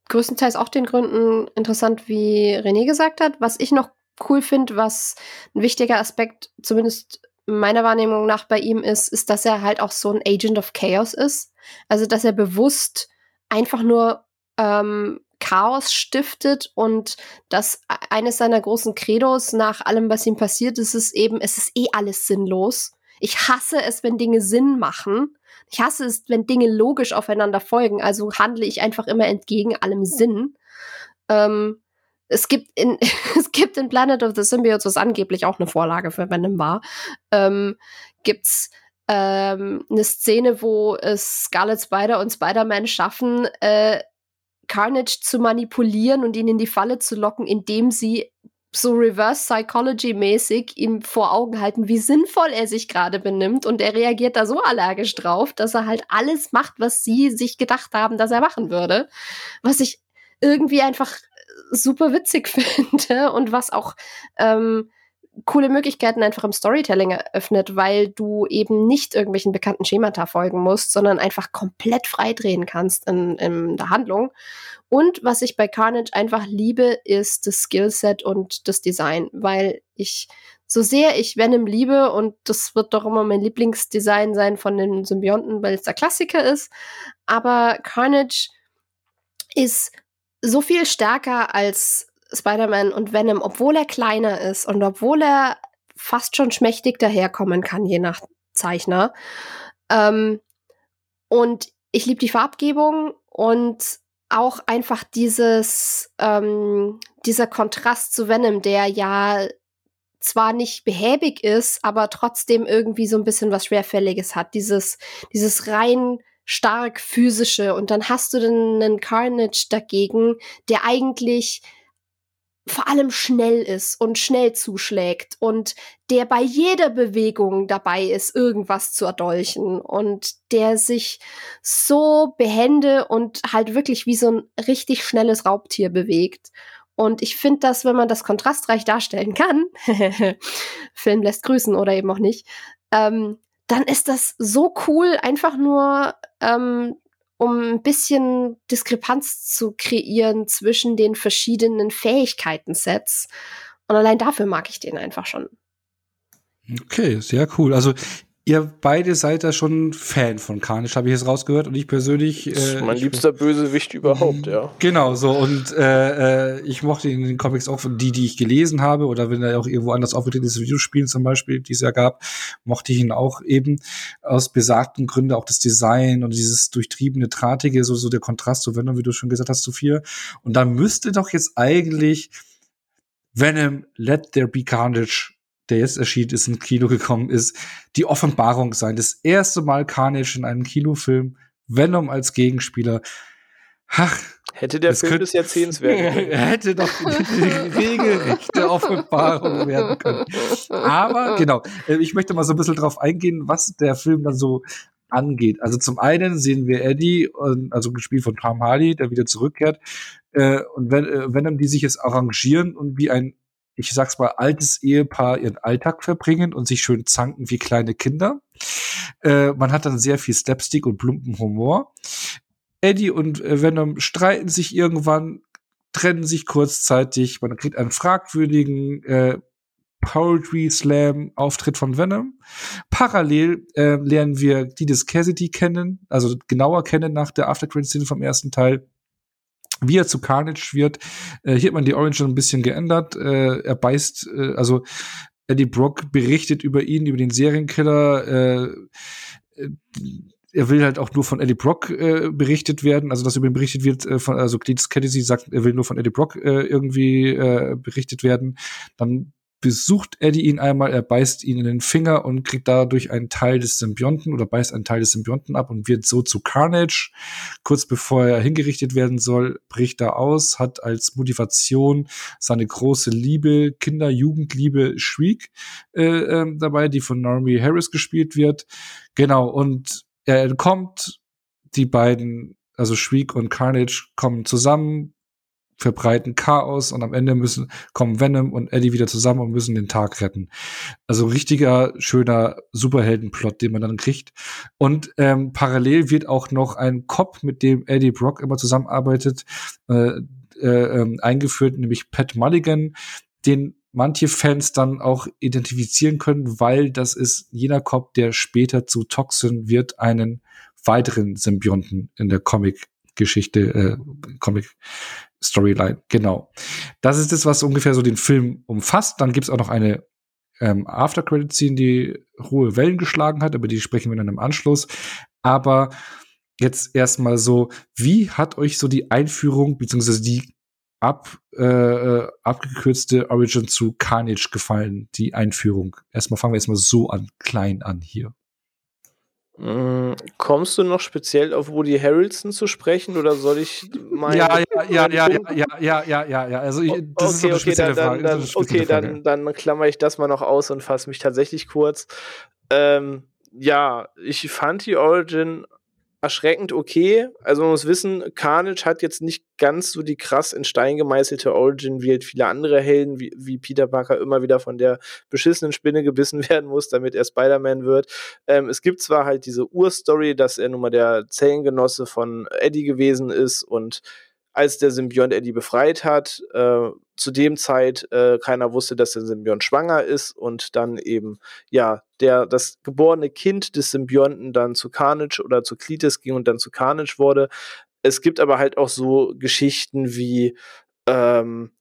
größtenteils auch den Gründen interessant, wie René gesagt hat. Was ich noch cool finde, was ein wichtiger Aspekt, zumindest meiner Wahrnehmung nach bei ihm ist, ist, dass er halt auch so ein Agent of Chaos ist. Also, dass er bewusst einfach nur ähm, Chaos stiftet und dass e-, eines seiner großen Credos nach allem, was ihm passiert, ist es eben, es ist eh alles sinnlos. Ich hasse es, wenn Dinge Sinn machen. Ich hasse es, wenn Dinge logisch aufeinander folgen. Also handle ich einfach immer entgegen allem Sinn. Ähm, es gibt in, [laughs] es gibt in Planet of the Symbiotes, was angeblich auch eine Vorlage für Venom war, ähm, gibt's ähm, eine Szene, wo es Scarlet Spider und Spider-Man schaffen, äh, Carnage zu manipulieren und ihn in die Falle zu locken, indem sie so Reverse Psychology mäßig ihm vor Augen halten, wie sinnvoll er sich gerade benimmt und er reagiert da so allergisch drauf, dass er halt alles macht, was sie sich gedacht haben, dass er machen würde, was ich irgendwie einfach super witzig [laughs] finde und was auch ähm, coole Möglichkeiten einfach im Storytelling eröffnet, weil du eben nicht irgendwelchen bekannten Schemata folgen musst, sondern einfach komplett frei drehen kannst in, in der Handlung. Und was ich bei Carnage einfach liebe, ist das Skillset und das Design, weil ich so sehr ich Venom liebe und das wird doch immer mein Lieblingsdesign sein von den Symbionten, weil es der Klassiker ist, aber Carnage ist so viel stärker als Spider-Man und Venom, obwohl er kleiner ist und obwohl er fast schon schmächtig daherkommen kann, je nach Zeichner. Ähm, und ich liebe die Farbgebung und auch einfach dieses, ähm, dieser Kontrast zu Venom, der ja zwar nicht behäbig ist, aber trotzdem irgendwie so ein bisschen was Schwerfälliges hat. Dieses, dieses rein stark physische. Und dann hast du dann einen Carnage dagegen, der eigentlich vor allem schnell ist und schnell zuschlägt und der bei jeder Bewegung dabei ist, irgendwas zu erdolchen und der sich so behende und halt wirklich wie so ein richtig schnelles Raubtier bewegt. Und ich finde das, wenn man das kontrastreich darstellen kann, [laughs] Film lässt grüßen oder eben auch nicht, ähm, dann ist das so cool, einfach nur ähm, um ein bisschen Diskrepanz zu kreieren zwischen den verschiedenen Fähigkeiten-Sets. Und allein dafür mag ich den einfach schon.
Okay, sehr cool. Also Ihr beide seid da schon Fan von Carnage, habe ich jetzt rausgehört. Und ich persönlich.
Äh, mein liebster Bösewicht überhaupt, ja.
Genau, so. Und äh, äh, ich mochte ihn in den Comics auch die, die ich gelesen habe, oder wenn er auch irgendwo anders aufgetreten ist, Videospielen zum Beispiel, die es ja gab, mochte ich ihn auch eben aus besagten Gründen, auch das Design und dieses durchtriebene, drahtige, so, so der Kontrast zu Venom, wie du schon gesagt hast, Sophia. Und da müsste doch jetzt eigentlich Venom Let There Be Carnage der jetzt erschienen ist, ins Kino gekommen ist, die Offenbarung sein. Das erste Mal Carnage in einem Kinofilm, Venom als Gegenspieler. Ach,
hätte der Film des Jahrzehnts werden [laughs] können.
hätte doch die, [laughs] regelrechte Offenbarung werden können. Aber genau, äh, ich möchte mal so ein bisschen drauf eingehen, was der Film dann so angeht. Also zum einen sehen wir Eddie, also gespielt von Tom Hardy, der wieder zurückkehrt, äh, und äh, Venom, die sich jetzt arrangieren und wie ein ich sag's mal, altes Ehepaar ihren Alltag verbringen und sich schön zanken wie kleine Kinder. Äh, man hat dann sehr viel Slapstick und plumpen Humor. Eddie und äh, Venom streiten sich irgendwann, trennen sich kurzzeitig. Man kriegt einen fragwürdigen äh, Poetry Slam Auftritt von Venom. Parallel äh, lernen wir Didis Cassidy kennen, also genauer kennen nach der Aftercredit-Szene vom ersten Teil wie er zu Carnage wird. Äh, hier hat man die Orange ein bisschen geändert. Äh, er beißt, äh, also Eddie Brock berichtet über ihn, über den Serienkiller. Äh, äh, er will halt auch nur von Eddie Brock äh, berichtet werden, also dass über ihn berichtet wird, von, also Cletus Kennedy sagt, er will nur von Eddie Brock irgendwie berichtet werden. Dann besucht Eddie ihn einmal, er beißt ihn in den Finger und kriegt dadurch einen Teil des Symbionten oder beißt einen Teil des Symbionten ab und wird so zu Carnage. Kurz bevor er hingerichtet werden soll, bricht er aus, hat als Motivation seine große Liebe, Kinder-Jugendliebe Shriek äh, äh, dabei, die von Normie Harris gespielt wird. Genau, und er entkommt, die beiden, also Shriek und Carnage kommen zusammen, verbreiten Chaos und am Ende müssen kommen Venom und Eddie wieder zusammen und müssen den Tag retten. Also richtiger schöner Superheldenplot, den man dann kriegt. Und ähm, parallel wird auch noch ein Cop, mit dem Eddie Brock immer zusammenarbeitet, äh, äh, äh, eingeführt, nämlich Pat Mulligan, den manche Fans dann auch identifizieren können, weil das ist jener Cop, der später zu Toxin wird, einen weiteren Symbionten in der Comic-Geschichte, äh, Comic Storyline, genau. Das ist das, was ungefähr so den Film umfasst. Dann gibt's auch noch eine ähm, After-Credit-Scene, die hohe Wellen geschlagen hat, über die sprechen wir dann im Anschluss. Aber jetzt erstmal so, wie hat euch so die Einführung, beziehungsweise die ab, äh abgekürzte Origin zu Carnage gefallen, die Einführung? Erstmal fangen wir erstmal so an, klein an hier.
Mm, kommst du noch speziell auf Woody Harrelson zu sprechen oder soll ich
mal. Ja, ja, ja, ja, ja, ja, ja, ja, ja. Also, ich, das okay, ist so eine okay, dann,
Dann, okay, dann, dann klammer ich das mal noch aus und fasse mich tatsächlich kurz. Ähm, ja, ich fand die Origin erschreckend okay. Also man muss wissen, Carnage hat jetzt nicht ganz so die krass in Stein gemeißelte Origin wie halt viele andere Helden, wie, wie Peter Parker immer wieder von der beschissenen Spinne gebissen [laughs] werden muss, damit er Spider-Man wird. Ähm, es gibt zwar halt diese Urstory, dass er nun mal der Zellengenosse von Eddie gewesen ist und als der Symbiont Eddie befreit hat, äh, zu dem Zeit äh, keiner wusste, dass der Symbiont schwanger ist und dann eben, ja, der, das geborene Kind des Symbionten dann zu Carnage oder zu Cletus ging und dann zu Carnage wurde. Es gibt aber halt auch so Geschichten wie, ähm,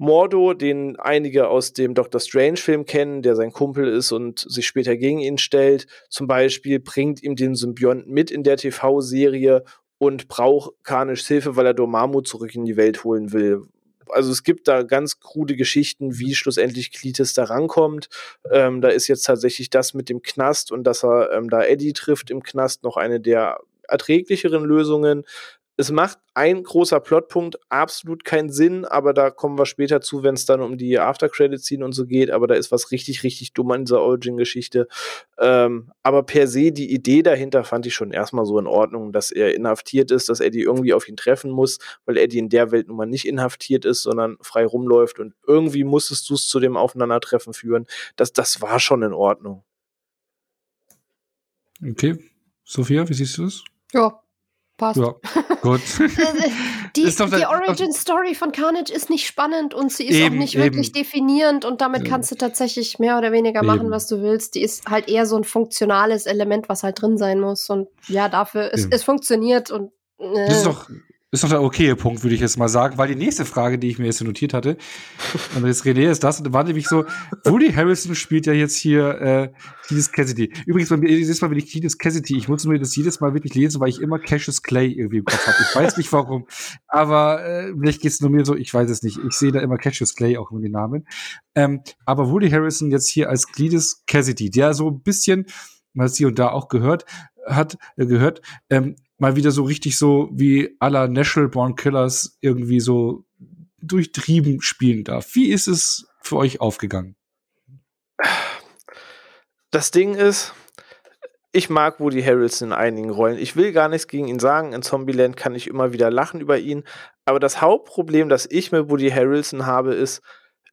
Mordo, den einige aus dem Doctor Strange-Film kennen, der sein Kumpel ist und sich später gegen ihn stellt, zum Beispiel bringt ihm den Symbionten mit in der TV-Serie und braucht Karnischs Hilfe, weil er Dormammu zurück in die Welt holen will. Also es gibt da ganz krude Geschichten, wie schlussendlich Klitis da rankommt. Ähm, da ist jetzt tatsächlich das mit dem Knast und dass er ähm, da Eddie trifft im Knast noch eine der erträglicheren Lösungen es macht ein großer Plotpunkt absolut keinen Sinn, aber da kommen wir später zu, wenn es dann um die After-Credit-Scene und so geht, aber da ist was richtig, richtig dumm an dieser Origin-Geschichte. Ähm, aber per se, die Idee dahinter fand ich schon erstmal so in Ordnung, dass er inhaftiert ist, dass Eddie irgendwie auf ihn treffen muss, weil Eddie in der Welt nun mal nicht inhaftiert ist, sondern frei rumläuft und irgendwie musstest du es zu dem Aufeinandertreffen führen. Das, das war schon in Ordnung.
Okay. Sophia, wie siehst du es?
Ja, passt.
Ja, gut. [laughs]
die, die
der-
Origin Story von Carnage ist nicht spannend und sie ist
Eben,
auch nicht wirklich
eben.
definierend und damit
Ja.
kannst du tatsächlich mehr oder weniger machen,
Eben.
was du willst. Die ist halt eher so ein funktionales Element, was halt drin sein muss und ja, dafür, es,
Eben.
es funktioniert und äh,
Das ist doch, ist doch der okaye Punkt, würde ich jetzt mal sagen, weil die nächste Frage, die ich mir jetzt hier notiert hatte, [laughs] und jetzt René ist das, war nämlich so, Woody Harrison spielt ja jetzt hier äh, Cletus Cassidy. Übrigens, bei mir, jedes Mal, wenn ich Cletus Cassidy, ich muss mir das jedes Mal wirklich lesen, weil ich immer Cassius Clay irgendwie im Kopf habe. Ich weiß nicht warum, aber äh, vielleicht geht's nur mir so, ich weiß es nicht. Ich sehe da immer Cassius Clay auch in den Namen. Ähm, aber Woody Harrison jetzt hier als Cletus Cassidy, der so ein bisschen, man hat sie und da auch gehört, hat äh, gehört, ähm, mal wieder so richtig so wie aller Natural Born Killers irgendwie so durchtrieben spielen darf. Wie ist es für euch aufgegangen?
Das Ding ist, ich mag Woody Harrelson in einigen Rollen. Ich will gar nichts gegen ihn sagen. In Zombieland kann ich immer wieder lachen über ihn. Aber das Hauptproblem, das ich mit Woody Harrelson habe, ist,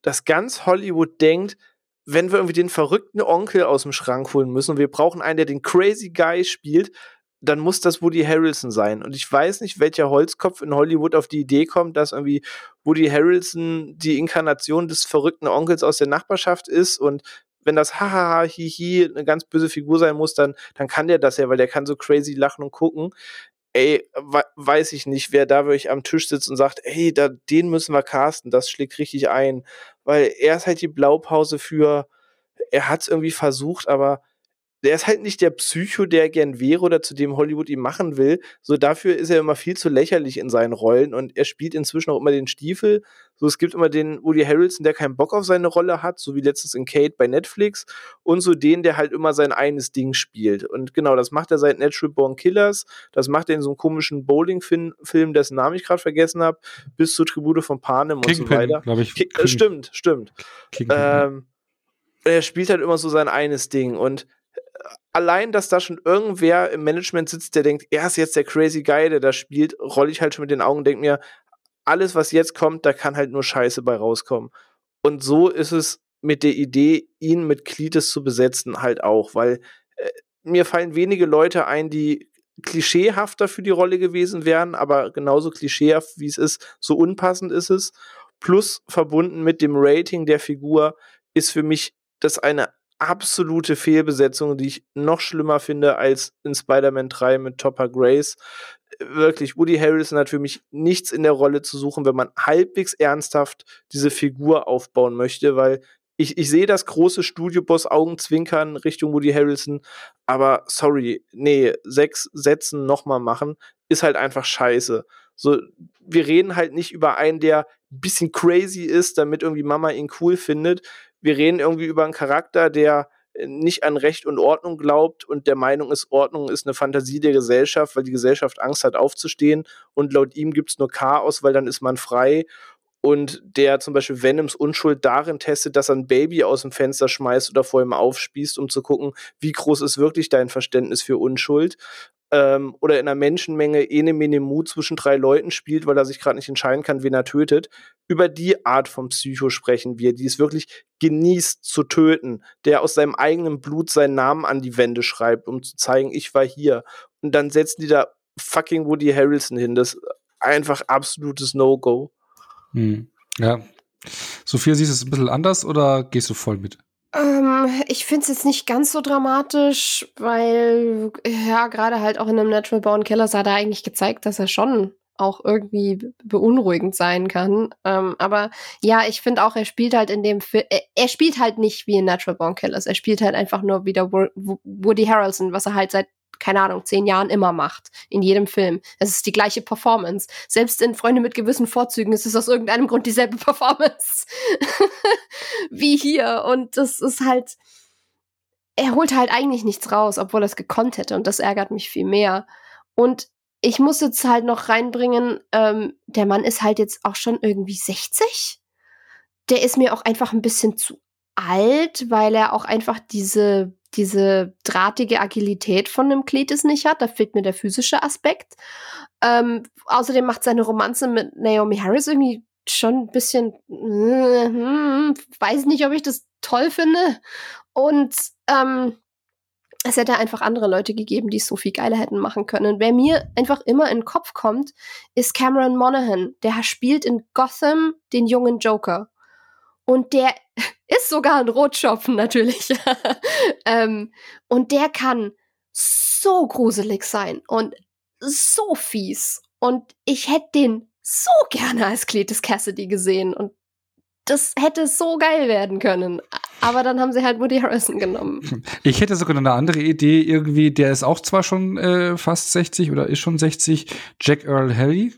dass ganz Hollywood denkt, wenn wir irgendwie den verrückten Onkel aus dem Schrank holen müssen und wir brauchen einen, der den Crazy Guy spielt, dann muss das Woody Harrelson sein. Und ich weiß nicht, welcher Holzkopf in Hollywood auf die Idee kommt, dass irgendwie Woody Harrelson die Inkarnation des verrückten Onkels aus der Nachbarschaft ist und wenn das hahaha hihi eine ganz böse Figur sein muss, dann dann kann der das ja, weil der kann so crazy lachen und gucken. Ey, we weiß ich nicht, wer da wirklich am Tisch sitzt und sagt, ey, da, den müssen wir casten, das schlägt richtig ein. Weil er ist halt die Blaupause für, er hat es irgendwie versucht, aber der ist halt nicht der Psycho, der er gern wäre oder zu dem Hollywood ihn machen will. So dafür ist er immer viel zu lächerlich in seinen Rollen und er spielt inzwischen auch immer den Stiefel. So es gibt immer den Woody Harrelson, der keinen Bock auf seine Rolle hat, so wie letztens in Kate bei Netflix und so den, der halt immer sein eines Ding spielt. Und genau, das macht er seit Natural Born Killers. Das macht er in so einem komischen Bowling-Film, dessen Namen ich gerade vergessen habe, bis zur Tribute von Panem und so
Kingpin,
weiter.
glaube ich.
Ki äh, stimmt, stimmt.
Kingpin.
Ähm, er spielt halt immer so sein eines Ding und allein, dass da schon irgendwer im Management sitzt, der denkt, er ist jetzt der crazy Guy, der da spielt, rolle ich halt schon mit den Augen und denke mir, alles, was jetzt kommt, da kann halt nur Scheiße bei rauskommen. Und so ist es mit der Idee, ihn mit Klites zu besetzen, halt auch, weil äh, mir fallen wenige Leute ein, die klischeehafter für die Rolle gewesen wären, aber genauso klischeehaft wie es ist, so unpassend ist es. Plus verbunden mit dem Rating der Figur ist für mich das eine absolute Fehlbesetzung, die ich noch schlimmer finde als in Spider-Man 3 mit Topper Grace. Wirklich, Woody Harrelson hat für mich nichts in der Rolle zu suchen, wenn man halbwegs ernsthaft diese Figur aufbauen möchte, weil ich, ich sehe das große Studioboss Augenzwinkern Richtung Woody Harrelson, aber sorry, nee, sechs Sätzen nochmal machen, ist halt einfach scheiße. So, wir reden halt nicht über einen, der ein bisschen crazy ist, damit irgendwie Mama ihn cool findet. Wir reden irgendwie über einen Charakter, der äh, nicht an Recht und Ordnung glaubt und der Meinung ist, Ordnung ist eine Fantasie der Gesellschaft, weil die Gesellschaft Angst hat aufzustehen und laut ihm gibt's nur Chaos, weil dann ist man frei und der zum Beispiel Venoms Unschuld darin testet, dass er ein Baby aus dem Fenster schmeißt oder vor ihm aufspießt, um zu gucken, wie groß ist wirklich dein Verständnis für Unschuld. Ähm, oder in einer Menschenmenge ene mene mu zwischen drei Leuten spielt, weil er sich gerade nicht entscheiden kann, wen er tötet. Über die Art von Psycho sprechen wir, die es wirklich genießt zu töten, der aus seinem eigenen Blut seinen Namen an die Wände schreibt, um zu zeigen, ich war hier. Und dann setzen die da fucking Woody Harrelson hin. Das ist einfach absolutes No-Go.
Hm. Ja. Sophia, siehst du es ein bisschen anders oder gehst du voll mit?
Ähm, ich finde es jetzt nicht ganz so dramatisch, weil, ja, gerade halt auch in einem Natural Born Killers hat er eigentlich gezeigt, dass er schon auch irgendwie be- beunruhigend sein kann. Ähm, aber ja, ich finde auch, er spielt halt in dem Film, er, er spielt halt nicht wie in Natural Born Killers. Er spielt halt einfach nur wieder Wo Wo- Woody Harrelson, was er halt seit keine Ahnung, zehn Jahren immer macht. In jedem Film. Es ist die gleiche Performance. Selbst in Freunde mit gewissen Vorzügen ist es aus irgendeinem Grund dieselbe [laughs] Performance. [laughs] Wie hier. Und das ist halt, er holt halt eigentlich nichts raus, obwohl er es gekonnt hätte. Und das ärgert mich viel mehr. Und ich muss jetzt halt noch reinbringen, ähm, der Mann ist halt jetzt auch schon irgendwie 60. Der ist mir auch einfach ein bisschen zu alt, weil er auch einfach diese, diese drahtige Agilität von einem Cletus nicht hat. Da fehlt mir der physische Aspekt. Ähm, außerdem macht seine Romanze mit Naomi Harris irgendwie schon ein bisschen, hm, weiß nicht, ob ich das toll finde. Und ähm, es hätte einfach andere Leute gegeben, die es so viel geiler hätten machen können. Wer mir einfach immer in den Kopf kommt, ist Cameron Monaghan. Der spielt in Gotham den jungen Joker. Und der [laughs] ist sogar ein Rotschopfen natürlich. [laughs] ähm, und der kann so gruselig sein und so fies. Und ich hätte den so gerne als Cletus Cassidy gesehen. Und das hätte so geil werden können. Aber dann haben sie halt Woody Harrison genommen. [laughs]
Ich hätte sogar noch eine andere Idee irgendwie. Der ist auch zwar schon äh, fast 60 oder ist schon 60. Jack Earl Haley.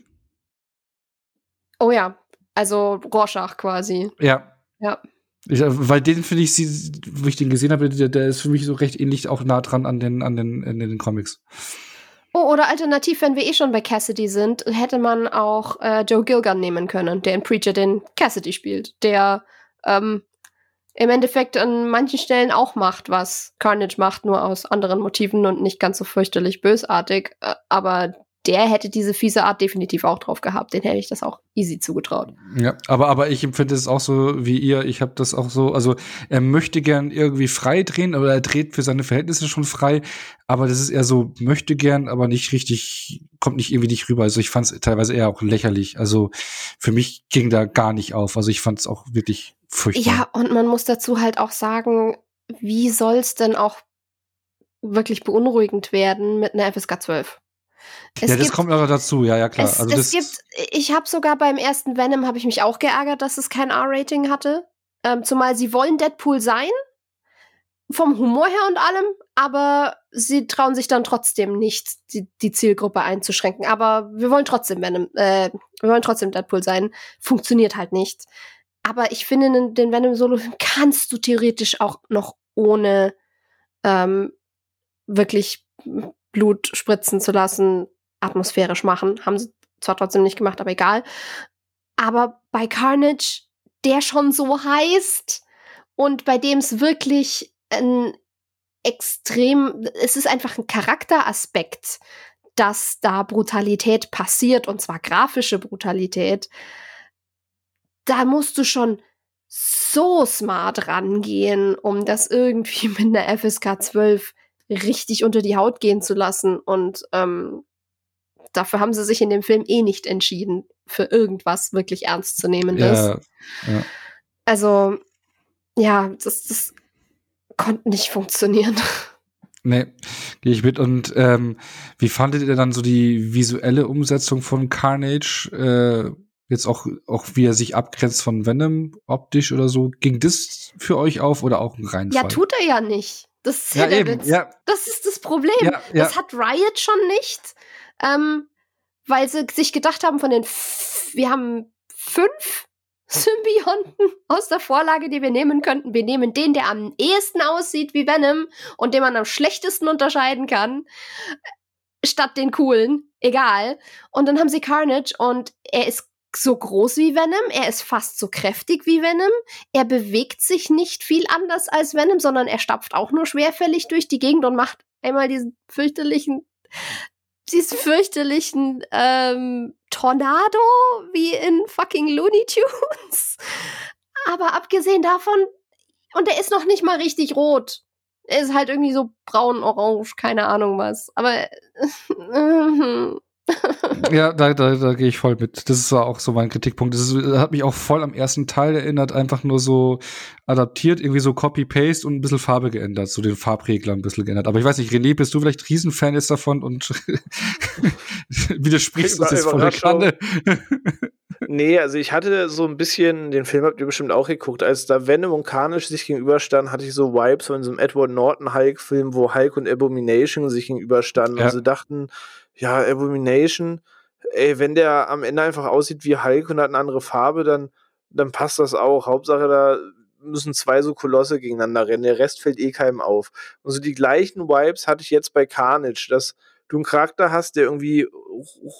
Oh ja, also Rorschach quasi.
Ja.
Ja.
Ich, weil den finde ich, wo ich den gesehen habe, der, der, ist für mich so recht ähnlich auch nah dran an den, an den, an den Comics.
Oh, oder alternativ, wenn wir eh schon bei Cassidy sind, hätte man auch äh, Joe Gilgun nehmen können, der in Preacher den Cassidy spielt, der ähm, im Endeffekt an manchen Stellen auch macht, was Carnage macht, nur aus anderen Motiven und nicht ganz so fürchterlich bösartig. Äh, aber der hätte diese fiese Art definitiv auch drauf gehabt. Den hätte ich das auch easy zugetraut.
Ja, aber, aber ich empfinde es auch so wie ihr. Ich habe das auch so, also er möchte gern irgendwie frei drehen, aber er dreht für seine Verhältnisse schon frei. Aber das ist eher so, möchte gern, aber nicht richtig, kommt nicht irgendwie nicht rüber. Also ich fand es teilweise eher auch lächerlich. Also für mich ging da gar nicht auf. Also ich fand es auch wirklich furchtbar.
Ja, und man muss dazu halt auch sagen, wie soll es denn auch wirklich beunruhigend werden mit einer FSK 12?
Es ja, das gibt, kommt aber dazu, ja, ja, klar.
Es,
also
es gibt, ich habe sogar beim ersten Venom, habe ich mich auch geärgert, dass es kein R-Rating hatte. Ähm, zumal sie wollen Deadpool sein, vom Humor her und allem, aber sie trauen sich dann trotzdem nicht, die, die Zielgruppe einzuschränken. Aber wir wollen trotzdem Venom, äh, wir wollen trotzdem Deadpool sein. Funktioniert halt nicht. Aber ich finde, den Venom Solo kannst du theoretisch auch noch ohne ähm, wirklich Blut spritzen zu lassen, atmosphärisch machen. Haben sie zwar trotzdem nicht gemacht, aber egal. Aber bei Carnage, der schon so heißt und bei dem es wirklich ein extrem, es ist einfach ein Charakteraspekt, dass da Brutalität passiert und zwar grafische Brutalität. Da musst du schon so smart rangehen, um das irgendwie [laughs] mit einer FSK 12 richtig unter die Haut gehen zu lassen. Und ähm, dafür haben sie sich in dem Film eh nicht entschieden, für irgendwas wirklich ernstzunehmendes. Ja, ja. Also, ja, das, das konnte nicht funktionieren. [laughs]
Nee, gehe ich mit. Und ähm, wie fandet ihr dann so die visuelle Umsetzung von Carnage? Äh, jetzt auch, auch wie er sich abgrenzt von Venom optisch oder so. Ging das für euch auf oder auch ein Reinfall?
Ja, tut er ja nicht. Das ist ja, der Witz. Ja. Das ist das Problem. Ja, das hat Riot schon nicht, ähm, weil sie sich gedacht haben von den, wir haben fünf [laughs] Symbionten aus der Vorlage, die wir nehmen könnten. Wir nehmen den, der am ehesten aussieht wie Venom und den man am schlechtesten unterscheiden kann, statt den coolen. Egal. Und dann haben sie Carnage und er ist so groß wie Venom, er ist fast so kräftig wie Venom, er bewegt sich nicht viel anders als Venom, sondern er stapft auch nur schwerfällig durch die Gegend und macht einmal diesen fürchterlichen, diesen fürchterlichen ähm, Tornado wie in fucking Looney Tunes. Aber abgesehen davon, und er ist noch nicht mal richtig rot. Er ist halt irgendwie so braun, orange, keine Ahnung was. Aber äh, [laughs] [laughs]
ja, da, da, da gehe ich voll mit. Das ist auch so mein Kritikpunkt. Das, ist, das, hat mich auch voll am ersten Teil erinnert, einfach nur so adaptiert, irgendwie so Copy-Paste und ein bisschen Farbe geändert, so den Farbregler ein bisschen geändert. Aber ich weiß nicht, René, bist du vielleicht Riesenfan jetzt davon und [laughs] widersprichst uns jetzt voll der Kanne? [laughs]
Nee, also ich hatte so ein bisschen, den Film habt ihr bestimmt auch geguckt, als da Venom und Carnage sich gegenüberstanden, hatte ich so Vibes von so einem Edward Norton Hulk-Film, wo Hulk und Abomination sich gegenüberstanden ja. und sie dachten, ja, Abomination, ey, wenn der am Ende einfach aussieht wie Hulk und hat eine andere Farbe, dann, dann passt das auch. Hauptsache, da müssen zwei so Kolosse gegeneinander rennen. Der Rest fällt eh keinem auf. Und so die gleichen Vibes hatte ich jetzt bei Carnage, dass du einen Charakter hast, der irgendwie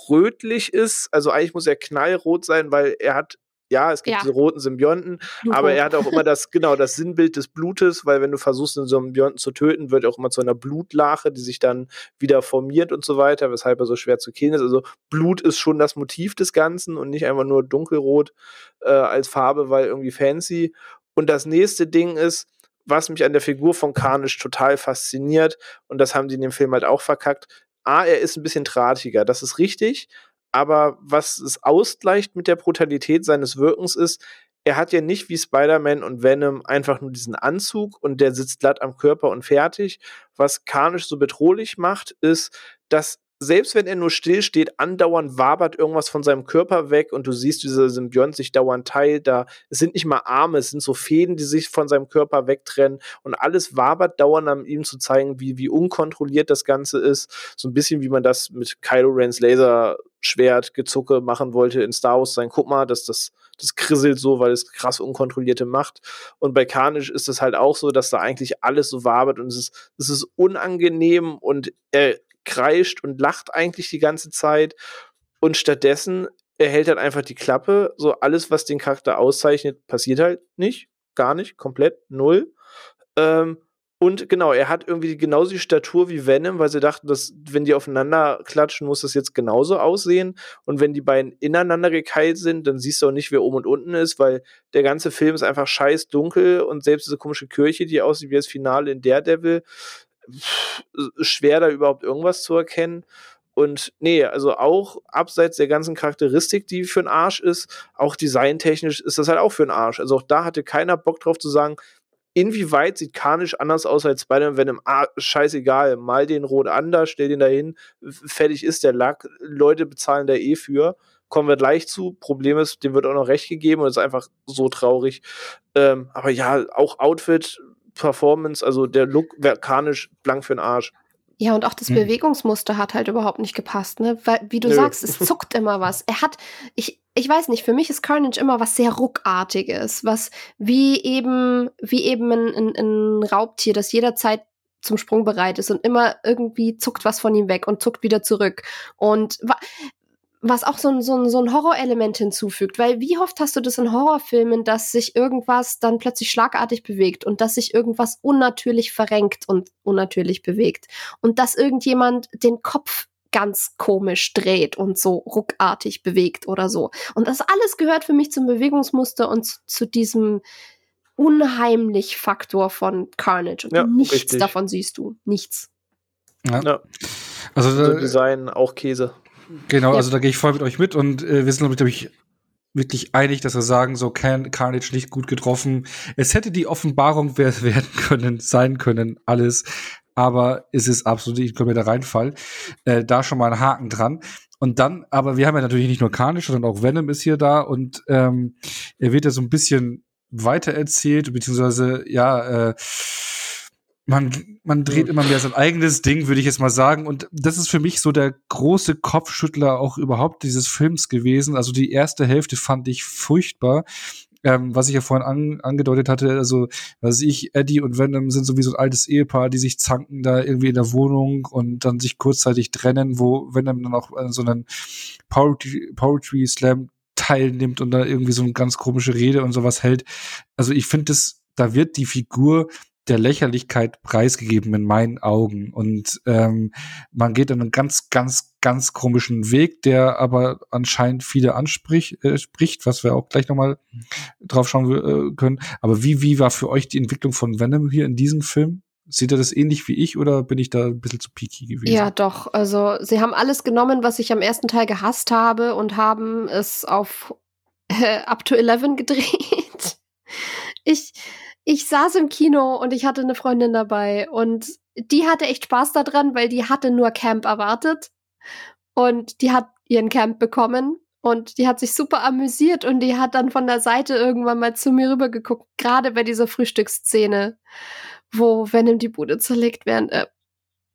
rötlich ist. Also eigentlich muss er knallrot sein, weil er hat ja, es gibt ja. diese roten Symbionten, Blutrot. aber er hat auch immer das, genau, das Sinnbild des Blutes, weil wenn du versuchst, einen Symbionten zu töten, wird er auch immer zu einer Blutlache, die sich dann wieder formiert und so weiter, weshalb er so schwer zu killen ist. Also Blut ist schon das Motiv des Ganzen und nicht einfach nur dunkelrot äh, als Farbe, weil irgendwie fancy. Und das nächste Ding ist, was mich an der Figur von Carnage total fasziniert, und das haben die in dem Film halt auch verkackt. A, er ist ein bisschen drahtiger, das ist richtig, aber was es ausgleicht mit der Brutalität seines Wirkens ist, er hat ja nicht wie Spider-Man und Venom einfach nur diesen Anzug und der sitzt glatt am Körper und fertig. Was Carnage so bedrohlich macht, ist, dass selbst wenn er nur still steht, andauernd wabert irgendwas von seinem Körper weg und du siehst, wie dieser Symbiont sich dauernd teilt. Da es sind nicht mal Arme, es sind so Fäden, die sich von seinem Körper wegtrennen und alles wabert dauernd an ihm zu zeigen, wie, wie unkontrolliert das Ganze ist. So ein bisschen wie man das mit Kylo Rens Laserschwert gezucke machen wollte in Star Wars sein. Guck mal, dass das, das krisselt so, weil es krass unkontrollierte macht. Und bei Carnage ist es halt auch so, dass da eigentlich alles so wabert und es ist, es ist unangenehm und er kreischt und lacht eigentlich die ganze Zeit. Und stattdessen erhält er einfach die Klappe. So alles, was den Charakter auszeichnet, passiert halt nicht. Gar nicht. Komplett. Null. Ähm, und genau, er hat irgendwie genauso die Statur wie Venom, weil sie dachten, dass wenn die aufeinander klatschen, muss das jetzt genauso aussehen. Und wenn die beiden ineinander gekeilt sind, dann siehst du auch nicht, wer oben und unten ist, weil der ganze Film ist einfach scheiß dunkel und selbst diese komische Kirche, die aussieht wie das Finale in Daredevil, schwer, da überhaupt irgendwas zu erkennen. Und nee, also auch abseits der ganzen Charakteristik, die für einen Arsch ist, auch designtechnisch ist das halt auch für einen Arsch. Also auch da hatte keiner Bock drauf zu sagen, inwieweit sieht Carnage anders aus als Spider-Man, wenn im ah, scheißegal, mal den rot anders, stell den da hin, fertig ist der Lack, Leute bezahlen da eh für. Kommen wir gleich zu. Problem ist, dem wird auch noch recht gegeben und ist einfach so traurig. Ähm, aber ja, auch Outfit, Performance, also der Look verkanisch blank für den Arsch.
Ja, und auch das hm. Bewegungsmuster hat halt überhaupt nicht gepasst, ne? Weil, wie du Nö. sagst, es [laughs] zuckt immer was. Er hat, ich, ich weiß nicht, für mich ist Carnage immer was sehr ruckartiges, was wie eben, wie eben ein, ein, ein Raubtier, das jederzeit zum Sprung bereit ist und immer irgendwie zuckt was von ihm weg und zuckt wieder zurück. Und was auch so ein, so ein, so ein Horrorelement hinzufügt. Weil wie oft hast du das in Horrorfilmen, dass sich irgendwas dann plötzlich schlagartig bewegt und dass sich irgendwas unnatürlich verrenkt und unnatürlich bewegt und dass irgendjemand den Kopf ganz komisch dreht und so ruckartig bewegt oder so. Und das alles gehört für mich zum Bewegungsmuster und zu, zu diesem unheimlich Faktor von Carnage. Und ja, nichts richtig. davon siehst du. Nichts.
Ja. ja. Also, also Design auch Käse.
Genau, ja. also da gehe ich voll mit euch mit und äh, wir sind, glaube ich, wirklich einig, dass wir sagen, so Can Carnage nicht gut getroffen. Es hätte die Offenbarung [laughs] werden können, sein können, alles. Aber es ist absolut ein kompletter Reinfall. Äh, da schon mal ein Haken dran. Und dann, aber wir haben ja natürlich nicht nur Carnage, sondern auch Venom ist hier da und ähm, er wird ja so ein bisschen weitererzählt, beziehungsweise ja, äh, man, man dreht immer mehr sein eigenes Ding, würde ich jetzt mal sagen. Und das ist für mich so der große Kopfschüttler auch überhaupt dieses Films gewesen. Also die erste Hälfte fand ich furchtbar. Ähm, was ich ja vorhin an, angedeutet hatte, also, was ich, Eddie und Venom sind sowieso ein altes Ehepaar, die sich zanken da irgendwie in der Wohnung und dann sich kurzzeitig trennen, wo Venom dann auch äh, so einen Poetry, Poetry Slam teilnimmt und da irgendwie so eine ganz komische Rede und sowas hält. Also ich finde das, da wird die Figur der Lächerlichkeit preisgegeben in meinen Augen. Und ähm, man geht einen ganz, ganz, ganz komischen Weg, der aber anscheinend viele anspricht, äh, spricht, was wir auch gleich nochmal drauf schauen äh, können. Aber wie, wie war für euch die Entwicklung von Venom hier in diesem Film? Seht ihr das ähnlich wie ich oder bin ich da ein bisschen zu peaky gewesen?
Ja, doch. Also sie haben alles genommen, was ich am ersten Teil gehasst habe und haben es auf [laughs] äh, Up to 11 gedreht. Ich, ich saß im Kino und ich hatte eine Freundin dabei und die hatte echt Spaß daran, weil die hatte nur Camp erwartet und die hat ihren Camp bekommen Und die hat sich super amüsiert und die hat dann von der Seite irgendwann mal zu mir rübergeguckt, gerade bei dieser Frühstücksszene, wo Venom die Bude zerlegt, während er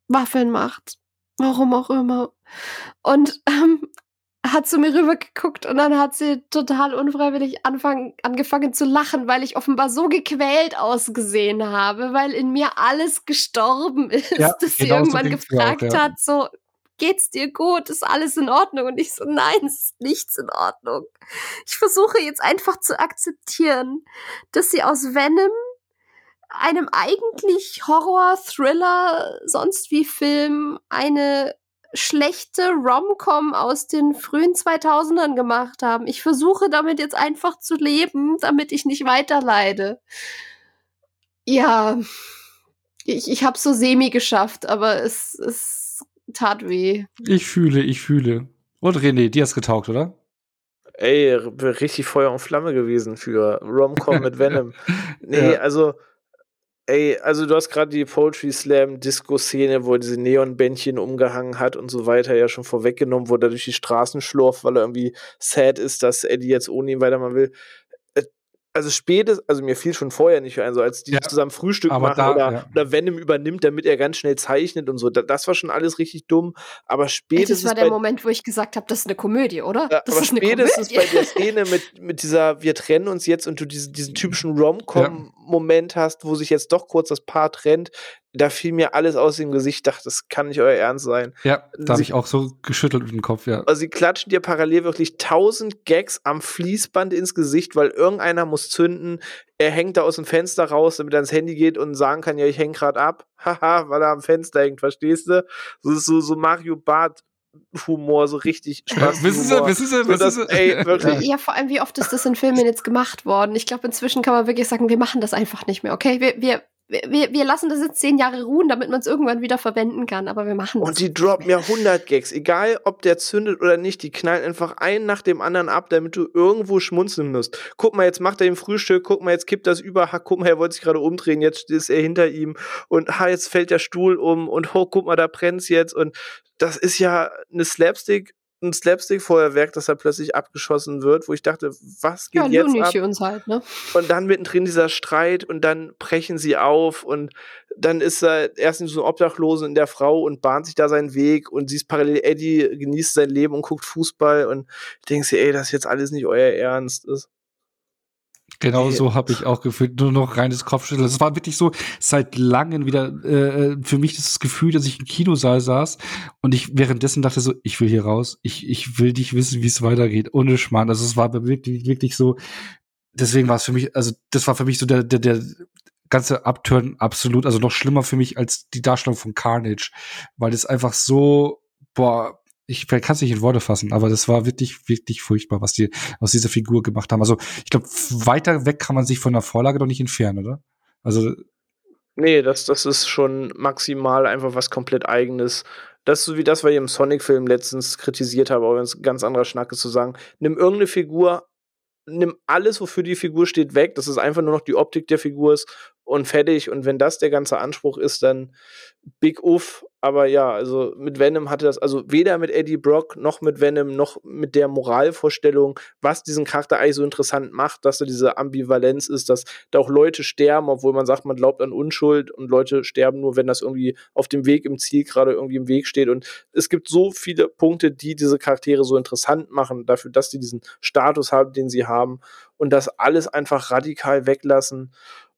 Waffeln macht. Warum auch immer. Und ähm, hat zu mir rübergeguckt und dann hat sie total unfreiwillig anfang, angefangen zu lachen, weil ich offenbar so gequält ausgesehen habe, weil in mir alles gestorben [laughs] ist, ja, dass sie irgendwann so gefragt auch, ja. hat, so, geht's dir gut? Ist alles in Ordnung? Und ich so, nein, es ist nichts in Ordnung. Ich versuche jetzt einfach zu akzeptieren, dass sie aus Venom einem eigentlich Horror, Thriller, sonst wie Film eine schlechte Rom-Com aus den frühen 2000ern gemacht haben. Ich versuche damit jetzt einfach zu leben, damit ich nicht weiterleide. Ja, ich, ich habe so semi geschafft, aber es, es tat weh.
Ich fühle, ich fühle. Und René, dir hast getaugt, oder?
Ey, richtig Feuer und Flamme gewesen für Rom-Com mit [laughs] Venom. Nee, ja. also Ey, also du hast gerade die Poetry Slam Disco-Szene, wo er diese Neonbändchen umgehangen hat und so weiter, ja schon vorweggenommen, wo er durch die Straßen schlurft, weil er irgendwie sad ist, dass Eddie jetzt ohne ihn weitermachen will also spätes, also mir fiel schon vorher nicht ein, so als die ja, zusammen Frühstück machen da, oder, ja. oder Venom übernimmt, damit er ganz schnell zeichnet und so. Da, das war schon alles richtig dumm. Aber spätestens.
Das war der Moment, wo ich gesagt habe, das ist eine Komödie, oder?
Ja, das aber spätestens bei der Szene mit, mit dieser, wir trennen uns jetzt und du diesen, diesen typischen Rom-Com-Moment hast, wo sich jetzt doch kurz das Paar trennt, da fiel mir alles aus dem Gesicht, dachte, das kann nicht euer Ernst sein.
Ja, da habe ich auch so geschüttelt mit dem Kopf, ja.
Also sie klatschen dir parallel wirklich tausend Gags am Fließband ins Gesicht, weil irgendeiner muss zünden. Er hängt da aus dem Fenster raus, damit er ans Handy geht und sagen kann, ja, ich häng grad ab. [laughs] Haha, weil er am Fenster hängt, verstehst du? So, so, so Mario Bart Humor, so richtig Spaß. [laughs]
wissen Sie, wissen Sie, wissen Sie.
Ey, [laughs] wirklich. Ja, vor allem, wie oft ist das in Filmen jetzt gemacht worden? Ich glaube, inzwischen kann man wirklich sagen, wir machen das einfach nicht mehr, okay? Wir, wir, wir, wir lassen das jetzt zehn Jahre ruhen, damit man es irgendwann wieder verwenden kann, aber wir machen
das. Und die droppen ja 100 Gags, egal ob der zündet oder nicht, die knallen einfach einen nach dem anderen ab, damit du irgendwo schmunzeln musst. Guck mal, jetzt macht er im Frühstück, guck mal, jetzt kippt das über, guck mal, er wollte sich gerade umdrehen, jetzt ist er hinter ihm und ha, jetzt fällt der Stuhl um und oh, guck mal, da brennt's jetzt und das ist ja eine Slapstick ein Slapstick-Feuerwerk, das da plötzlich abgeschossen wird, wo ich dachte, was geht ja, jetzt ab?
Uns halt, ne?
Und dann mittendrin dieser Streit und dann brechen sie auf und dann ist er erst so ein Obdachlosen in der Frau und bahnt sich da seinen Weg und sie ist parallel, Eddie genießt sein Leben und guckt Fußball und denkst dir, ey, das ist jetzt alles nicht euer Ernst ist.
Genau so habe ich auch gefühlt, nur noch reines Kopfschütteln. Es war wirklich so seit langem wieder äh, für mich das Gefühl, dass ich im Kinosaal saß und ich währenddessen dachte so, ich will hier raus, ich, ich will nicht wissen, wie es weitergeht. Ohne Schmarrn. Also es war wirklich, wirklich so, deswegen war es für mich, also das war für mich so der, der, der ganze Upturn absolut, also noch schlimmer für mich als die Darstellung von Carnage, weil es einfach so, boah, ich kann es nicht in Worte fassen, aber das war wirklich, wirklich furchtbar, was die aus dieser Figur gemacht haben. Also ich glaube, weiter weg kann man sich von der Vorlage doch nicht entfernen, oder? Also
Nee, das, das ist schon maximal einfach was komplett eigenes. Das ist so wie das, was ich im Sonic-Film letztens kritisiert habe, aber es ganz anderer Schnack ist zu sagen, nimm irgendeine Figur, nimm alles, wofür die Figur steht, weg, dass es einfach nur noch die Optik der Figur ist und fertig. Und wenn das der ganze Anspruch ist, dann Big Uff. Aber ja, also mit Venom hatte das, also weder mit Eddie Brock noch mit Venom noch mit der Moralvorstellung, was diesen Charakter eigentlich so interessant macht, dass da diese Ambivalenz ist, dass da auch Leute sterben, obwohl man sagt, man glaubt an Unschuld und Leute sterben nur, wenn das irgendwie auf dem Weg im Ziel gerade irgendwie im Weg steht. Und es gibt so viele Punkte, die diese Charaktere so interessant machen, dafür, dass sie diesen Status haben, den sie haben und das alles einfach radikal weglassen.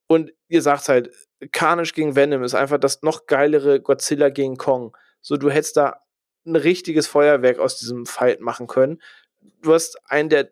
Und ihr sagt halt, Carnage gegen Venom ist einfach das noch geilere Godzilla gegen Kong. So, du hättest da ein richtiges Feuerwerk aus diesem Fight machen können. Du hast einen der,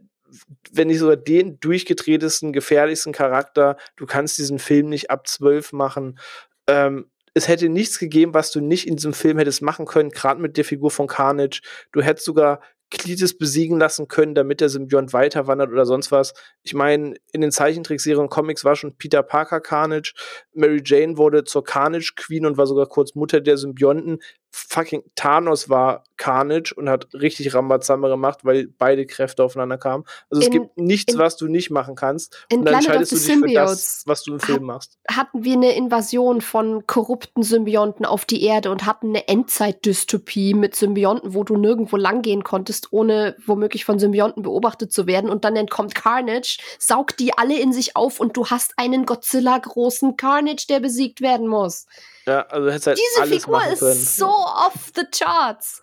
wenn nicht sogar den durchgedrehtesten, gefährlichsten Charakter. Du kannst diesen Film nicht ab zwölf machen. Ähm, es hätte nichts gegeben, was du nicht in diesem Film hättest machen können, gerade mit der Figur von Carnage. Du hättest sogar Klitis besiegen lassen können, damit der Symbiont weiterwandert oder sonst was. Ich meine, in den Zeichentrickserien Comics war schon Peter Parker Carnage, Mary Jane wurde zur Carnage Queen und war sogar kurz Mutter der Symbionten. Fucking Thanos war Carnage und hat richtig Rambazamba gemacht, weil beide Kräfte aufeinander kamen. Also es
In-
gibt nichts,
in-
was du nicht machen kannst.
in
Und dann
Planet
entscheidest du dich für das,
Symbiotes
was du im Film machst.
hatten wir eine Invasion von korrupten Symbionten auf die Erde und hatten eine Endzeit-Dystopie mit Symbionten, wo du nirgendwo langgehen konntest, ohne womöglich von Symbionten beobachtet zu werden. Und dann entkommt Carnage, saugt die alle in sich auf und du hast einen Godzilla-großen Carnage, der besiegt werden muss.
Ja, also hättest halt
Diese
alles
Figur
machen
ist
können.
so off the charts.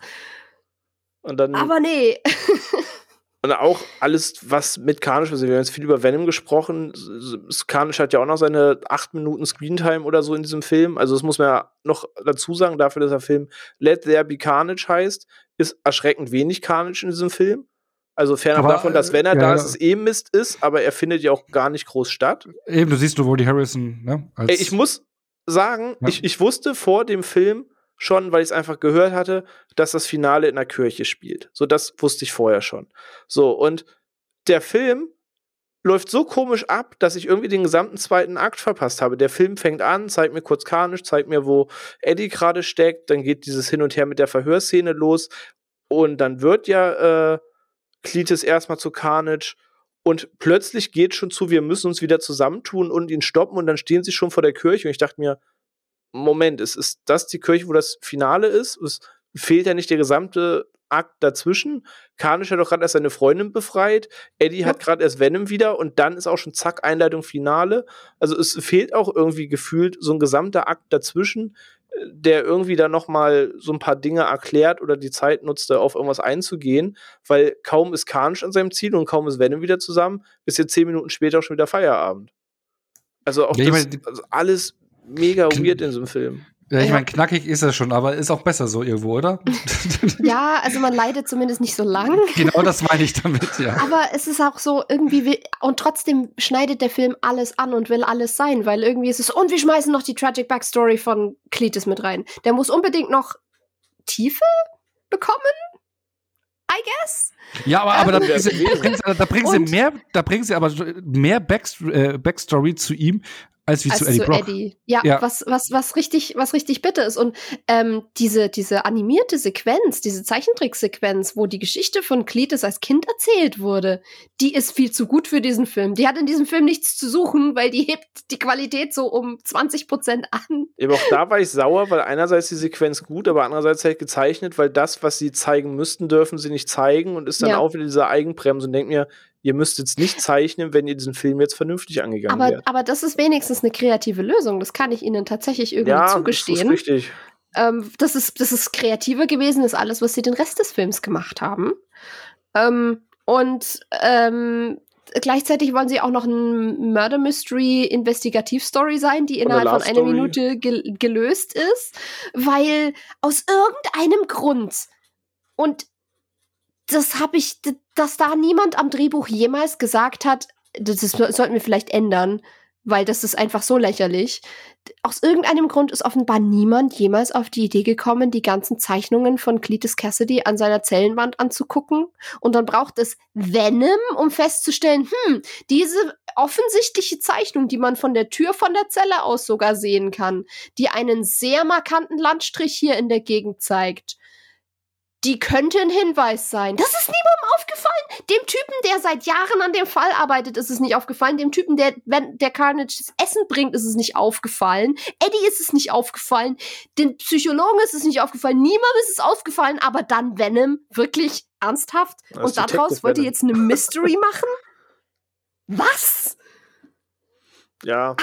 und dann
Aber nee. [laughs]
Und auch alles, was mit Carnage passiert. Wir haben jetzt viel über Venom gesprochen. Carnage hat ja auch noch seine acht Minuten Screentime oder so in diesem Film. Also, das muss man ja noch dazu sagen, dafür, dass der Film Let There Be Carnage heißt, ist erschreckend wenig Carnage in diesem Film. Also, fernab
Aber,
davon, dass wenn er
äh,
da
ja,
ist,
ja.
es eh Mist ist, aber er findet ja auch gar nicht groß statt.
Eben, du siehst nur Woody Harrison, ne? Als,
Ey, ich muss sagen,
Ja.
ich, ich wusste vor dem Film schon, weil ich es einfach gehört hatte, dass das Finale in der Kirche spielt. So, das wusste ich vorher schon. So, und der Film läuft so komisch ab, dass ich irgendwie den gesamten zweiten Akt verpasst habe. Der Film fängt an, zeigt mir kurz Carnage, zeigt mir, wo Eddie gerade steckt, dann geht dieses Hin und Her mit der Verhörszene los und dann wird ja äh, Cletus erstmal zu Carnage und plötzlich geht schon zu, wir müssen uns wieder zusammentun und ihn stoppen und dann stehen sie schon vor der Kirche und ich dachte mir, Moment, ist, ist das die Kirche, wo das Finale ist? Es fehlt ja nicht der gesamte Akt dazwischen. Carnage hat doch gerade erst seine Freundin befreit. Eddie hat gerade erst Venom wieder und dann ist auch schon zack, Einleitung Finale. Also es fehlt auch irgendwie gefühlt so ein gesamter Akt dazwischen, der irgendwie dann noch mal so ein paar Dinge erklärt oder die Zeit nutzte, auf irgendwas einzugehen, weil kaum ist Carnage an seinem Ziel und kaum ist Venom wieder zusammen, ist jetzt zehn Minuten später auch schon wieder Feierabend. Also auch
Ja,
das,
meine,
also alles mega weird in diesem Film.
Ja, ich
Ja.
meine, knackig ist er schon, aber ist auch besser so irgendwo, oder? [laughs]
Ja, also man leidet zumindest nicht so lang. [laughs]
genau das meine ich damit, ja.
Aber es ist auch so irgendwie, will, und trotzdem schneidet der Film alles an und will alles sein, weil irgendwie ist es, und wir schmeißen noch die Tragic Backstory von Cletus mit rein. Der muss unbedingt noch Tiefe bekommen, I guess.
Ja, aber, aber da,
Ähm,
bringen sie, da bringen sie, da bringen sie
Und-
mehr, da bringen sie aber mehr äh, Backstory zu ihm als wie
als
zu Eddie
zu
Brock.
Eddie. Ja,
Ja.
Was, was, was richtig, was richtig bitter ist. Und ähm, diese, diese animierte Sequenz, diese Zeichentricksequenz, wo die Geschichte von Cletus als Kind erzählt wurde, die ist viel zu gut für diesen Film. Die hat in diesem Film nichts zu suchen, weil die hebt die Qualität so um 20 Prozent an.
Eben auch da war ich sauer, weil einerseits die Sequenz gut, aber andererseits halt gezeichnet, weil das, was sie zeigen müssten, dürfen sie nicht zeigen und ist dann
Ja.
auch wieder diese Eigenbremse und denkt mir, ihr müsst jetzt nicht zeichnen, wenn ihr diesen Film jetzt vernünftig angegangen
Aber,
wärt.
aber das ist wenigstens eine kreative Lösung. Das kann ich Ihnen tatsächlich irgendwie
Ja, das ist
zugestehen.
richtig.
Ähm, das, ist, das ist kreativer gewesen, ist alles, was sie den Rest des Films gemacht haben. Ähm, und ähm, gleichzeitig wollen sie auch noch ein Murder Mystery Investigativ-Story sein, die innerhalb von einer
Story.
Minute gel gelöst ist, weil aus irgendeinem Grund und das habe ich, dass da niemand am Drehbuch jemals gesagt hat, das, ist, sollten wir vielleicht ändern, weil das ist einfach so lächerlich. Aus irgendeinem Grund ist offenbar niemand jemals auf die Idee gekommen, die ganzen Zeichnungen von Cletus Cassidy an seiner Zellenwand anzugucken. Und dann braucht es Venom, um festzustellen, hm, diese offensichtliche Zeichnung, die man von der Tür von der Zelle aus sogar sehen kann, die einen sehr markanten Landstrich hier in der Gegend zeigt. Die könnte ein Hinweis sein. Das ist niemandem aufgefallen. Dem Typen, der seit Jahren an dem Fall arbeitet, ist es nicht aufgefallen. Dem Typen, der, wenn der Carnage das Essen bringt, ist es nicht aufgefallen. Eddie ist es nicht aufgefallen. Den Psychologen ist es nicht aufgefallen. Niemandem ist es aufgefallen. Aber dann Venom, wirklich ernsthaft. Und daraus wollt ihr jetzt eine Mystery machen? [laughs] Was?
Ja,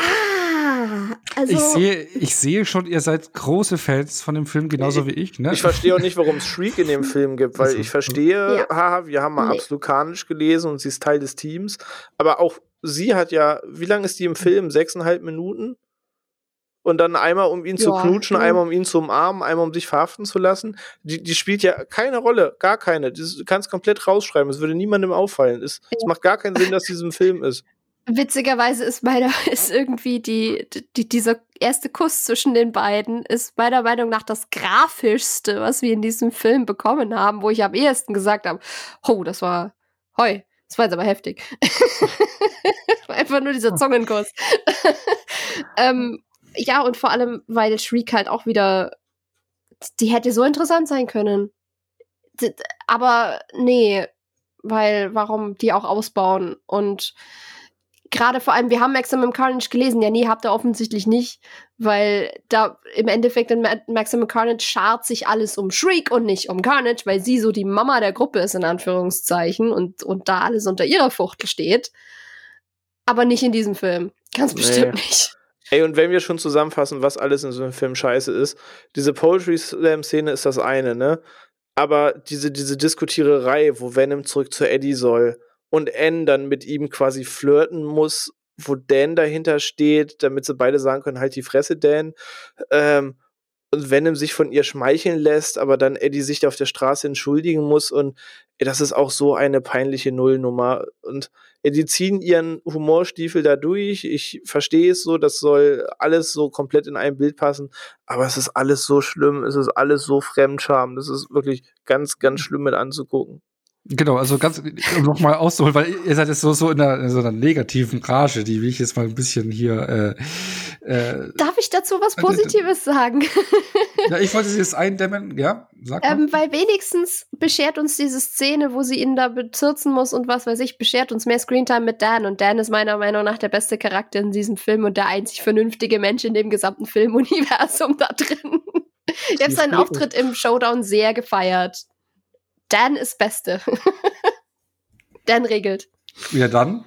Ah, also.
Ich sehe, ich sehe schon, ihr seid große Fans von dem Film, genauso wie ich. Ne?
ich verstehe auch nicht, warum es Shriek in dem Film gibt, weil
Also,
ich verstehe,
Ja.
haha, wir haben mal
Nee.
absolut Carnage gelesen und sie ist Teil des Teams, aber auch sie hat ja, wie lange ist die im Film? Sechseinhalb Minuten? Und dann einmal, um ihn zu
Ja,
knutschen,
mhm.
einmal, um ihn zu umarmen, einmal, um sich verhaften zu lassen. Die, die spielt ja keine Rolle, gar keine. Du kannst komplett rausschreiben, es würde niemandem auffallen. Es, es macht gar keinen Sinn, dass diesem Film ist.
Witzigerweise ist meiner [laughs] ist irgendwie die, die dieser erste Kuss zwischen den beiden ist meiner Meinung nach das grafischste, was wir in diesem Film bekommen haben, wo ich am ehesten gesagt habe, oh, das war heu, das war jetzt aber heftig. [laughs] Einfach nur dieser Zungenkuss. [laughs] ähm, ja, und vor allem, weil Shriek halt auch wieder Die hätte so interessant sein können. Aber nee, weil warum die auch ausbauen und gerade vor allem, wir haben Maximum Carnage gelesen. Ja, nee, habt ihr offensichtlich nicht, weil da im Endeffekt in Maximum Carnage schart sich alles um Shriek und nicht um Carnage, weil sie so die Mama der Gruppe ist, in Anführungszeichen, und, und da alles unter ihrer Fuchtel steht. Aber nicht in diesem Film. Ganz bestimmt nee. nicht.
Ey, und wenn wir schon zusammenfassen, was alles in so einem Film scheiße ist, diese Poetry Slam-Szene ist das eine, ne? Aber diese, diese Diskutiererei, wo Venom zurück zu Eddie soll, und N dann mit ihm quasi flirten muss, wo Dan dahinter steht, damit sie beide sagen können, halt die Fresse, Dan. Ähm, und Venom sich von ihr schmeicheln lässt, aber dann Eddie sich auf der Straße entschuldigen muss und das ist auch so eine peinliche Nullnummer. Und die ziehen ihren Humorstiefel da durch. Ich verstehe es so, das soll alles so komplett in ein Bild passen, aber es ist alles so schlimm, es ist alles so Fremdscham, das ist wirklich ganz, ganz schlimm mit anzugucken.
Genau, also ganz, um nochmal auszuholen, weil ihr seid jetzt so, so in, einer, in so einer negativen Rage, die will ich jetzt mal ein bisschen hier.
Äh, äh, Darf ich dazu was äh, Positives sagen? [laughs]
ja, ich wollte sie jetzt eindämmen, ja,
sag mal. Ähm, weil wenigstens beschert uns diese Szene, wo sie ihn da bezirzen muss und was weiß ich, beschert uns mehr Screentime mit Dan. Und Dan ist meiner Meinung nach der beste Charakter in diesem Film und der einzig vernünftige Mensch in dem gesamten Filmuniversum da drin. [laughs] Ich habe seinen Auftritt im Showdown sehr gefeiert. Dan ist Beste. [laughs] Dan regelt.
Ja, dann.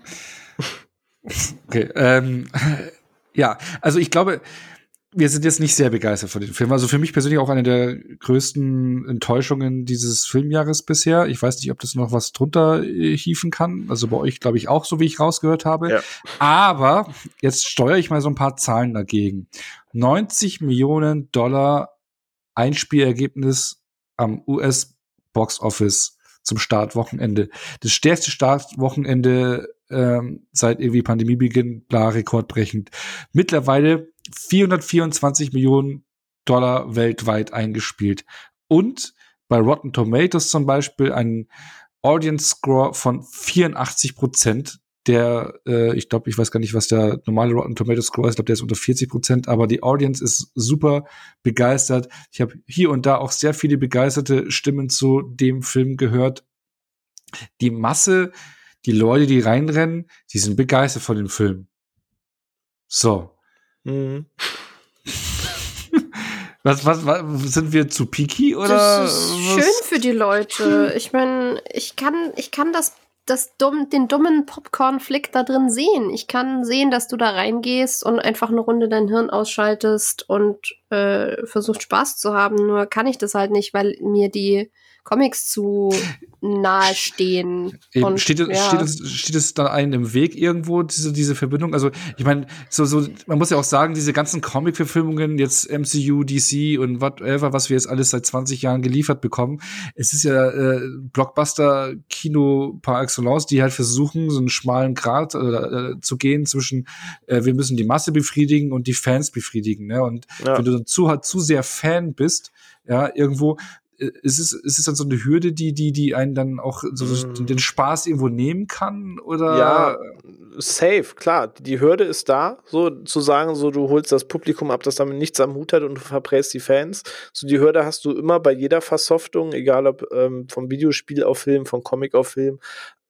Okay, ähm, ja, also ich glaube, wir sind jetzt nicht sehr begeistert von dem Film. Also für mich persönlich auch eine der größten Enttäuschungen dieses Filmjahres bisher. Ich weiß nicht, ob das noch was drunter äh, hieven kann. Also bei euch glaube ich auch, so wie ich rausgehört habe. Ja. Aber jetzt steuere ich mal so ein paar Zahlen dagegen. 90 Millionen Dollar Einspielergebnis am US Box Office zum Startwochenende. Das stärkste Startwochenende ähm, seit irgendwie Pandemiebeginn, bla, rekordbrechend. Mittlerweile 424 Millionen Dollar weltweit eingespielt. Und bei Rotten Tomatoes zum Beispiel ein Audience Score von 84 Prozent der, äh, ich glaube, ich weiß gar nicht, was der normale Rotten Tomatoes Score ist, ich glaube, der ist unter 40 Prozent, aber die Audience ist super begeistert. Ich habe hier und da auch sehr viele begeisterte Stimmen zu dem Film gehört. Die Masse, die Leute, die reinrennen, die sind begeistert von dem Film. So. Mhm. [laughs] Was, was, was, sind wir zu picky oder?
Das ist schön für die Leute. Ich meine, ich kann, ich kann das das dumm, den dummen Popcorn-Flick da drin sehen. Ich kann sehen, dass du da reingehst und einfach eine Runde dein Hirn ausschaltest und äh, versucht Spaß zu haben. Nur kann ich das halt nicht, weil mir die Comics zu nahe stehen.
Und, steht, ja. steht, es, steht es da einen im Weg irgendwo, diese, diese Verbindung? Also, ich meine, so, so, man muss ja auch sagen, diese ganzen Comic-Verfilmungen, jetzt MCU, DC und whatever, was wir jetzt alles seit 20 Jahren geliefert bekommen, es ist ja äh, Blockbuster-Kino par excellence, die halt versuchen, so einen schmalen Grad äh, zu gehen zwischen, äh, wir müssen die Masse befriedigen und die Fans befriedigen. Ne? Und ja. wenn du dann zu, zu sehr Fan bist, ja, irgendwo, ist es, ist es dann so eine Hürde, die, die, die einen dann auch so mm. den Spaß irgendwo nehmen kann? Oder?
Ja, safe, klar. Die Hürde ist da, so zu sagen, so du holst das Publikum ab, das damit nichts am Hut hat und du verpräst die Fans. So die Hürde hast du immer bei jeder Versoftung, egal ob ähm, vom Videospiel auf Film, vom Comic auf Film.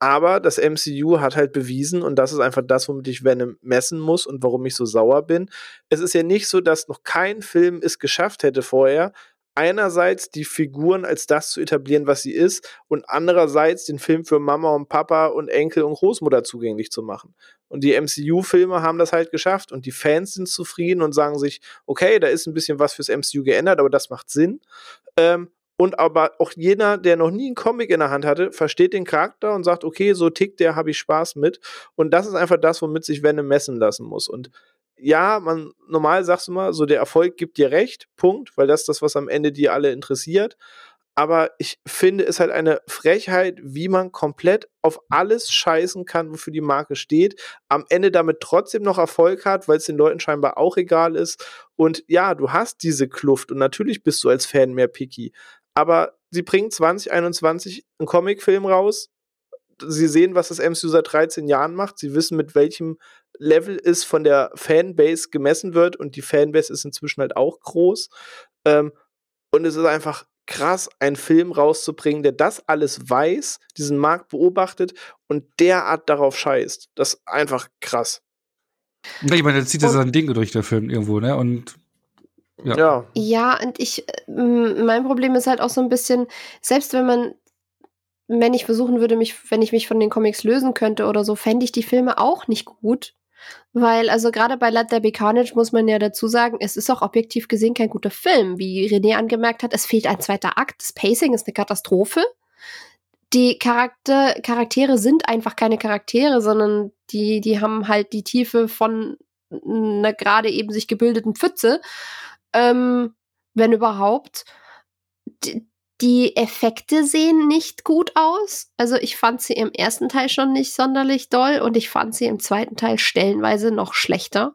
Aber das MCU hat halt bewiesen, und das ist einfach das, womit ich Venom messen muss und warum ich so sauer bin. Es ist ja nicht so, dass noch kein Film es geschafft hätte vorher, einerseits die Figuren als das zu etablieren, was sie ist, und andererseits den Film für Mama und Papa und Enkel und Großmutter zugänglich zu machen. Und die MCU-Filme haben das halt geschafft und die Fans sind zufrieden und sagen sich, okay, da ist ein bisschen was fürs MCU geändert, aber das macht Sinn. Ähm, und aber auch jeder, der noch nie einen Comic in der Hand hatte, versteht den Charakter und sagt, okay, so tickt der, habe ich Spaß mit. Und das ist einfach das, womit sich Venom messen lassen muss. Und ja, man, normal sagst du mal, so der Erfolg gibt dir recht, Punkt, weil das ist das, was am Ende die alle interessiert. Aber ich finde es halt eine Frechheit, wie man komplett auf alles scheißen kann, wofür die Marke steht, am Ende damit trotzdem noch Erfolg hat, weil es den Leuten scheinbar auch egal ist. Und ja, du hast diese Kluft und natürlich bist du als Fan mehr picky. Aber sie bringen 2021 einen Comicfilm raus, sie sehen, was das MCU seit 13 Jahren macht. Sie wissen, mit welchem Level es von der Fanbase gemessen wird und die Fanbase ist inzwischen halt auch groß. Ähm, Und es ist einfach krass, einen Film rauszubringen, der das alles weiß, diesen Markt beobachtet und derart darauf scheißt. Das ist einfach krass.
Ich meine, der zieht ja sein Ding durch, der Film irgendwo, ne? Und
ja. ja.
Ja, und ich, mein Problem ist halt auch so ein bisschen, selbst wenn man, wenn ich versuchen würde, mich, wenn ich mich von den Comics lösen könnte oder so, fände ich die Filme auch nicht gut. Weil, also gerade bei Let There Be Carnage muss man ja dazu sagen, es ist auch objektiv gesehen kein guter Film. Wie René angemerkt hat, es fehlt ein zweiter Akt. Das Pacing ist eine Katastrophe. Die Charakter, Charaktere sind einfach keine Charaktere, sondern die, die haben halt die Tiefe von einer gerade eben sich gebildeten Pfütze ähm, wenn überhaupt. D die Effekte sehen nicht gut aus. Also ich fand sie im ersten Teil schon nicht sonderlich doll und ich fand sie im zweiten Teil stellenweise noch schlechter.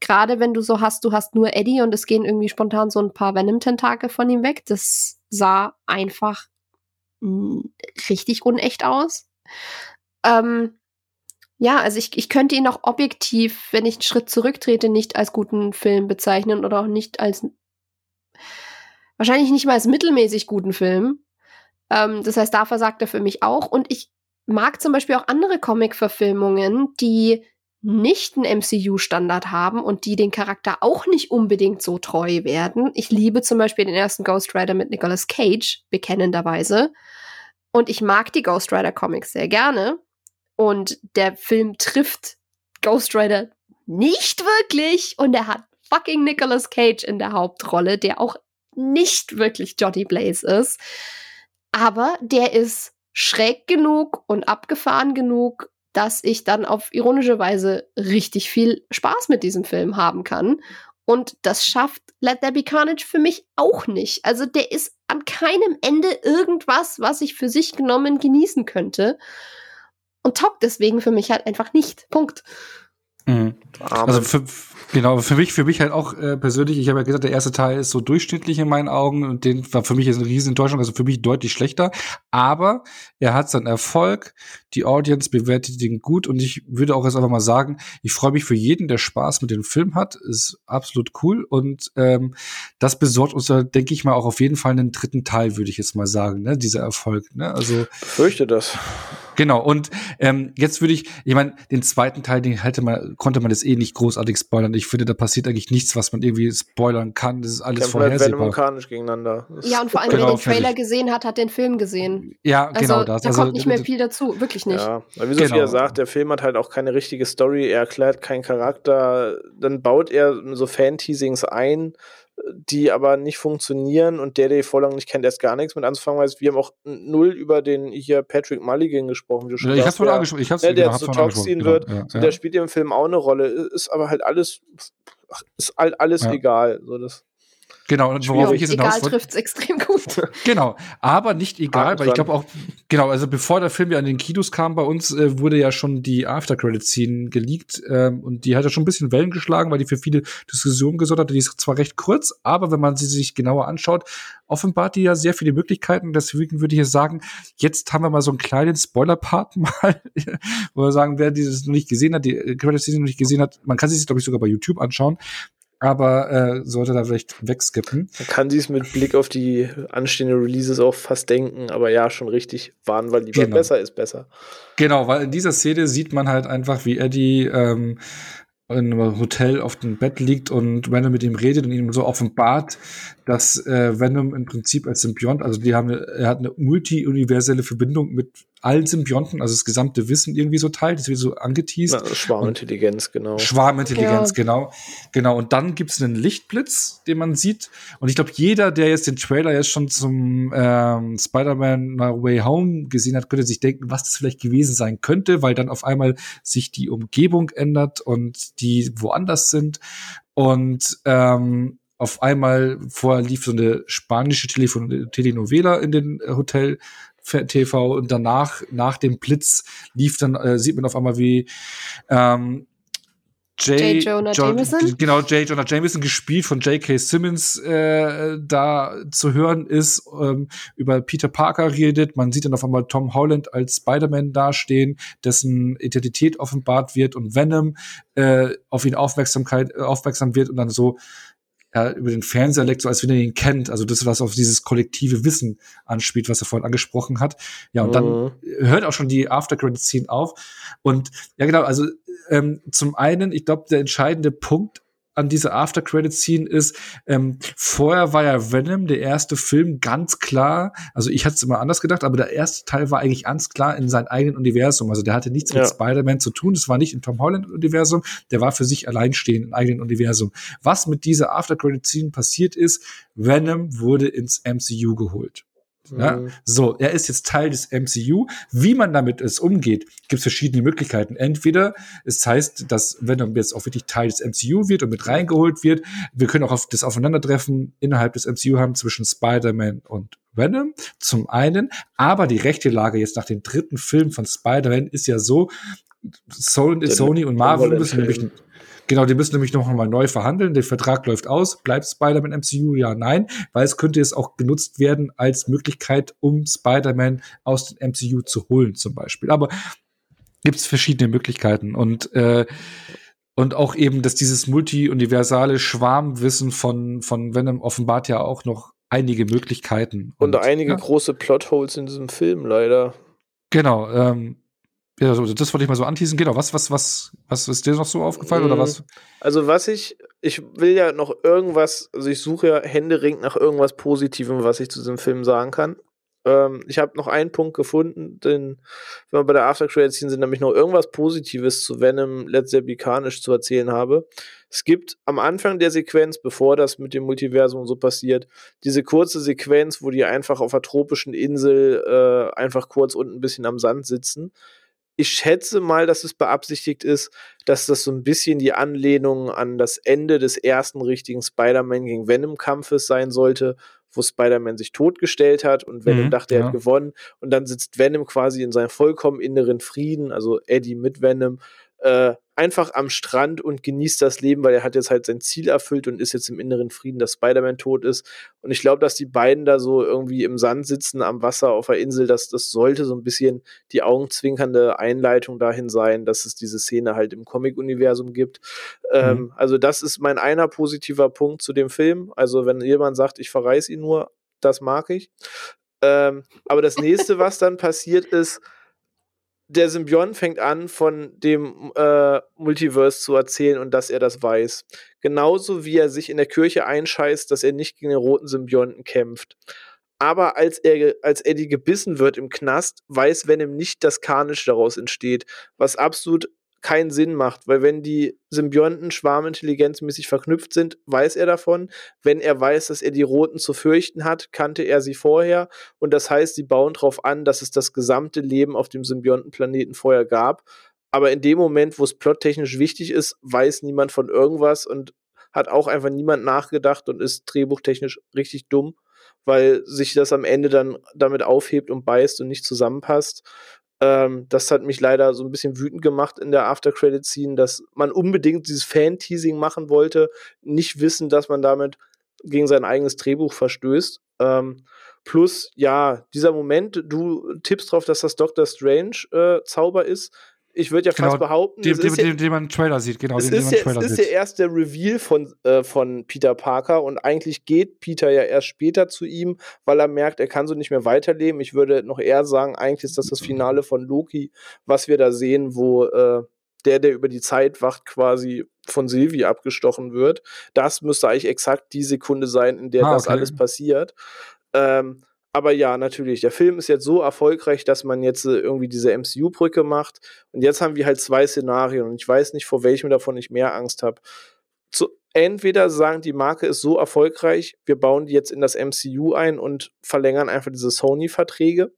Gerade wenn du so hast, du hast nur Eddie und es gehen irgendwie spontan so ein paar Venom-Tentakel von ihm weg. Das sah einfach richtig unecht aus. Ähm, ja, also ich, ich könnte ihn auch objektiv, wenn ich einen Schritt zurücktrete, nicht als guten Film bezeichnen oder auch nicht als wahrscheinlich nicht mal als mittelmäßig guten Film. Ähm, das heißt, da versagt er für mich auch. Und ich mag zum Beispiel auch andere Comic-Verfilmungen, die nicht einen MCU-Standard haben und die den Charakter auch nicht unbedingt so treu werden. Ich liebe zum Beispiel den ersten Ghost Rider mit Nicolas Cage, bekennenderweise. Und ich mag die Ghost Rider Comics sehr gerne. Und der Film trifft Ghost Rider nicht wirklich und er hat fucking Nicolas Cage in der Hauptrolle, der auch nicht wirklich Johnny Blaze ist. Aber der ist schräg genug und abgefahren genug, dass ich dann auf ironische Weise richtig viel Spaß mit diesem Film haben kann. Und das schafft Let There Be Carnage für mich auch nicht. Also der ist an keinem Ende irgendwas, was ich für sich genommen genießen könnte und taugt deswegen für mich halt einfach nicht. Punkt.
Mhm. Also für, genau, für mich, für mich halt auch äh, persönlich, ich habe ja gesagt, der erste Teil ist so durchschnittlich in meinen Augen und den war für mich jetzt eine riesen Enttäuschung, also für mich deutlich schlechter. Aber er hat seinen Erfolg, die Audience bewertet ihn gut und ich würde auch jetzt einfach mal sagen, ich freue mich für jeden, der Spaß mit dem Film hat, ist absolut cool und ähm, das besorgt uns, denke ich mal, auch auf jeden Fall einen dritten Teil, würde ich jetzt mal sagen, ne, dieser Erfolg. Ne? Also
fürchte das.
Genau, und ähm, jetzt würde ich, ich meine, den zweiten Teil, den hätte man, konnte man jetzt eh nicht großartig spoilern. Ich finde, da passiert eigentlich nichts, was man irgendwie spoilern kann. Das ist alles Kämpfen halt
vorhersehbar. gegeneinander.
Das ja, und vor allem, genau, wer den Trailer gesehen hat, hat den Film gesehen.
Ja, also, genau das.
Da
also,
kommt nicht mehr viel dazu, wirklich nicht. Ja,
weil wie Sophia genau. sagt, der Film hat halt auch keine richtige Story, er erklärt keinen Charakter, dann baut er so Fan-Teasings ein, die aber nicht funktionieren und der, der die Vorlagen nicht kennt, erst gar nichts mit anzufangen weiß. Wir haben auch null über den hier Patrick Mulligan gesprochen.
Ja, ich hab's vorhin angesprochen. Ich hab's,
der, der zu Toxin wird. Genau, ja, der spielt im Film auch eine Rolle. Ist aber halt alles, ist halt alles ja. egal. So, das
Genau,
und worauf ich jetzt hinaus Egal trifft's extrem gut. [laughs]
genau, aber nicht egal, weil ich glaube auch, genau, also bevor der Film ja in den Kinos kam bei uns, äh, wurde ja schon die After-Credit-Scene geleakt ähm, und die hat ja schon ein bisschen Wellen geschlagen, weil die für viele Diskussionen gesorgt hat. Die ist zwar recht kurz, aber wenn man sie sich genauer anschaut, offenbart die ja sehr viele Möglichkeiten. Deswegen würde ich jetzt sagen, jetzt haben wir mal so einen kleinen Spoiler-Part [laughs] mal, wo wir sagen, wer dieses noch nicht gesehen hat, die Credit-Scene noch nicht gesehen hat, man kann sie sich, glaube ich, sogar bei YouTube anschauen aber äh, sollte da vielleicht wegskippen.
Man kann sie es mit Blick auf die anstehenden Releases auch fast denken, aber ja, schon richtig warnen, weil lieber genau. besser ist besser.
Genau, weil in dieser Szene sieht man halt einfach, wie Eddie ähm, in einem Hotel auf dem Bett liegt und Venom mit ihm redet und ihm so offenbart, dass äh, Venom im Prinzip als Symbiont, also die haben, er hat eine multi-universelle Verbindung mit allen Symbionten, also das gesamte Wissen irgendwie so teilt, das wird so angeteased.
Na, Schwarmintelligenz, genau.
Schwarmintelligenz, ja. genau. Genau. Und dann gibt's einen Lichtblitz, den man sieht. Und ich glaube, jeder, der jetzt den Trailer jetzt schon zum ähm, Spider-Man No Way Home gesehen hat, könnte sich denken, was das vielleicht gewesen sein könnte, weil dann auf einmal sich die Umgebung ändert und die woanders sind. Und ähm, auf einmal vorher lief so eine spanische Telefon Telenovela in den Hotel TV und danach, nach dem Blitz, lief dann, äh, sieht man auf einmal, wie ähm,
J. J. Jonah jo Jameson?
Genau, J. Jonah Jameson, gespielt von J.K. Simmons, äh, da zu hören ist, ähm, über Peter Parker redet. Man sieht dann auf einmal Tom Holland als Spider-Man dastehen, dessen Identität offenbart wird und Venom äh, auf ihn Aufmerksamkeit, äh, aufmerksam wird und dann so ja, über den Fernseher leckt, so als wenn er ihn kennt. Also das, was auf dieses kollektive Wissen anspielt, was er vorhin angesprochen hat. Ja, und mhm. dann hört auch schon die After-Credit-Scene auf. Und ja, genau, also ähm, zum einen, ich glaube, der entscheidende Punkt an dieser After-Credit-Scene ist, ähm, vorher war ja Venom, der erste Film, ganz klar, also ich hatte es immer anders gedacht, aber der erste Teil war eigentlich ganz klar in seinem eigenen Universum. Also der hatte nichts ja. mit Spider-Man zu tun, das war nicht im Tom Holland-Universum, der war für sich alleinstehend im eigenen Universum. Was mit dieser After-Credit-Scene passiert ist, Venom wurde ins MCU geholt. Ja? Mhm. So, er ist jetzt Teil des MCU. Wie man damit es umgeht, gibt es verschiedene Möglichkeiten. Entweder es heißt, dass Venom jetzt auch wirklich Teil des MCU wird und mit reingeholt wird. Wir können auch auf das Aufeinandertreffen innerhalb des MCU haben zwischen Spider-Man und Venom zum einen, aber die rechte Lage jetzt nach dem dritten Film von Spider-Man ist ja so, Sony, Sony und Marvel müssen nämlich Genau, die müssen nämlich noch mal neu verhandeln. Der Vertrag läuft aus. Bleibt Spider-Man MCU? Ja, nein, weil es könnte jetzt auch genutzt werden als Möglichkeit, um Spider-Man aus dem MCU zu holen, zum Beispiel. Aber gibt es verschiedene Möglichkeiten und äh, und auch eben, dass dieses multi-universale Schwarmwissen von von Venom offenbart ja auch noch einige Möglichkeiten
und, und einige ja. große Plotholes in diesem Film leider.
Genau. Ähm, ja, also das wollte ich mal so anteasen. Genau, was, was, was, was ist dir noch so aufgefallen oder was?
Also was ich, ich will ja noch irgendwas, also ich suche ja händeringend nach irgendwas Positivem, was ich zu diesem Film sagen kann. Ähm, ich habe noch einen Punkt gefunden, denn wenn wir bei der After Credits sind, nämlich noch irgendwas Positives zu Venom Let's Zeppelinisch zu erzählen habe. Es gibt am Anfang der Sequenz, bevor das mit dem Multiversum so passiert, diese kurze Sequenz, wo die einfach auf einer tropischen Insel äh, einfach kurz unten ein bisschen am Sand sitzen ich schätze mal, dass es beabsichtigt ist, dass das so ein bisschen die Anlehnung an das Ende des ersten richtigen Spider-Man gegen Venom-Kampfes sein sollte, wo Spider-Man sich totgestellt hat und Venom mhm, dachte, er ja. hat gewonnen. Und dann sitzt Venom quasi in seinem vollkommen inneren Frieden, also Eddie mit Venom, äh, einfach am Strand und genießt das Leben, weil er hat jetzt halt sein Ziel erfüllt und ist jetzt im inneren Frieden, dass Spider-Man tot ist. Und ich glaube, dass die beiden da so irgendwie im Sand sitzen, am Wasser auf der Insel, dass das sollte so ein bisschen die augenzwinkernde Einleitung dahin sein, dass es diese Szene halt im Comic-Universum gibt. Ähm, mhm. Ähm, also das ist mein einer positiver Punkt zu dem Film. Also wenn jemand sagt, ich verreiß ihn nur, das mag ich. Ähm, aber das nächste, was dann passiert ist, der Symbiont fängt an, von dem äh, Multiverse zu erzählen und dass er das weiß. Genauso wie er sich in der Kirche einscheißt, dass er nicht gegen den roten Symbionten kämpft. Aber als er, als Eddie gebissen wird im Knast, weiß Venom nicht, dass Carnage daraus entsteht, was absolut keinen Sinn macht, weil wenn die Symbionten schwarmintelligenzmäßig verknüpft sind, weiß er davon. Wenn er weiß, dass er die Roten zu fürchten hat, kannte er sie vorher. Und das heißt, sie bauen darauf an, dass es das gesamte Leben auf dem Symbiontenplaneten vorher gab. Aber in dem Moment, wo es plottechnisch wichtig ist, weiß niemand von irgendwas und hat auch einfach niemand nachgedacht und ist drehbuchtechnisch richtig dumm, weil sich das am Ende dann damit aufhebt und beißt und nicht zusammenpasst. Ähm, das hat mich leider so ein bisschen wütend gemacht in der After-Credit-Scene, dass man unbedingt dieses Fan-Teasing machen wollte, nicht wissen, dass man damit gegen sein eigenes Drehbuch verstößt. Ähm, plus, ja, dieser Moment, du tippst drauf, dass das Doctor Strange äh, Zauber ist ich würde ja genau, fast behaupten,
den, den, den, den man im Trailer sieht, genau.
Es ist, ja, es ist ja erst der Reveal von, äh, von Peter Parker und eigentlich geht Peter ja erst später zu ihm, weil er merkt, er kann so nicht mehr weiterleben. Ich würde noch eher sagen, eigentlich ist das das Finale von Loki, was wir da sehen, wo äh, der, der über die Zeit wacht, quasi von Sylvie abgestochen wird. Das müsste eigentlich exakt die Sekunde sein, in der ah, das alles passiert. Ähm, aber ja, natürlich, der Film ist jetzt so erfolgreich, dass man jetzt äh, irgendwie diese MCU-Brücke macht. Und jetzt haben wir halt zwei Szenarien und ich weiß nicht, vor welchem davon ich mehr Angst habe. entweder sagen, die Marke ist so erfolgreich, wir bauen die jetzt in das MCU ein und verlängern einfach diese Sony-Verträge,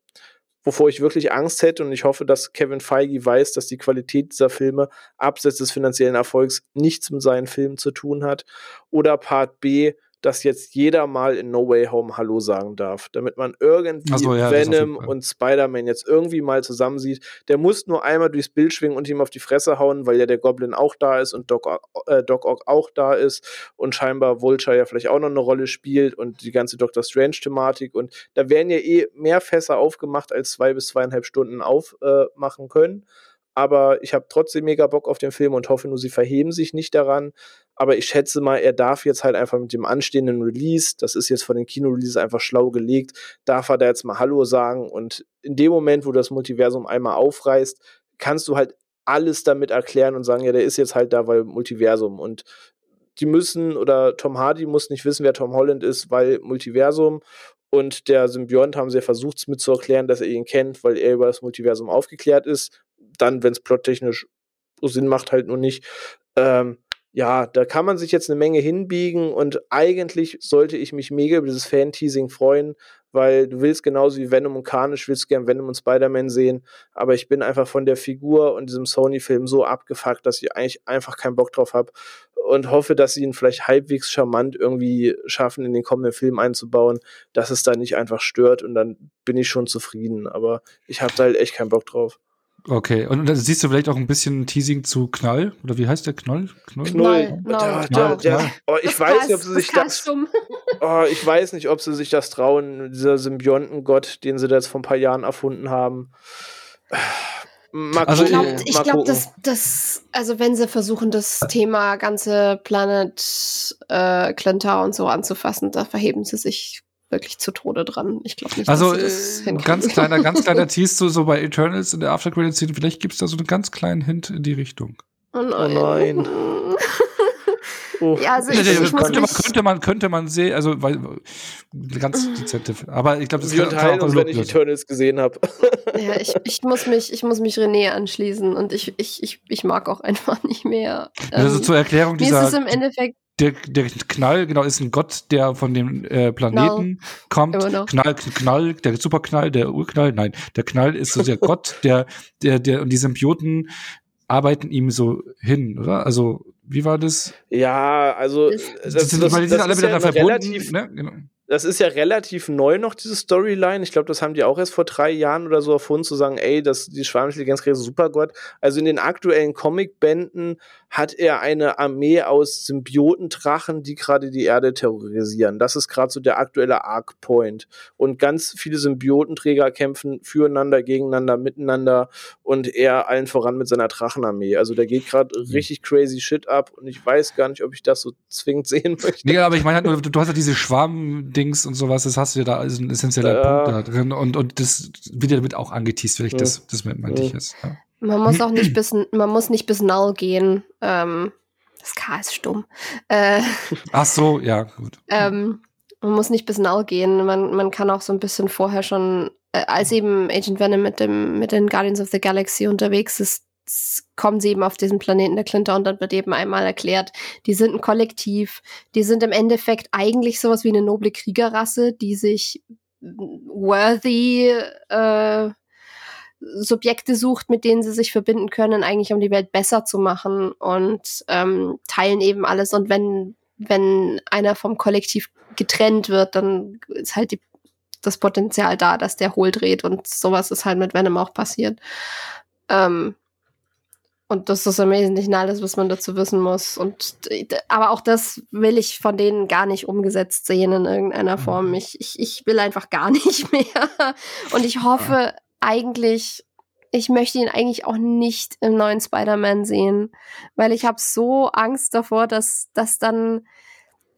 wovor ich wirklich Angst hätte und ich hoffe, dass Kevin Feige weiß, dass die Qualität dieser Filme abseits des finanziellen Erfolgs nichts mit seinen Filmen zu tun hat. Oder Part B, dass jetzt jeder mal in No Way Home Hallo sagen darf, damit man irgendwie so, ja, Venom und Spider-Man jetzt irgendwie mal zusammen sieht. Der muss nur einmal durchs Bild schwingen und ihm auf die Fresse hauen, weil ja der Goblin auch da ist und Doc, äh, Doc Ock auch da ist und scheinbar Vulture ja vielleicht auch noch eine Rolle spielt und die ganze Doctor Strange-Thematik und da werden ja eh mehr Fässer aufgemacht, als zwei bis zweieinhalb Stunden aufmachen äh, können aber ich habe trotzdem mega Bock auf den Film und hoffe nur, sie verheben sich nicht daran. Aber ich schätze mal, er darf jetzt halt einfach mit dem anstehenden Release, das ist jetzt von den Kino-Releases einfach schlau gelegt, darf er da jetzt mal Hallo sagen und in dem Moment, wo das Multiversum einmal aufreißt, kannst du halt alles damit erklären und sagen, ja, der ist jetzt halt da, weil Multiversum und die müssen oder Tom Hardy muss nicht wissen, wer Tom Holland ist, weil Multiversum und der Symbiont haben sie versucht, es mit zu erklären, dass er ihn kennt, weil er über das Multiversum aufgeklärt ist. Dann, wenn es plottechnisch Sinn macht, halt nur nicht. Ähm, ja, da kann man sich jetzt eine Menge hinbiegen und eigentlich sollte ich mich mega über dieses Fan-Teasing freuen, weil du willst genauso wie Venom und Carnage, willst gern Venom und Spider-Man sehen, aber ich bin einfach von der Figur und diesem Sony-Film so abgefuckt, dass ich eigentlich einfach keinen Bock drauf habe und hoffe, dass sie ihn vielleicht halbwegs charmant irgendwie schaffen, in den kommenden Film einzubauen, dass es da nicht einfach stört und dann bin ich schon zufrieden, aber ich habe da halt echt keinen Bock drauf.
Okay, und dann siehst du vielleicht auch ein bisschen Teasing zu Knall? Oder wie heißt der Knoll?
Knoll? Knoll. Knoll. Der, der, oh, ich das weiß nicht, ob sie sich das. [laughs] Oh, ich weiß nicht, ob sie sich das trauen, dieser Symbiontengott, den sie da jetzt vor ein paar Jahren erfunden haben.
Mal also, ich glaube, glaub, dass das, also wenn sie versuchen, das Thema ganze Planet äh, Clintar und so anzufassen, da verheben sie sich wirklich zu Tode dran. Ich glaube nicht,
also, dass äh, ganz kleiner, ganz [laughs] kleiner Tease so, so bei Eternals in der After Credit Scene. Vielleicht gibt es da so einen ganz kleinen Hint in die Richtung.
Oh nein. Oh nein. [laughs]
Oh. Ja, also ich, ich könnte, man, könnte man könnte man sehen, also weil ganz dezente, aber ich glaube,
das Wir uns, wenn ich Eternals gesehen habe. [laughs]
Ja, ich, ich muss mich ich muss mich René anschließen und ich ich ich, ich mag auch einfach [laughs] nicht mehr.
Also ähm, zur Erklärung dieser
ist es im Endeffekt
der, der Knall, genau, ist ein Gott, der von dem äh, Planeten Knall. kommt. Knall, Knall, der Superknall, der Urknall, nein, der Knall ist so der [laughs] Gott, der, der, der, und die Symbioten arbeiten ihm so hin, oder? Also, wie war das?
Ja, also,
das, das, das, das, weil die sind alle miteinander ja verbunden, relativ, ne?
Genau das ist ja relativ neu noch, diese Storyline. Ich glaube, das haben die auch erst vor drei Jahren oder so erfunden, zu sagen, ey, das, die Schwarmintelligenzkrise Supergott. Also in den aktuellen Comicbänden hat er eine Armee aus Symbiotendrachen, die gerade die Erde terrorisieren. Das ist gerade so der aktuelle Arc Point. Und ganz viele Symbiotenträger kämpfen füreinander, gegeneinander, miteinander und er allen voran mit seiner Drachenarmee. Also da geht gerade mhm. richtig crazy Shit ab und ich weiß gar nicht, ob ich das so zwingend sehen möchte.
Nee, aber ich meine, du, du hast ja diese Schwarm-Dings und sowas, das hast du ja da als ein essentieller äh, Punkt da drin und, und das wird ja damit auch angeteased, vielleicht mhm. das, das meinte ich jetzt. Ja.
Man muss auch nicht [clears throat] bis, man muss nicht bis null gehen. Ähm, das K ist stumm. Äh, [laughs]
Ach so, ja, gut.
Ähm, man muss nicht bis null gehen. Man, man kann auch so ein bisschen vorher schon, äh, als eben Agent Venom mit dem, mit den Guardians of the Galaxy unterwegs ist, kommen sie eben auf diesen Planeten der Klinter und dann wird eben einmal erklärt, die sind ein Kollektiv, die sind im Endeffekt eigentlich sowas wie eine noble Kriegerrasse, die sich worthy äh, Subjekte sucht, mit denen sie sich verbinden können, eigentlich um die Welt besser zu machen und ähm, teilen eben alles. Und wenn, wenn einer vom Kollektiv getrennt wird, dann ist halt die, das Potenzial da, dass der hohl dreht und sowas ist halt mit Venom auch passiert. Ähm, und das ist im Wesentlichen alles, was man dazu wissen muss. Und aber auch das will ich von denen gar nicht umgesetzt sehen in irgendeiner Form. Mhm. Ich, ich, ich will einfach gar [laughs] nicht mehr. Und ich hoffe, eigentlich, ich möchte ihn eigentlich auch nicht im neuen Spider-Man sehen, weil ich habe so Angst davor, dass, dass dann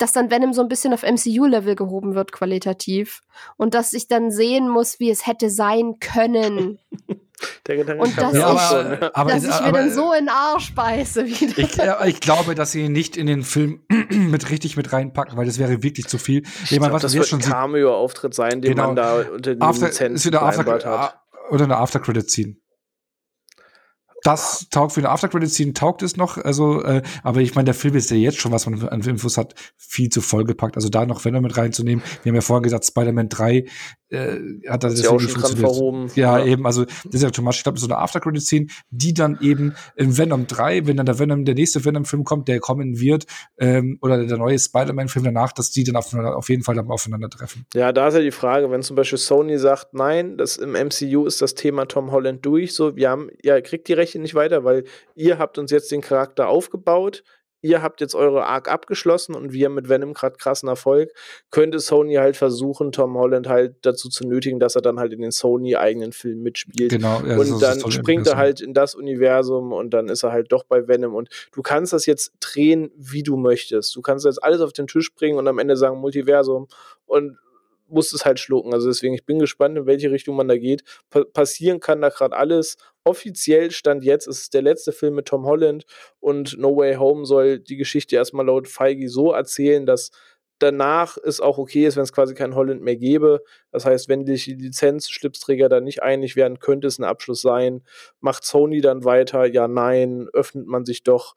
dass dann Venom so ein bisschen auf MCU-Level gehoben wird, qualitativ. Und dass ich dann sehen muss, wie es hätte sein können. [laughs]
Der Gedanke
und dass, ja, ich, aber, aber, dass ich aber, mir dann so in den Arsch beiße [laughs]
wieder. Ich, ich, glaube, dass sie ihn nicht in den Film [clears throat] mit richtig mit reinpacken, weil das wäre wirklich zu viel.
Ich, ich glaube, das wird ein Cameo-Auftritt sein, den genau. man da unter den
After, Lizenzen vereinbart hat oder eine After-Credit ziehen. Das taugt für eine After-Credit-Scene, taugt es noch. Also, äh, aber ich meine, der Film ist ja jetzt schon, was man an Infos hat, viel zu vollgepackt. Also da noch Venom mit reinzunehmen. Wir haben ja vorhin gesagt, Spider-Man 3 äh, hat das
ja schon dran verhoben.
Ja, ja, eben, also das ist ja schon mal, ich glaube, so eine After-Credit-Scene, die dann eben in Venom 3, wenn dann der Venom, der nächste Venom-Film kommt, der kommen wird, ähm, oder der neue Spider-Man-Film danach, dass die dann auf, auf jeden Fall dann aufeinandertreffen.
Ja, da ist ja die Frage, wenn zum Beispiel Sony sagt, nein, das im MCU ist das Thema Tom Holland durch, so, wir haben, ja, kriegt die Rechte nicht weiter, weil ihr habt uns jetzt den Charakter aufgebaut, ihr habt jetzt eure Arc abgeschlossen und wir mit Venom gerade krassen Erfolg, könnte Sony halt versuchen, Tom Holland halt dazu zu nötigen, dass er dann halt in den Sony-eigenen Film mitspielt.
Genau.
Ja, und dann springt er halt in das Universum und dann ist er halt doch bei Venom. Und du kannst das jetzt drehen, wie du möchtest. Du kannst jetzt alles auf den Tisch bringen und am Ende sagen Multiversum und musst es halt schlucken. Also deswegen, ich bin gespannt, in welche Richtung man da geht. Pa passieren kann da gerade alles offiziell stand jetzt, ist es der letzte Film mit Tom Holland und No Way Home soll die Geschichte erstmal laut Feige so erzählen, dass danach es auch okay ist, wenn es quasi kein Holland mehr gäbe. Das heißt, wenn die Lizenz-Schlipsträger da nicht einig werden, könnte es ein Abschluss sein. Macht Sony dann weiter? Ja, nein. Öffnet man sich doch?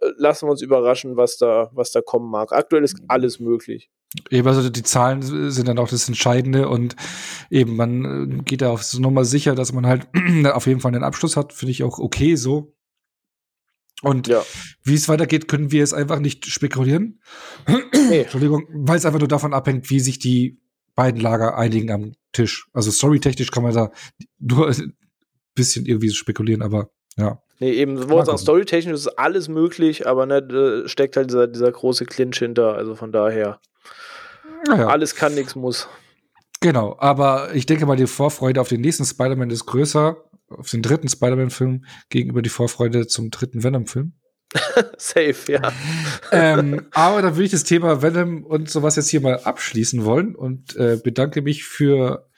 Äh, lassen wir uns überraschen, was da, was da kommen mag. Aktuell ist alles möglich.
Eben, also die Zahlen sind dann auch das Entscheidende und eben, man äh, geht da auf so Nummer sicher, dass man halt [clears throat] auf jeden Fall einen Abschluss hat, finde ich auch okay so. Und ja. wie es weitergeht, können wir es einfach nicht spekulieren. Nee. Entschuldigung, weil es einfach nur davon abhängt, wie sich die beiden Lager einigen am Tisch. Also storytechnisch kann man da nur ein bisschen irgendwie spekulieren, aber ja.
Nee, eben, wo wir sagen, storytechnisch ist alles möglich, aber ne, steckt halt dieser, dieser große Clinch hinter, also von daher. Ja. Alles kann, nichts muss.
Genau, aber ich denke mal, die Vorfreude auf den nächsten Spider-Man ist größer, auf den dritten Spider-Man-Film, gegenüber die Vorfreude zum dritten Venom-Film. [laughs]
Safe, ja.
ähm, [laughs] aber da würde ich das Thema Venom und sowas jetzt hier mal abschließen wollen und äh, bedanke mich für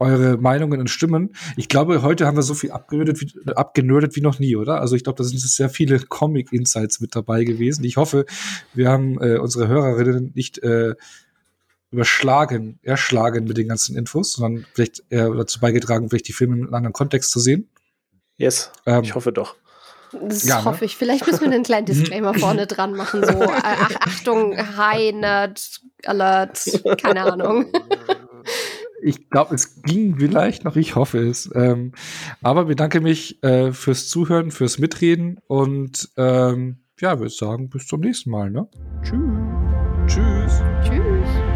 eure Meinungen und Stimmen. Ich glaube, heute haben wir so viel abgenördet wie, abgenördet wie noch nie, oder? Also ich glaube, da sind sehr viele Comic-Insights mit dabei gewesen. Ich hoffe, wir haben äh, unsere Hörerinnen nicht äh, überschlagen, erschlagen mit den ganzen Infos, sondern vielleicht eher dazu beigetragen, vielleicht die Filme in einem anderen Kontext zu sehen.
Yes, ähm, ich hoffe doch.
Das ja, ne? hoffe ich. Vielleicht müssen wir einen kleinen [laughs] Disclaimer vorne dran machen, so äh, ach, Achtung, High Nerd Alert, keine Ahnung. [laughs]
Ich glaube, es ging vielleicht noch, ich hoffe es. Ähm, aber bedanke mich äh, fürs Zuhören, fürs Mitreden und ähm, ja, würde sagen, bis zum nächsten Mal. Ne?
Tschüss.
Tschüss.
Tschüss.